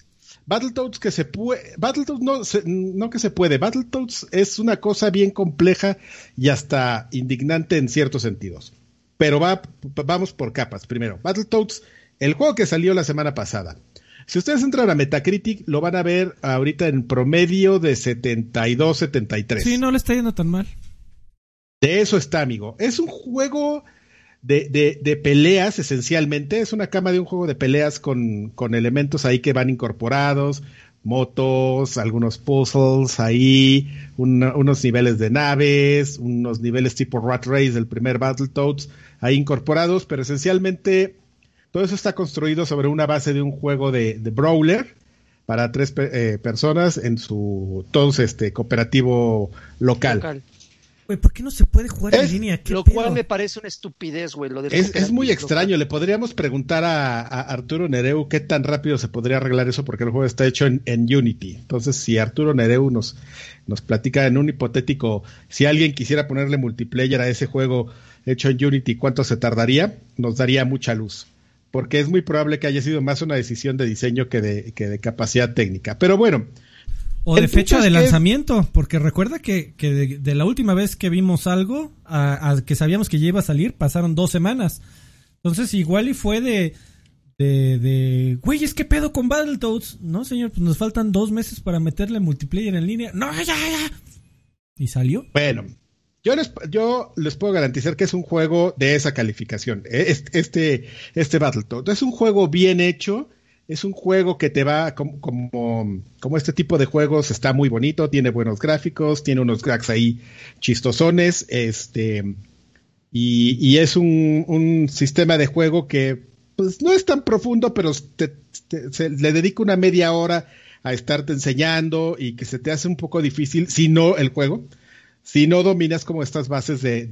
Battletoads que se puede. Battletoads no, no que se puede. Battletoads es una cosa bien compleja y hasta indignante en ciertos sentidos. Pero va, vamos por capas. Primero, Battletoads, el juego que salió la semana pasada. Si ustedes entran a Metacritic, lo van a ver ahorita en promedio de 72, 73. Sí, no le está yendo tan mal. De eso está, amigo. Es un juego de, de, peleas, esencialmente. Es una cama de un juego de peleas con, con elementos ahí que van incorporados, motos, algunos puzzles ahí, unos niveles de naves, unos niveles tipo Rat Race del primer Battletoads ahí incorporados, pero esencialmente todo eso está construido sobre una base de un juego de, brawler para tres eh, personas en su todo este cooperativo local. Güey, ¿por qué no se puede jugar en línea? lo cual me parece una estupidez, güey. es, muy extraño. Le podríamos preguntar a, Arturo Nereu qué tan rápido se podría arreglar eso porque el juego está hecho en, Unity. Entonces, si Arturo Nereu nos, nos platica en un hipotético, si alguien quisiera ponerle multiplayer a ese juego hecho en Unity, ¿cuánto se tardaría? Nos daría mucha luz porque es muy probable que haya sido más una decisión de diseño que de, que de capacidad técnica. Pero bueno. O de fecha de lanzamiento, porque recuerda que, que de, la última vez que vimos algo, a, que sabíamos que ya iba a salir, pasaron dos semanas. Entonces igual y fue de, de, de, güey, es que pedo con Battletoads. No, señor, pues nos faltan dos meses para meterle multiplayer en línea. No, ya, ya. Y salió. Bueno, yo les, yo les puedo garantizar que es un juego de esa calificación. E, este, este Battletoads es un juego bien hecho. Es un juego que te va como, como, este tipo de juegos está muy bonito, tiene buenos gráficos, tiene unos gags ahí chistosones, este, y, es un, sistema de juego que pues no es tan profundo, pero le dedica una media hora a estarte enseñando y que se te hace un poco difícil, si no el juego, si no dominas como estas bases de,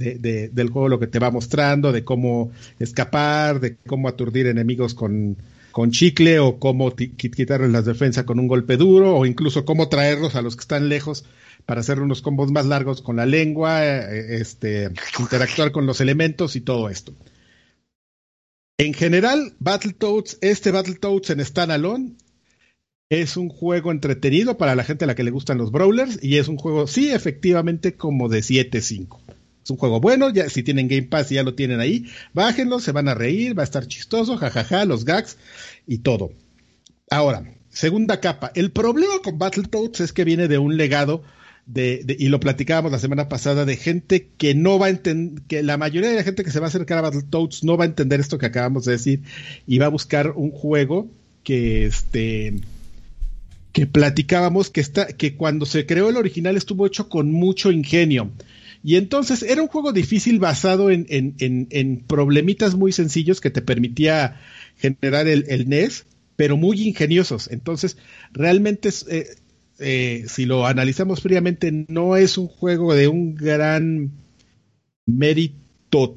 del juego, lo que te va mostrando, de cómo escapar, de cómo aturdir enemigos con, con chicle o cómo quitarles las defensas con un golpe duro o incluso cómo traerlos a los que están lejos para hacer unos combos más largos con la lengua, eh, este, interactuar con los elementos y todo esto. En general, Battletoads, este Battletoads en standalone es un juego entretenido para la gente a la que le gustan los brawlers y es un juego, sí, efectivamente, como de 7-5. Es un juego bueno, ya si tienen Game Pass ya lo tienen ahí, bájenlo, se van a reír, va a estar chistoso, jajaja, los gags y todo. Ahora, segunda capa. El problema con Battletoads es que viene de un legado de, y lo platicábamos la semana pasada, de gente que no va a entender, que la mayoría de la gente que se va a acercar a Battletoads no va a entender esto que acabamos de decir y va a buscar un juego que este que platicábamos que, está, que cuando se creó el original estuvo hecho con mucho ingenio. Y entonces era un juego difícil basado en, en, problemitas muy sencillos que te permitía generar el, NES, pero muy ingeniosos. Entonces, realmente, eh, eh, si lo analizamos fríamente, no es un juego de un gran mérito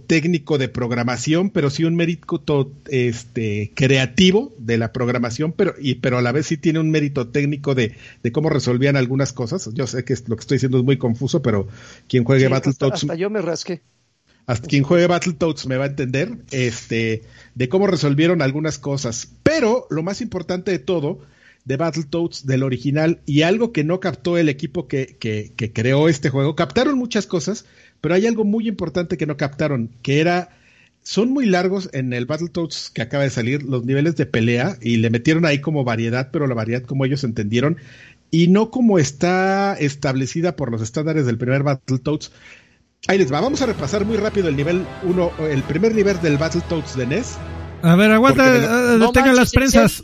técnico de programación, pero sí un mérito este, creativo de la programación, pero, y, pero a la vez sí tiene un mérito técnico de, de cómo resolvían algunas cosas. Yo sé que lo que estoy diciendo es muy confuso, pero quien juegue Battletoads... Hasta, yo me rasqué. Hasta quien juegue Battletoads me va a entender este, de cómo resolvieron algunas cosas. Pero lo más importante de todo, de Battletoads, del original, y algo que no captó el equipo que, que, que creó este juego, captaron muchas cosas, pero hay algo muy importante que no captaron, que era son muy largos en el Battletoads que acaba de salir los niveles de pelea y le metieron ahí como variedad, pero la variedad como ellos entendieron y no como está establecida por los estándares del primer Battletoads. Ahí les va, vamos a repasar muy rápido el nivel 1, el primer nivel del Battletoads de NES. A ver, aguanta, eh, tengan las prensas.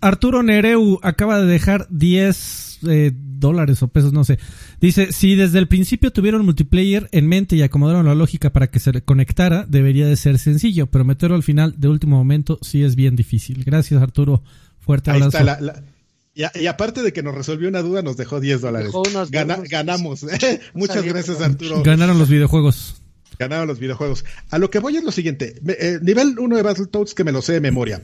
Arturo Nereu acaba de dejar 10 eh, dólares o pesos, no sé. Dice, si desde el principio tuvieron multiplayer en mente y acomodaron la lógica para que se conectara, debería de ser sencillo, pero meterlo al final de último momento sí es bien difícil. Gracias Arturo, fuerte abrazo. Está Y, aparte de que nos resolvió una duda, nos dejó 10 dólares. ganamos. Muchas gracias, Arturo. Ganaron los videojuegos. Ganaron los videojuegos. A lo que voy es lo siguiente. Eh, nivel 1 de Battletoads que me lo sé de memoria.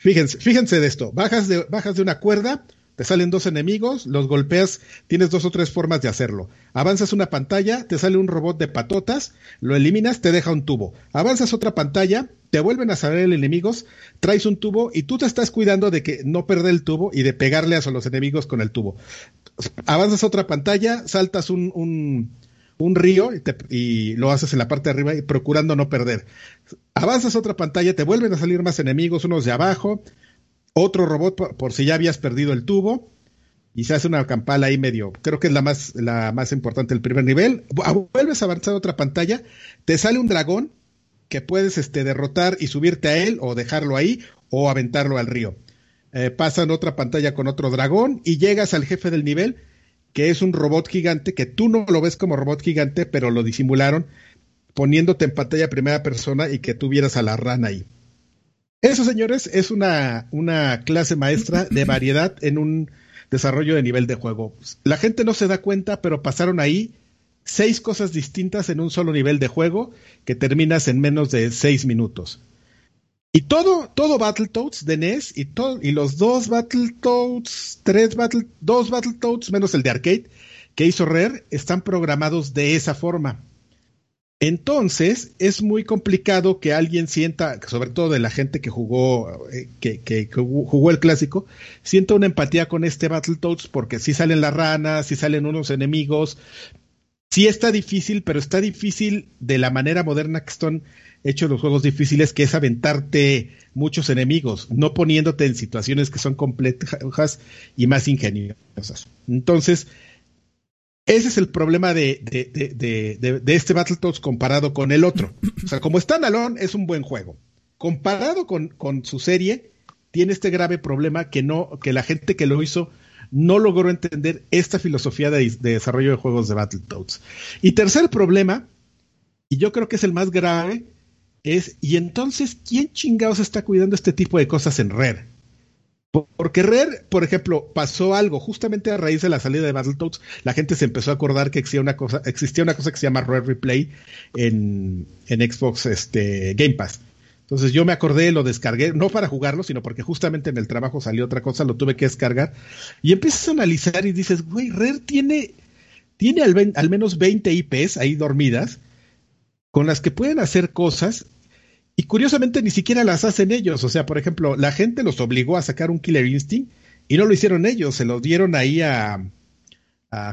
Fíjense, fíjense de esto. Bajas de, bajas de una cuerda, te salen dos enemigos, los golpeas, tienes dos o tres formas de hacerlo. Avanzas una pantalla, te sale un robot de patotas, lo eliminas, te deja un tubo. Avanzas otra pantalla, te vuelven a salir enemigos, traes un tubo y tú te estás cuidando de que no perder el tubo y de pegarle a los enemigos con el tubo. Avanzas otra pantalla, saltas un, un, río y, y, lo haces en la parte de arriba y procurando no perder. Avanzas otra pantalla, te vuelven a salir más enemigos, unos de abajo, otro robot por, si ya habías perdido el tubo y se hace una campala ahí medio, creo que es la más, la más importante del primer nivel. Vuelves a avanzar a otra pantalla, te sale un dragón que puedes este, derrotar y subirte a él o dejarlo ahí o aventarlo al río. Eh, pasan otra pantalla con otro dragón y llegas al jefe del nivel, que es un robot gigante, que tú no lo ves como robot gigante, pero lo disimularon poniéndote en pantalla primera persona y que tuvieras a la rana ahí. Eso, señores, es una, una clase maestra de variedad en un desarrollo de nivel de juego. La gente no se da cuenta, pero pasaron ahí seis cosas distintas en un solo nivel de juego que terminas en menos de seis minutos. Y todo, todo Battletoads de NES y, todo, y los dos Battletoads, tres Battle, dos Battletoads menos el de arcade que hizo Rare están programados de esa forma. Entonces, es muy complicado que alguien sienta, sobre todo de la gente que jugó, eh, que, jugó el clásico, sienta una empatía con este Battletoads porque si salen las ranas, si salen unos enemigos. Sí está difícil, pero está difícil de la manera moderna que están hechos los juegos difíciles, que es aventarte muchos enemigos, no poniéndote en situaciones que son complejas y más ingeniosas. Entonces, ese es el problema de, de, este Battletoads comparado con el otro. O sea, como standalone es un buen juego. Comparado con, su serie, tiene este grave problema que no, que la gente que lo hizo no logró entender esta filosofía de, desarrollo de juegos de Battletoads. Y tercer problema, y yo creo que es el más grave, es, ¿y entonces quién chingados está cuidando este tipo de cosas en Red? Porque Rare, por ejemplo, pasó algo justamente a raíz de la salida de Battletoads, la gente se empezó a acordar que existía una cosa, existía una cosa que se llama Rare Replay en, en Xbox este, Game Pass. Entonces yo me acordé, lo descargué, no para jugarlo, sino porque justamente en el trabajo salió otra cosa, lo tuve que descargar. Y empiezas a analizar y dices, güey, Rare tiene, tiene al, al menos 20 IPs ahí dormidas con las que pueden hacer cosas y curiosamente ni siquiera las hacen ellos. O sea, por ejemplo, la gente los obligó a sacar un Killer Instinct y no lo hicieron ellos, se lo dieron ahí a,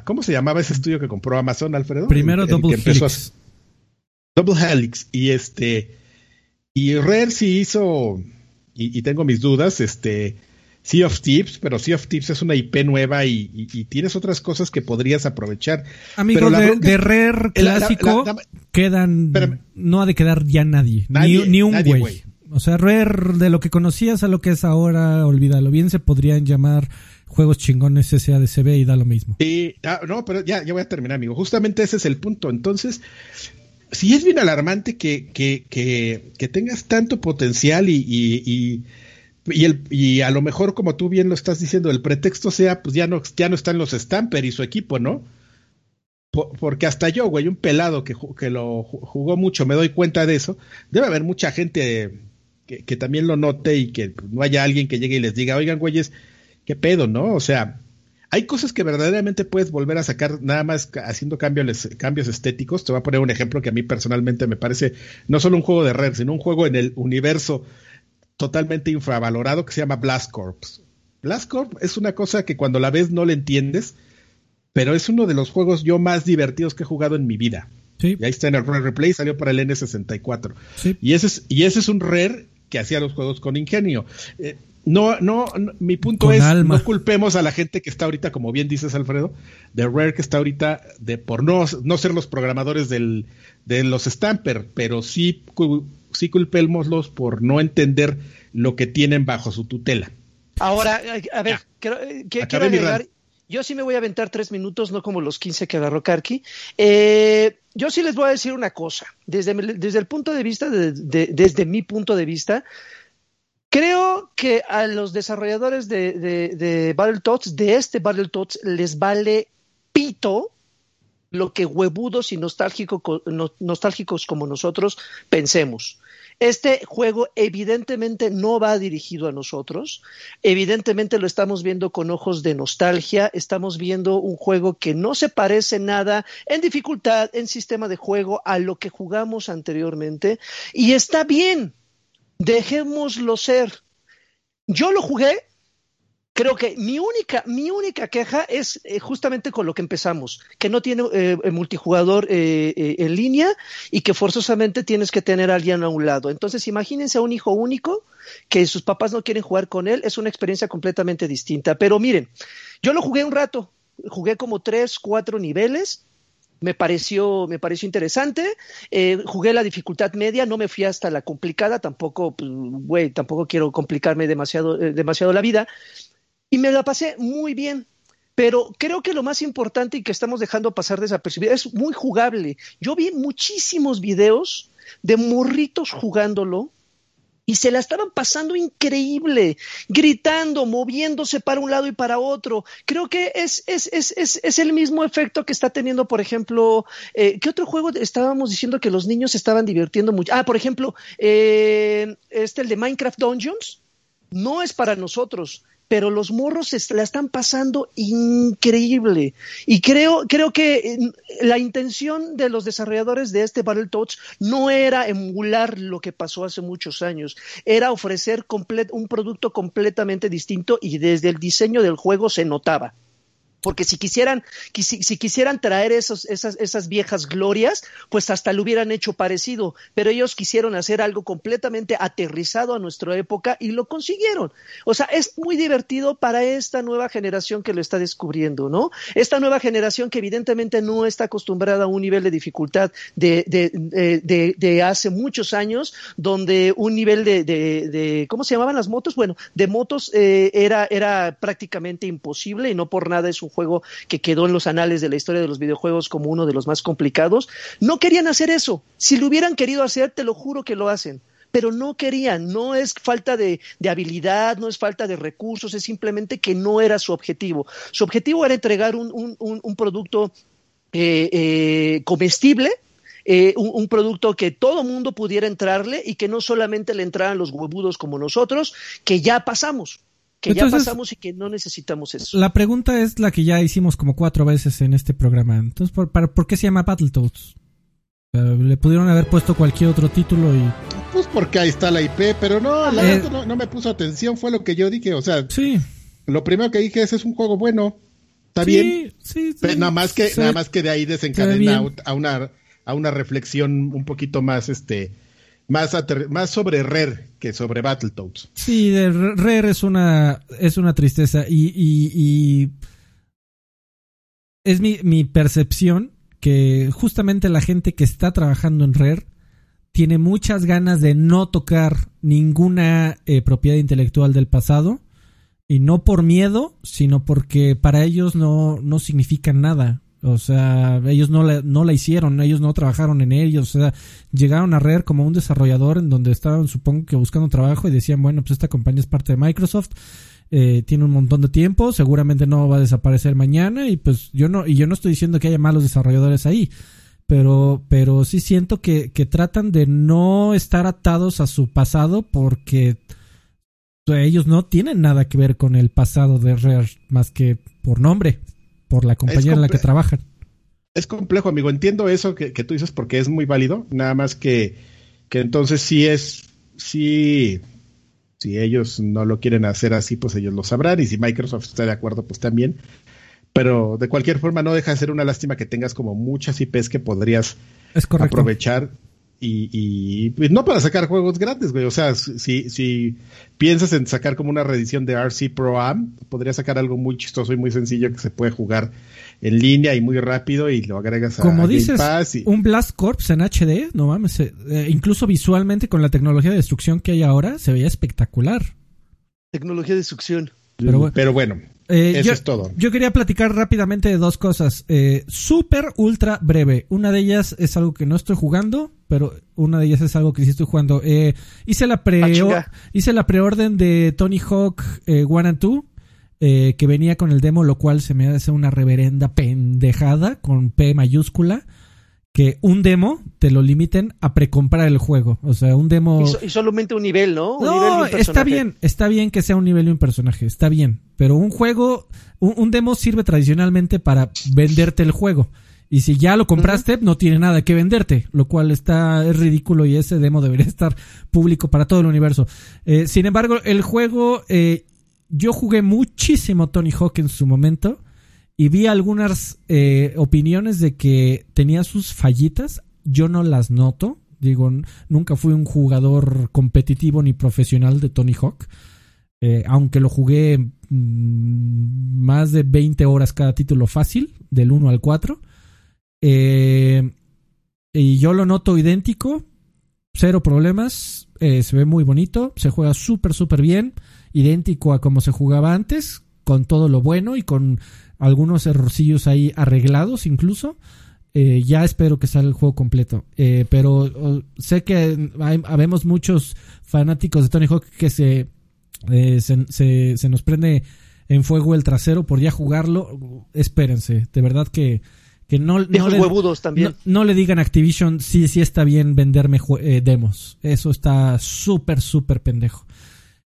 ¿cómo se llamaba ese estudio que compró Amazon, Alfredo? Primero Double Helix. Double Helix. Y este, y Rare sí hizo, y, y, tengo mis dudas, este, Sea of Tips, pero Sea of Tips es una IP nueva y, tienes otras cosas que podrías aprovechar. Amigo, de, Rare clásico quedan, no ha de quedar ya nadie, ni, un güey. O sea, Rare de lo que conocías a lo que es ahora, olvídalo. Bien se podrían llamar juegos chingones SADCB y da lo mismo. Sí, ah, no, pero ya, ya voy a terminar, amigo. Justamente ese es el punto. Entonces, si es bien alarmante que, que, que, que tengas tanto potencial y y, el, y a lo mejor, como tú bien lo estás diciendo, el pretexto sea, pues ya no, ya no están los Stamper y su equipo, ¿no? porque hasta yo, güey, un pelado que, que lo jugó mucho, me doy cuenta de eso. Debe haber mucha gente que, que también lo note y que no haya alguien que llegue y les diga, oigan, güeyes, qué pedo, ¿no? O sea, hay cosas que verdaderamente puedes volver a sacar nada más haciendo cambios, cambios estéticos. Te voy a poner un ejemplo que a mí personalmente me parece no solo un juego de red, sino un juego en el universo totalmente infravalorado que se llama Blast Corps. Blast Corps es una cosa que cuando la ves no le entiendes, pero es uno de los juegos yo más divertidos que he jugado en mi vida. Y ahí está en el Rare Replay, salió para el N64. Y, ese es, y ese es un Rare que hacía los juegos con ingenio. Eh, no, no, mi punto es, no culpemos a la gente que está ahorita, como bien dices Alfredo, de Rare que está ahorita de por no, no ser los programadores del, de los Stamper, pero sí sí culpémoslos por no entender lo que tienen bajo su tutela. Ahora, a ver, quiero, eh, quiero agregar, yo sí me voy a aventar tres minutos, no como los 15 que agarró Karki. Eh, yo sí les voy a decir una cosa, desde, desde el punto de vista, de, desde mi punto de vista, Creo que a los desarrolladores de, de, de Battletoads, de este Battletoads, les vale pito lo que huevudos y nostálgicos como nosotros pensemos. Este juego evidentemente no va dirigido a nosotros, evidentemente lo estamos viendo con ojos de nostalgia, estamos viendo un juego que no se parece nada en dificultad, en sistema de juego a lo que jugamos anteriormente. Y está bien, dejémoslo ser. Yo lo jugué, creo que mi única, mi única queja es eh, justamente con lo que empezamos, que no tiene eh, multijugador eh, en línea y que forzosamente tienes que tener a alguien a un lado. Entonces, imagínense a un hijo único que sus papás no quieren jugar con él, es una experiencia completamente distinta. Pero miren, yo lo jugué un rato, jugué como tres, cuatro niveles. Me pareció, me pareció interesante. jugué la dificultad media, no me fui hasta la complicada, tampoco, pues, güey, tampoco quiero complicarme demasiado, demasiado la vida y me la pasé muy bien. Pero creo que lo más importante y que estamos dejando pasar desapercibido es muy jugable. Yo vi muchísimos videos de morritos jugándolo y se la estaban pasando increíble, gritando, moviéndose para un lado y para otro. Creo que es, es, es, es el mismo efecto que está teniendo, por ejemplo, eh, ¿qué otro juego estábamos diciendo que los niños estaban divirtiendo mucho? Ah, por ejemplo, eh, este, el de Minecraft Dungeons. No es para nosotros, pero los morros la están pasando increíble. Y creo, creo que eh, la intención de los desarrolladores de este Battletoads no era emular lo que pasó hace muchos años, era ofrecer un producto completamente distinto y desde el diseño del juego se notaba porque si quisieran, si, quisieran traer esos, esas, esas viejas glorias, pues hasta lo hubieran hecho parecido, pero ellos quisieron hacer algo completamente aterrizado a nuestra época y lo consiguieron. O sea, es muy divertido para esta nueva generación que lo está descubriendo, ¿no? Esta nueva generación que evidentemente no está acostumbrada a un nivel de dificultad de, de, de, hace muchos años, donde un nivel de, de, ¿cómo se llamaban las motos? Bueno, de motos eh, era, era prácticamente imposible y no por nada es un juego que quedó en los anales de la historia de los videojuegos como uno de los más complicados, no querían hacer eso. Si lo hubieran querido hacer, te lo juro que lo hacen pero no querían, no es falta de, habilidad, no es falta de recursos, es simplemente que no era su objetivo. Su objetivo era entregar un, producto eh, eh, comestible, eh, un, producto que todo mundo pudiera entrarle y que no solamente le entraran los huevudos como nosotros, que ya pasamos que ya pasamos y que no necesitamos eso. La pregunta es la que ya hicimos como cuatro veces en este programa. Entonces, ¿por, ¿por qué se llama Battletoads? le pudieron haber puesto cualquier otro título y... Pues porque ahí está la IP, pero no, la eh, no, me puso atención, fue lo que yo dije, o sea... Sí. Lo primero que dije es, es un juego bueno, está bien. Sí, sí. nada más que, nada más que de ahí desencadena a una, a una reflexión un poquito más, este más, sobre Rare que sobre Battletoads. Sí, de Rare es una, es una tristeza y, y, es mi, mi, percepción que justamente la gente que está trabajando en Rare tiene muchas ganas de no tocar ninguna eh, propiedad intelectual del pasado y no por miedo, sino porque para ellos no, no significa nada. O sea, ellos no la, no la hicieron, ellos no trabajaron en ellos. O sea, llegaron a Rare como un desarrollador en donde estaban, supongo que buscando trabajo y decían, bueno, pues esta compañía es parte de Microsoft, eh, tiene un montón de tiempo, seguramente no va a desaparecer mañana y pues yo no, y yo no estoy diciendo que haya malos desarrolladores ahí. Pero, pero sí siento que, que tratan de no estar atados a su pasado porque ellos no tienen nada que ver con el pasado de Rare más que por nombre por la compañía en la que trabajan. Es complejo, amigo. Entiendo eso que, tú dices porque es muy válido. Nada más que, que entonces sí es, sí, si ellos no lo quieren hacer así, pues ellos lo sabrán. Y si Microsoft está de acuerdo, pues también. Pero de cualquier forma no deja de ser una lástima que tengas como muchas IPs que podrías aprovechar y, y pues, no para sacar juegos grandes, güey. O sea, si, si piensas en sacar como una reedición de RC Pro Am, podría sacar algo muy chistoso y muy sencillo que se puede jugar en línea y muy rápido y lo agregas a Como dices, un Blast Corps en HD, no mames, eh, eh, incluso visualmente con la tecnología de destrucción que hay ahora, se veía espectacular. Tecnología de destrucción. Pero bueno. Eh, Eso es todo. Yo quería platicar rápidamente de dos cosas. Eh, Súper, ultra breve. Una de ellas es algo que no estoy jugando, pero una de ellas es algo que sí estoy jugando. Eh, hice la pre ah, hice la preorden de Tony Hawk eh, One and Two. Eh, que venía con el demo, lo cual se me hace una reverenda pendejada con P mayúscula que un demo te lo limiten a precomprar el juego. O sea, un demo. Y, solamente un nivel, ¿no? no, está bien, está bien que sea un nivel y un personaje, está bien. Pero un juego, un, demo sirve tradicionalmente para venderte el juego. Y si ya lo compraste, no tiene nada que venderte, lo cual está es ridículo y ese demo debería estar público para todo el universo. Eh, sin embargo, el juego, eh, yo jugué muchísimo Tony Hawk en su momento y vi algunas eh, opiniones de que tenía sus fallitas. Yo no las noto. Digo, nunca fui un jugador competitivo ni profesional de Tony Hawk. Eh, aunque lo jugué mm, más de 20 horas cada título fácil, del 1 al 4. Eh, y yo lo noto idéntico, cero problemas, se ve muy bonito, se juega súper, súper bien, idéntico a como se jugaba antes, con todo lo bueno y con algunos errorcillos ahí arreglados incluso. Eh, ya espero que salga el juego completo. Eh, pero sé que hay, habemos muchos fanáticos de Tony Hawk que se, eh, se, se, nos prende en fuego el trasero por ya jugarlo. Espérense, de verdad que, que no, no, le, también. No, le digan Activision si sí, está bien venderme demos. Eso está súper, súper pendejo.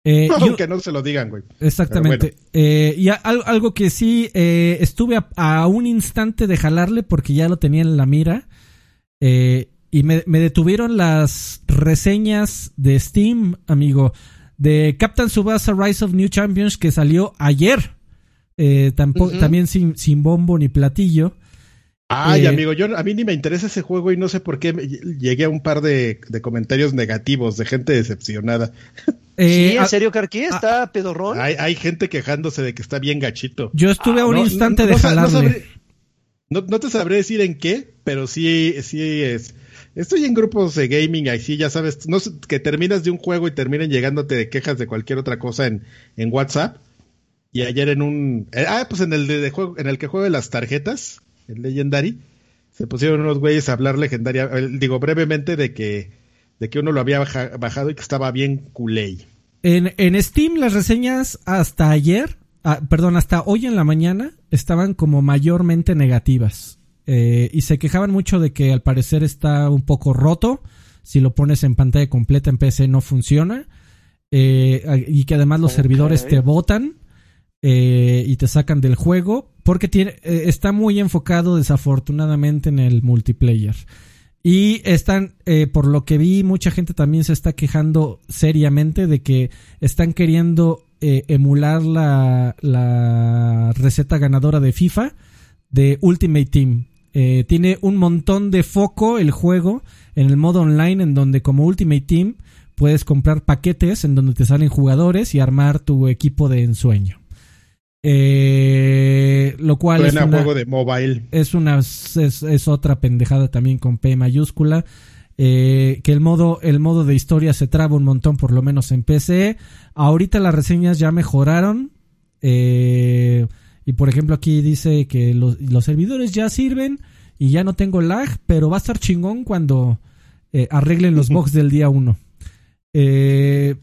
Eh, Aunque no se lo digan, güey. Exactamente. Eh, y algo que sí eh, estuve a, un instante de jalarle porque ya lo tenía en la mira. Eh, y me, detuvieron las reseñas de Steam, amigo, de Captain Subasa Rise of New Champions que salió ayer. tampoco, También sin, sin bombo ni platillo. Ay, amigo, yo a mí ni me interesa ese juego y no sé por qué llegué a un par de, comentarios negativos de gente decepcionada. Eh, sí, ¿en serio, Carqui? ¿Está pedorrón? Hay, hay, gente quejándose de que está bien gachito. Yo estuve a un instante de jalarle. No, te sabré decir en qué, pero sí, sí es. Estoy en grupos de gaming, ahí sí, ya sabes, no, que terminas de un juego y terminen llegándote de quejas de cualquier otra cosa en, en WhatsApp. Y ayer en un... Eh, ah, pues en el, de, juego, en el que juego las tarjetas el Legendary, se pusieron unos güeyes a hablar legendaria, digo brevemente de que, de que uno lo había bajado y que estaba bien culé. En, en Steam las reseñas hasta ayer, ah, perdón, hasta hoy en la mañana estaban como mayormente negativas. Eh, y se quejaban mucho de que al parecer está un poco roto. Si lo pones en pantalla completa en PC no funciona. Eh, y que además los servidores te botan eh, y te sacan del juego porque tiene, eh, está muy enfocado desafortunadamente en el multiplayer. Y están, eh, por lo que vi, mucha gente también se está quejando seriamente de que están queriendo emular la, la, receta ganadora de FIFA de Ultimate Team. tiene un montón de foco el juego en el modo online en donde como Ultimate Team puedes comprar paquetes en donde te salen jugadores y armar tu equipo de ensueño. Eh, lo cual es una, juego de mobile. Es una es, otra pendejada también con P mayúscula. Eh, que el modo el modo de historia se traba un montón por lo menos en PC. Ahorita las reseñas ya mejoraron. Eh, y por ejemplo aquí dice que los, los, servidores ya sirven y ya no tengo lag, pero va a estar chingón cuando eh, arreglen los bugs del día 1. Eh,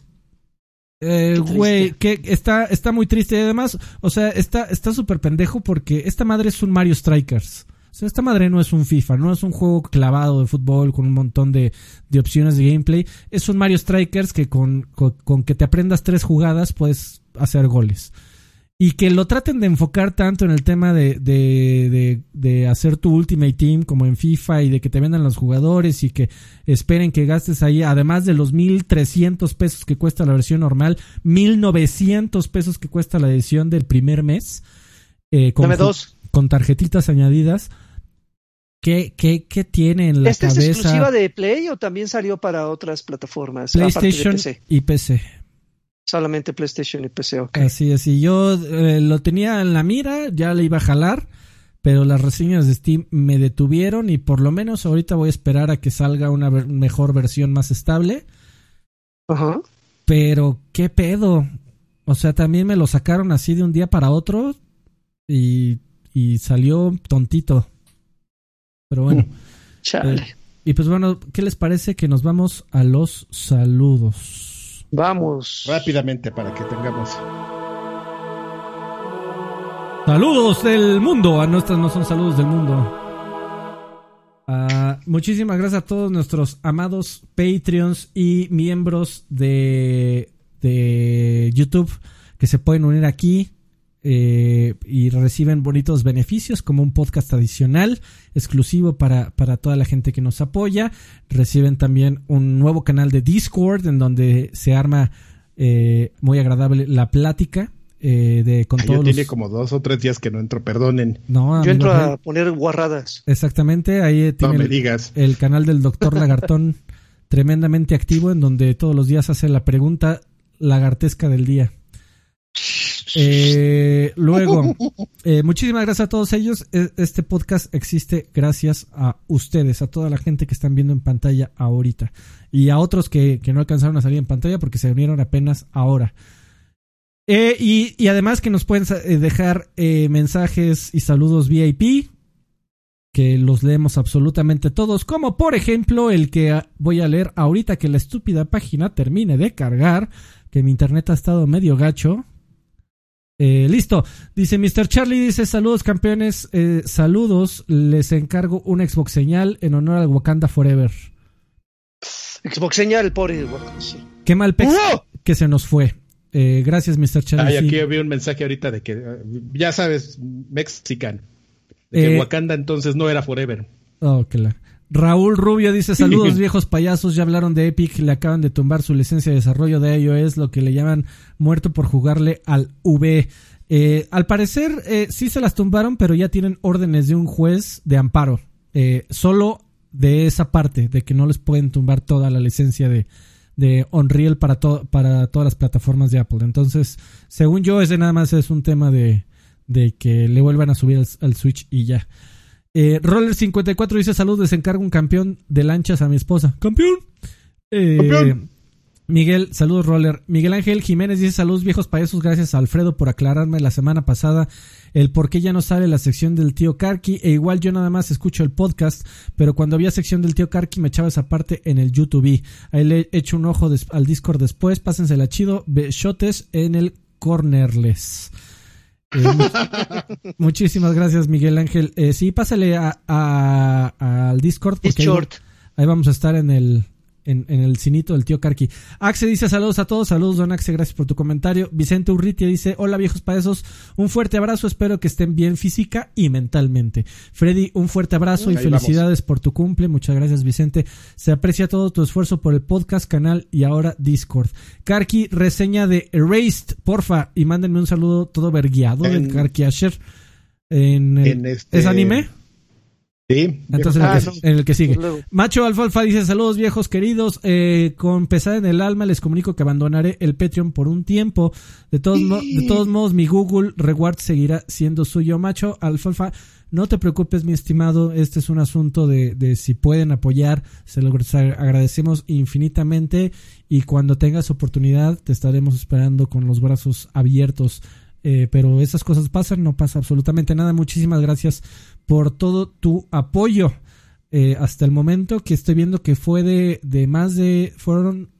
eh, güey, que está, está muy triste. Y además, o sea, está, está súper pendejo porque esta madre es un Mario Strikers. O sea, esta madre no es un FIFA, no es un juego clavado de fútbol con un montón de, de opciones de gameplay. Es un Mario Strikers que con, con que te aprendas tres jugadas puedes hacer goles y que lo traten de enfocar tanto en el tema de, de, de, hacer tu Ultimate Team como en FIFA y de que te vendan los jugadores y que esperen que gastes ahí, además de los 1300 pesos que cuesta la versión normal, 1900 pesos que cuesta la edición del primer mes, eh, con, con tarjetitas añadidas. ¿Qué, qué, qué tiene en la cabeza? ¿Esta es exclusiva de Play o también salió para otras plataformas? PlayStation y PC. Solamente PlayStation y PC, ok. Así es, y yo eh, lo tenía en la mira, ya le iba a jalar, pero las reseñas de Steam me detuvieron y por lo menos ahorita voy a esperar a que salga una mejor versión más estable. Ajá. Pero, ¿qué pedo? O sea, también me lo sacaron así de un día para otro y, y salió tontito. Pero bueno. Chale. Eh, y pues bueno, ¿qué les parece que nos vamos a los saludos? Vamos. Rápidamente para que tengamos. Saludos del mundo. A nuestras no son saludos del mundo. Ah, muchísimas gracias a todos nuestros amados Patreons y miembros de, de YouTube que se pueden unir aquí eh, y reciben bonitos beneficios como un podcast adicional exclusivo para, para toda la gente que nos apoya. Reciben también un nuevo canal de Discord en donde se arma eh, muy agradable la plática eh, de con todos tiene como dos o tres días que no entro, perdonen. No, yo entro a poner guarradas. Exactamente, ahí tiene me el, digas. el canal del doctor Lagartón tremendamente activo en donde todos los días hace la pregunta lagartesca del día. Eh, luego, eh, muchísimas gracias a todos ellos. E, este podcast existe gracias a ustedes, a toda la gente que están viendo en pantalla ahorita y a otros que, que no alcanzaron a salir en pantalla porque se unieron apenas ahora. Eh, y, además que nos pueden dejar mensajes y saludos VIP, que los leemos absolutamente todos, como por ejemplo el que voy a leer ahorita que la estúpida página termine de cargar, que mi internet ha estado medio gacho. Listo, dice Mr. Charlie, dice saludos campeones, saludos, les encargo un Xbox señal en honor al Wakanda Forever. Xbox señal, pobre Qué mal pex que se nos fue. Eh, gracias, Mr. Charlie. aquí había un mensaje ahorita de que, eh, ya sabes, mexican. De que eh, Wakanda entonces no era forever. Oh, claro. Raúl Rubio dice, saludos viejos payasos, ya hablaron de Epic, le acaban de tumbar su licencia de desarrollo de iOS, lo que le llaman muerto por jugarle al V. al parecer sí se las tumbaron, pero ya tienen órdenes de un juez de amparo. solo de esa parte, de que no les pueden tumbar toda la licencia de, de Unreal para, para todas las plataformas de Apple. Entonces, según yo, ese nada más es un tema de, de que le vuelvan a subir al, Switch y ya. Eh, Roller54 dice salud, les encargo un campeón de lanchas a mi esposa. ¡Campeón! Eh, ¡Campeón! Miguel, saludos Roller. Miguel Ángel Jiménez dice saludos viejos payasos, gracias a Alfredo por aclararme la semana pasada el por qué ya no sale la sección del tío Karki. E igual yo nada más escucho el podcast, pero cuando había sección del tío Karki me echaba esa parte en el YouTube. Ahí le echo un ojo al Discord después, pásensela chido, shotes en el cornerless. Eh, muchísimas gracias Miguel Ángel. Eh, sí, pásale al Discord porque ahí vamos a estar en el en, el cinito del tío Karki. Axe dice saludos a todos, saludos don Axe, gracias por tu comentario. Vicente Urritia dice, hola viejos paesos, un fuerte abrazo, espero que estén bien física y mentalmente. Freddy, un fuerte abrazo y felicidades por tu cumple, muchas gracias Vicente. Se aprecia todo tu esfuerzo por el podcast, canal y ahora Discord. Karki, reseña de Erased, porfa, y mándenme un saludo todo verguiado de Karki Asher. En, este ¿Es anime? Entonces, en, el que, sigue. Macho Alfalfa dice: Saludos viejos queridos. Eh, con pesar en el alma, les comunico que abandonaré el Patreon por un tiempo. De todos, de todos modos, mi Google Reward seguirá siendo suyo. Macho Alfalfa, no te preocupes, mi estimado. Este es un asunto de, de si pueden apoyar. Se lo agradecemos infinitamente. Y cuando tengas oportunidad, te estaremos esperando con los brazos abiertos. Eh, pero esas cosas pasan, no pasa absolutamente nada. Muchísimas gracias por todo tu apoyo. Eh, hasta el momento que estoy viendo que fue de, de más de. Fueron.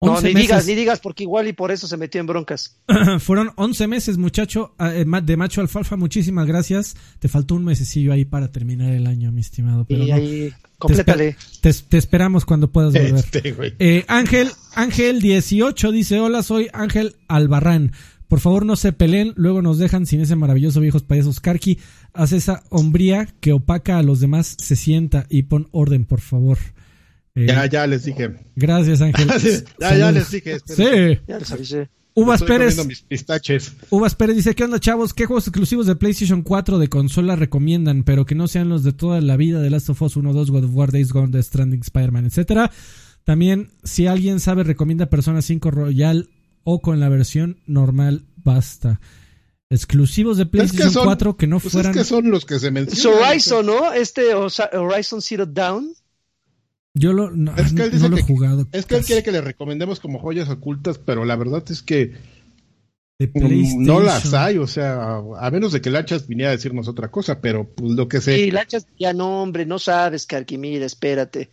no, ni digas, ni digas, porque igual y por eso se metió en broncas. fueron 11 meses, muchacho, eh, de macho alfalfa. Muchísimas gracias. Te faltó un mesecillo ahí para terminar el año, mi estimado. Pero y ahí, complétale. Te, te, esperamos cuando puedas volver. Este, eh, Ángel, Ángel 18 dice: Hola, soy Ángel Albarrán. Por favor, no se peleen, luego nos dejan sin ese maravilloso viejos payasos. Karki, haz esa hombría que opaca a los demás, se sienta y pon orden, por favor. Eh, ya, ya les dije. Gracias, Ángel. ya, ya les dije. Sí. Ya les avisé. Uvas Pérez. Mis pistaches. Uvas Pérez dice, ¿qué onda chavos? ¿Qué juegos exclusivos de PlayStation 4 de consola recomiendan? Pero que no sean los de toda la vida de Last of Us 1, 2, God of War, Days Gone, The Stranding, Spider-Man, etcétera. También, si alguien sabe, recomienda Persona 5 Royal o con la versión normal basta. Exclusivos de PlayStation 4 que no pues fueran. Es que son los que se mencionan. Horizon, ¿no? Este Horizon Zero Down. Yo lo, no, lo he jugado. Es que él quiere que le recomendemos como joyas ocultas, pero la verdad es que Mm, no las hay, o sea, a menos de que Lanchas viniera a decirnos otra cosa, pero pues lo que sé. Sí, Lanchas ya no, hombre, no sabes, Carquimir, espérate.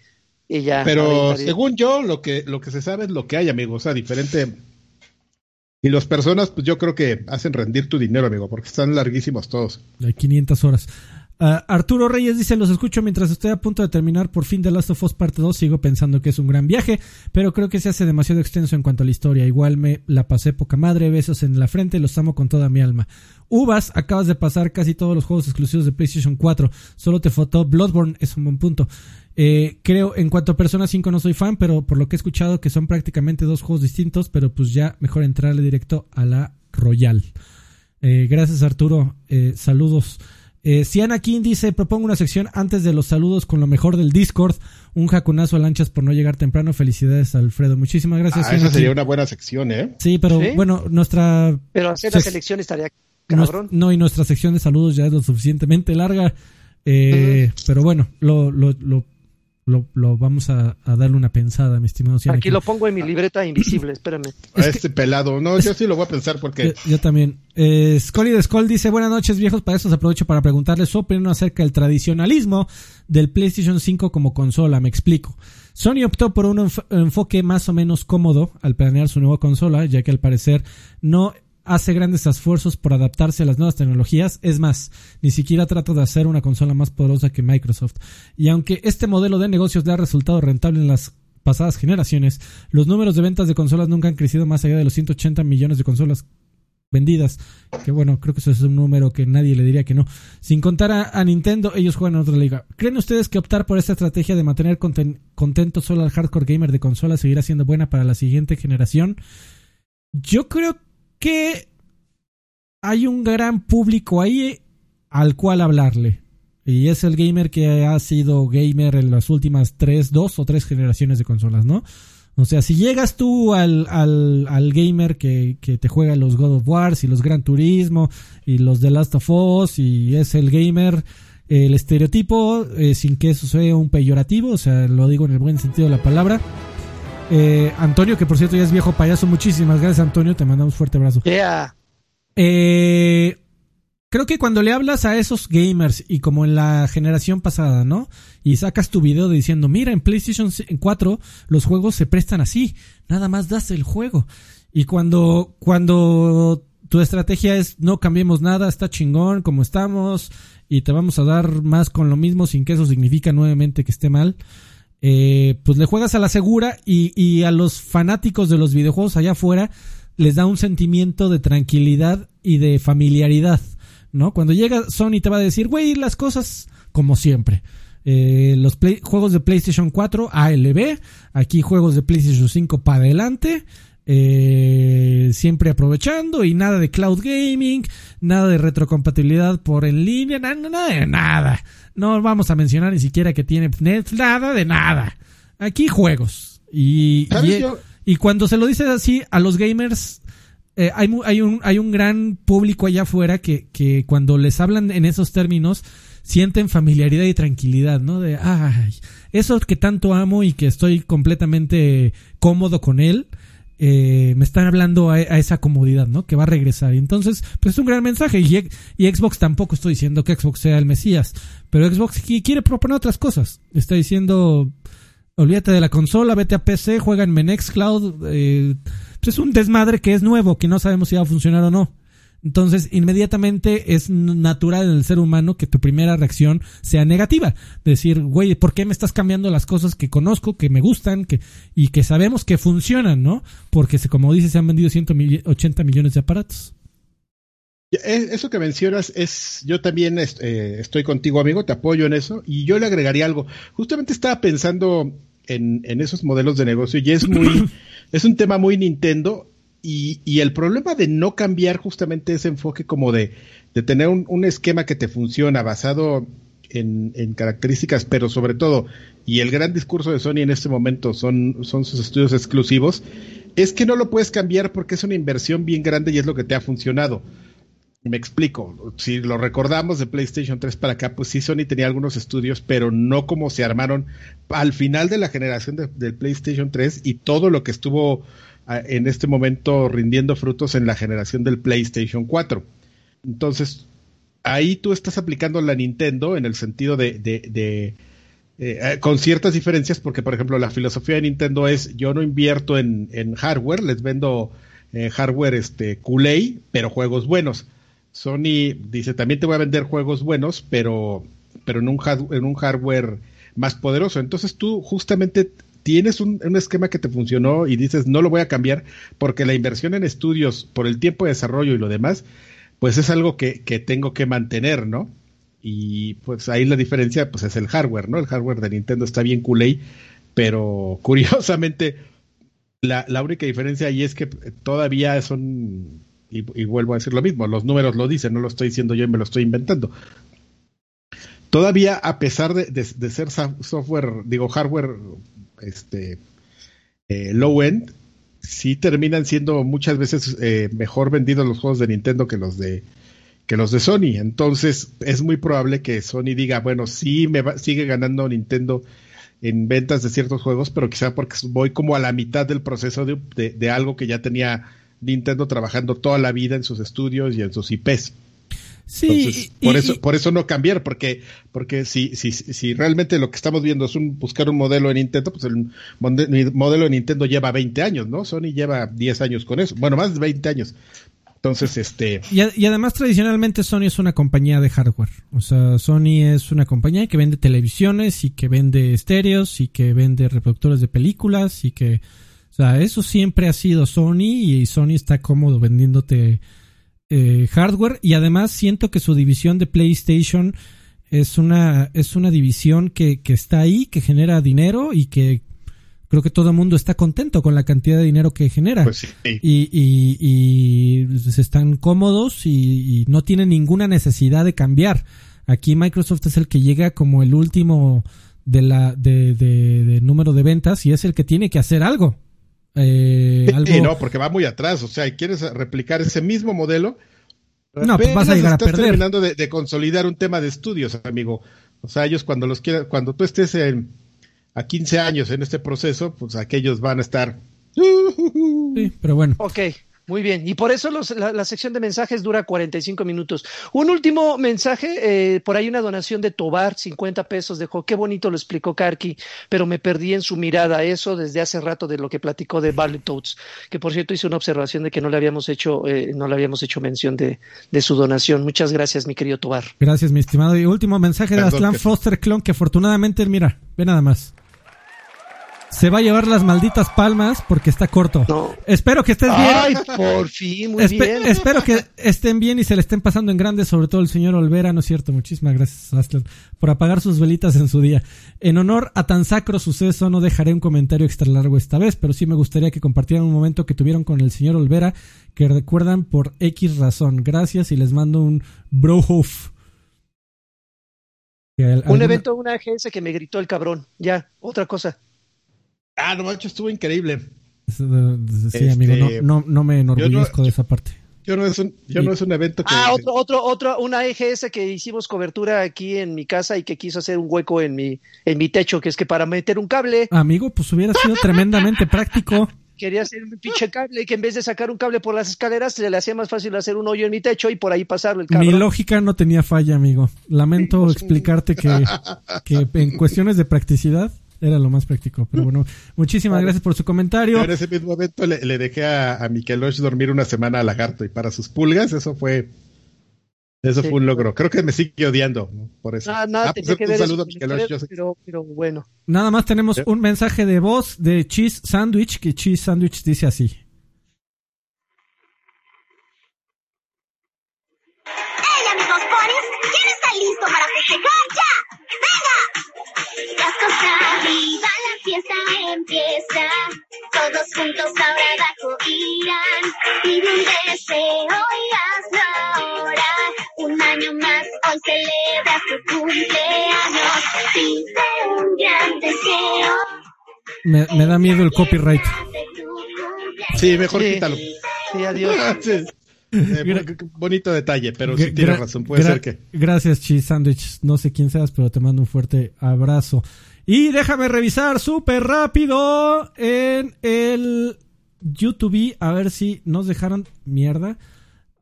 Y ya, pero según yo, lo que, lo que se sabe es lo que hay, amigo, o sea, diferente. Y las personas, pues yo creo que hacen rendir tu dinero, amigo, porque están larguísimos todos. Hay 500 horas. Ah, Arturo Reyes dice, los escucho mientras estoy a punto de terminar por fin The Last of Us parte 2, sigo pensando que es un gran viaje, pero creo que se hace demasiado extenso en cuanto a la historia, igual me la pasé poca madre, besos en la frente, los amo con toda mi alma. Uvas, acabas de pasar casi todos los juegos exclusivos de PlayStation 4, solo te faltó Bloodborne, es un buen punto. Eh, creo, en cuanto a Persona 5 no soy fan, pero por lo que he escuchado que son prácticamente dos juegos distintos, pero pues ya mejor entrarle directo a la Royal. Eh, gracias Arturo, eh, saludos. Eh, Siana King dice, propongo una sección antes de los saludos con lo mejor del Discord. Un jacunazo a lanchas por no llegar temprano. Felicidades, Alfredo. Muchísimas gracias. Ah, esa sería una buena sección, ¿eh? Sí, pero bueno, nuestra... Pero hacer la selección estaría cabrón. No, y nuestra sección de saludos ya es lo suficientemente larga. Eh, pero bueno, lo, lo, lo lo, lo vamos a, darle una pensada, mi estimado Aquí lo pongo en mi libreta invisible, espérame. A este pelado, no, yo sí lo voy a pensar porque... Yo, también. Eh, Scully de Skull dice, buenas noches viejos, para eso aprovecho para preguntarles su opinión acerca del tradicionalismo del PlayStation 5 como consola, me explico. Sony optó por un enfoque más o menos cómodo al planear su nueva consola, ya que al parecer no hace grandes esfuerzos por adaptarse a las nuevas tecnologías. Es más, ni siquiera trata de hacer una consola más poderosa que Microsoft. Y aunque este modelo de negocios le ha resultado rentable en las pasadas generaciones, los números de ventas de consolas nunca han crecido más allá de los 180 millones de consolas vendidas. Que bueno, creo que eso es un número que nadie le diría que no. Sin contar a, Nintendo, ellos juegan en otra liga. ¿Creen ustedes que optar por esta estrategia de mantener contento solo al hardcore gamer de consolas seguirá siendo buena para la siguiente generación? Yo creo que hay un gran público ahí al cual hablarle. Y es el gamer que ha sido gamer en las últimas tres, dos o tres generaciones de consolas, ¿no? O sea, si llegas tú al, al, al gamer que, que, te juega los God of Wars y los Gran Turismo y los The Last of Us y es el gamer, el estereotipo, eh, sin que eso sea un peyorativo, o sea, lo digo en el buen sentido de la palabra, eh, Antonio, que por cierto ya es viejo payaso, muchísimas gracias Antonio, te mandamos fuerte abrazo. Eh, creo que cuando le hablas a esos gamers y como en la generación pasada, ¿no? Y sacas tu video diciendo, mira, en PlayStation 4 los juegos se prestan así, nada más das el juego. Y cuando, cuando tu estrategia es no cambiemos nada, está chingón como estamos y te vamos a dar más con lo mismo sin que eso significa nuevamente que esté mal eh, pues le juegas a la segura y, a los fanáticos de los videojuegos allá afuera les da un sentimiento de tranquilidad y de familiaridad, ¿no? Cuando llega Sony te va a decir, güey, las cosas como siempre. Eh, los juegos de PlayStation 4 ALB, aquí juegos de PlayStation 5 para adelante, eh, siempre aprovechando y nada de cloud gaming, nada de retrocompatibilidad por en línea, nada, nada de nada. No vamos a mencionar ni siquiera que tiene Netflix, nada de nada. Aquí juegos. Y, y, cuando se lo dices así a los gamers, eh, hay, hay, un, hay un gran público allá afuera que, que cuando les hablan en esos términos sienten familiaridad y tranquilidad, ¿no? De, ay, eso que tanto amo y que estoy completamente cómodo con él, eh, me están hablando a, esa comodidad, ¿no? Que va a regresar. Y entonces, pues es un gran mensaje. Y, Xbox tampoco estoy diciendo que Xbox sea el Mesías, pero Xbox quiere proponer otras cosas. Está diciendo, olvídate de la consola, vete a PC, juega en Menex Cloud. Eh, pues es un desmadre que es nuevo, que no sabemos si va a funcionar o no. Entonces, inmediatamente es natural en el ser humano que tu primera reacción sea negativa. Decir, güey, ¿por qué me estás cambiando las cosas que conozco, que me gustan, que, y que sabemos que funcionan, ¿no? Porque, como dices, se han vendido 180 millones de aparatos. E, eso que mencionas es, yo también eh, estoy contigo, amigo, te apoyo en eso, y yo le agregaría algo. Justamente estaba pensando en, en esos modelos de negocio y es muy, es un tema muy Nintendo y, el problema de no cambiar justamente ese enfoque como de, tener un, esquema que te funciona basado en, características, pero sobre todo, y el gran discurso de Sony en este momento son, son sus estudios exclusivos, es que no lo puedes cambiar porque es una inversión bien grande y es lo que te ha funcionado. Me explico. Si lo recordamos de PlayStation 3 para acá, pues sí, Sony tenía algunos estudios, pero no como se armaron al final de la generación del PlayStation 3 y todo lo que estuvo en este momento rindiendo frutos en la generación del PlayStation 4. Entonces, ahí tú estás aplicando la Nintendo en el sentido de, de, eh, con ciertas diferencias, porque por ejemplo la filosofía de Nintendo es yo no invierto en, hardware, les vendo eh, hardware este culé, pero juegos buenos. Sony dice, también te voy a vender juegos buenos, pero, pero en un hardware más poderoso. Entonces tú justamente tienes un, esquema que te funcionó y dices, no lo voy a cambiar porque la inversión en estudios por el tiempo de desarrollo y lo demás, pues es algo que, que tengo que mantener, ¿no? Y pues ahí la diferencia pues es el hardware, ¿no? El hardware de Nintendo está bien culé, pero curiosamente la, la única diferencia ahí es que todavía son y, vuelvo a decir lo mismo, los números lo dicen, no lo estoy diciendo yo y me lo estoy inventando. Todavía, a pesar de, ser software, digo, hardware este, eh, low end, sí terminan siendo muchas veces eh, mejor vendidos los juegos de Nintendo que los de que los de Sony. Entonces es muy probable que Sony diga, bueno, sí me sigue ganando Nintendo en ventas de ciertos juegos, pero quizá porque voy como a la mitad del proceso de algo que ya tenía Nintendo trabajando toda la vida en sus estudios y en sus IPs. Sí, por eso, por eso no cambiar, porque, porque si, si, si realmente lo que estamos viendo es un, buscar un modelo de Nintendo, pues el, modelo de Nintendo lleva 20 años, ¿no? Sony lleva 10 años con eso, bueno, más de 20 años. Entonces, este. Y, y, además, tradicionalmente, Sony es una compañía de hardware. O sea, Sony es una compañía que vende televisiones y que vende estéreos y que vende reproductores de películas y que o sea, eso siempre ha sido Sony y Sony está cómodo vendiéndote eh, hardware y además siento que su división de PlayStation es una, es una división que, que está ahí, que genera dinero y que creo que todo el mundo está contento con la cantidad de dinero que genera. Pues y, y, y pues, están cómodos y, y, no tienen ninguna necesidad de cambiar. Aquí Microsoft es el que llega como el último de la de, de, de número de ventas y es el que tiene que hacer algo. Eh, no, porque va muy atrás. O sea, y quieres replicar ese mismo modelo. No, pues vas a llegar a perder. terminando de, consolidar un tema de estudios, amigo. O sea, ellos cuando los quieran, cuando tú estés en, a 15 años en este proceso, pues aquellos van a estar. Sí, pero bueno. Ok. Muy bien, y por eso la, sección de mensajes dura 45 minutos. Un último mensaje, eh, por ahí una donación de Tobar, 50 pesos, dejó, qué bonito lo explicó Karki, pero me perdí en su mirada eso desde hace rato de lo que platicó de Toads, que por cierto hizo una observación de que no le habíamos hecho, eh, no le habíamos hecho mención de, de, su donación. Muchas gracias, mi querido Tobar. Gracias, mi estimado. Y último mensaje de Aslan Foster Clon, que afortunadamente, mira, ve nada más se va a llevar las malditas palmas porque está corto. Espero que estés bien. Ay, por fin, muy bien. Espero que estén bien y se le estén pasando en grande, sobre todo el señor Olvera, ¿no es cierto? Muchísimas gracias, Aslan, por apagar sus velitas en su día. En honor a tan sacro suceso, no dejaré un comentario extra largo esta vez, pero sí me gustaría que compartieran un momento que tuvieron con el señor Olvera, que recuerdan por X razón. Gracias y les mando un brohof. Un evento, una agencia que me gritó el cabrón. Ya, otra cosa. Ah, no macho, estuvo increíble. Sí, amigo, este, no, no, me enorgullezco de esa parte. Yo no es un, yo no es un evento que. Ah, otro, otro, otro, una EGS que hicimos cobertura aquí en mi casa y que quiso hacer un hueco en mi, en mi techo, que es que para meter un cable. Amigo, pues hubiera sido tremendamente práctico. Quería hacer un pinche cable y que en vez de sacar un cable por las escaleras, se le hacía más fácil hacer un hoyo en mi techo y por ahí pasarlo el cable. Mi lógica no tenía falla, amigo. Lamento explicarte que, que en cuestiones de practicidad era lo más práctico. Pero bueno, muchísimas gracias por su comentario. En ese mismo momento le, dejé a, a dormir una semana a lagarto y para sus pulgas eso fue eso fue un logro. Creo que me sigue odiando por eso. Ah, nada, ah, pues, un saludo a pero, pero, bueno. Nada más tenemos un mensaje de voz de Cheese Sandwich, que Cheese Sandwich dice así. Cascos arriba, la fiesta empieza. Todos juntos ahora abajo irán. Pide un deseo y hazlo ahora. Un año más, hoy celebras tu cumpleaños. Pide un gran deseo. Me, me da miedo el copyright. Sí, mejor quítalo. Sí, adiós. Eh, bonito detalle, pero sí tienes razón, puede ser que. Gracias, Cheese Sandwich. No sé quién seas, pero te mando un fuerte abrazo. Y déjame revisar súper rápido en el YouTube a ver si nos dejaron mierda.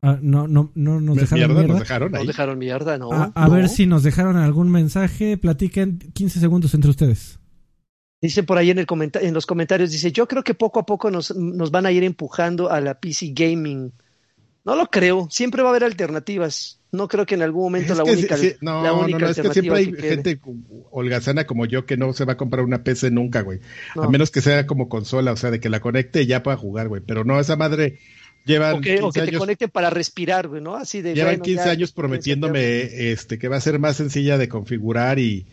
Ah, no, no, no nos dejaron mierda. Nos dejaron, dejaron mierda, no. A, ver si nos dejaron algún mensaje. Platiquen 15 segundos entre ustedes. Dice por ahí en, el en los comentarios, dice, yo creo que poco a poco nos, nos van a ir empujando a la PC Gaming. No lo creo, siempre va a haber alternativas. No creo que en algún momento la, única, no, no, no, es que siempre hay gente holgazana como yo que no se va a comprar una PC nunca, güey. A menos que sea como consola, o sea, de que la conecte y ya pueda jugar, güey. Pero no, esa madre lleva. o que, te conecte para respirar, güey, ¿no? Así de. Llevan 15 años prometiéndome este que va a ser más sencilla de configurar y,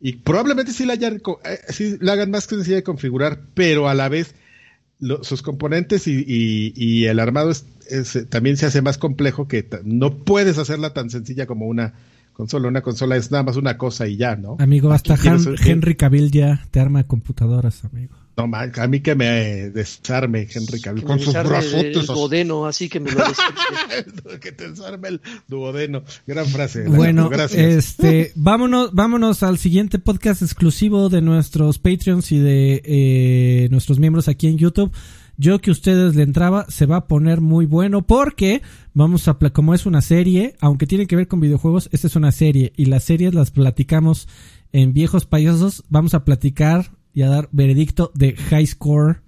y probablemente sí la, hayan, eh, sí la hagan más sencilla de configurar, pero a la vez sus componentes y, y, el armado también se hace más complejo que no puedes hacerla tan sencilla como una consola. Una consola es nada más una cosa y ya, ¿no? Amigo, hasta Henry Cavill ya te arma computadoras, amigo. No, a mí que me desarme Henry Cavill con sus brazotes. El duodeno, así que me lo Que te desarme el duodeno. Gran frase. Bueno, este, vámonos, vámonos al siguiente podcast exclusivo de nuestros Patreons y de eh, nuestros miembros aquí en YouTube. Yo que ustedes le entraba, se va a poner muy bueno porque vamos a, como es una serie, aunque tiene que ver con videojuegos, esta es una serie y las series las platicamos en Viejos Payasos. Vamos a platicar y a dar veredicto de High Score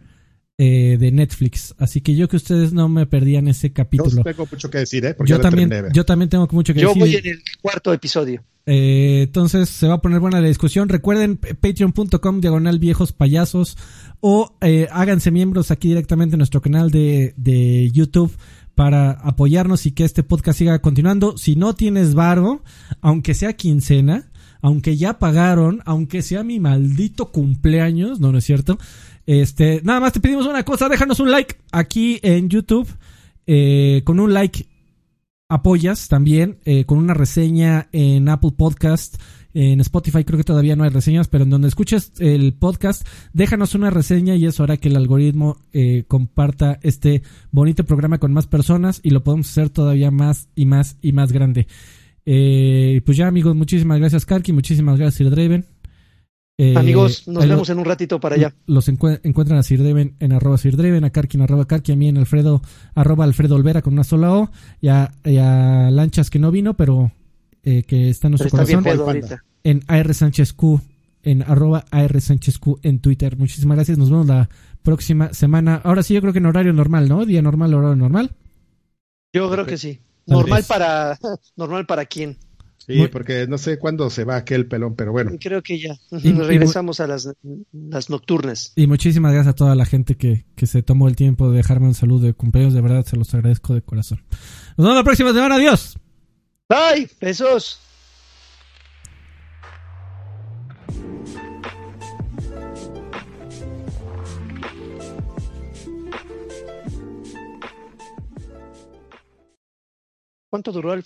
eh, de Netflix. Así que yo que ustedes no me perdían ese capítulo. Yo tengo mucho que decir, ¿eh? yo, también, yo también tengo mucho que decir. Yo voy en el cuarto episodio. Eh, entonces se va a poner buena la discusión. Recuerden patreon.com diagonal viejos payasos o eh, háganse miembros aquí directamente en nuestro canal de, de YouTube para apoyarnos y que este podcast siga continuando. Si no tienes varo, aunque sea quincena, aunque ya pagaron, aunque sea mi maldito cumpleaños, no, no es cierto. Este, nada más te pedimos una cosa, déjanos un like aquí en YouTube, eh, con un like apoyas también, eh, con una reseña en Apple Podcast, en Spotify creo que todavía no hay reseñas, pero en donde escuches el podcast, déjanos una reseña y eso hará que el algoritmo eh, comparta este bonito programa con más personas y lo podemos hacer todavía más y más y más grande. Eh, pues ya, amigos, muchísimas gracias, Karki. Muchísimas gracias, Sir Draven. Eh, amigos, nos vemos en un ratito para allá. Los encuentran a Sir Draven en arroba Sir Draven, a Karki en arroba Karki, a mí en Alfredo, arroba Alfredo Olvera con una sola O, y a, Lanchas que no vino, pero eh, que está en nuestro corazón. en AR Sánchez Q, en arroba AR Sánchez Q en Twitter. Muchísimas gracias, nos vemos la próxima semana. Ahora sí, yo creo que en horario normal, ¿no? Día normal, horario normal. Yo creo que sí. Normal para, normal para quién. Sí, porque no sé cuándo se va aquel pelón, pero bueno. Creo que ya. Y, regresamos a las, las, nocturnas. Y muchísimas gracias a toda la gente que, que se tomó el tiempo de dejarme un saludo de cumpleaños. De verdad, se los agradezco de corazón. Nos vemos la próxima semana. Adiós. Bye. Besos. ¿Cuánto duró el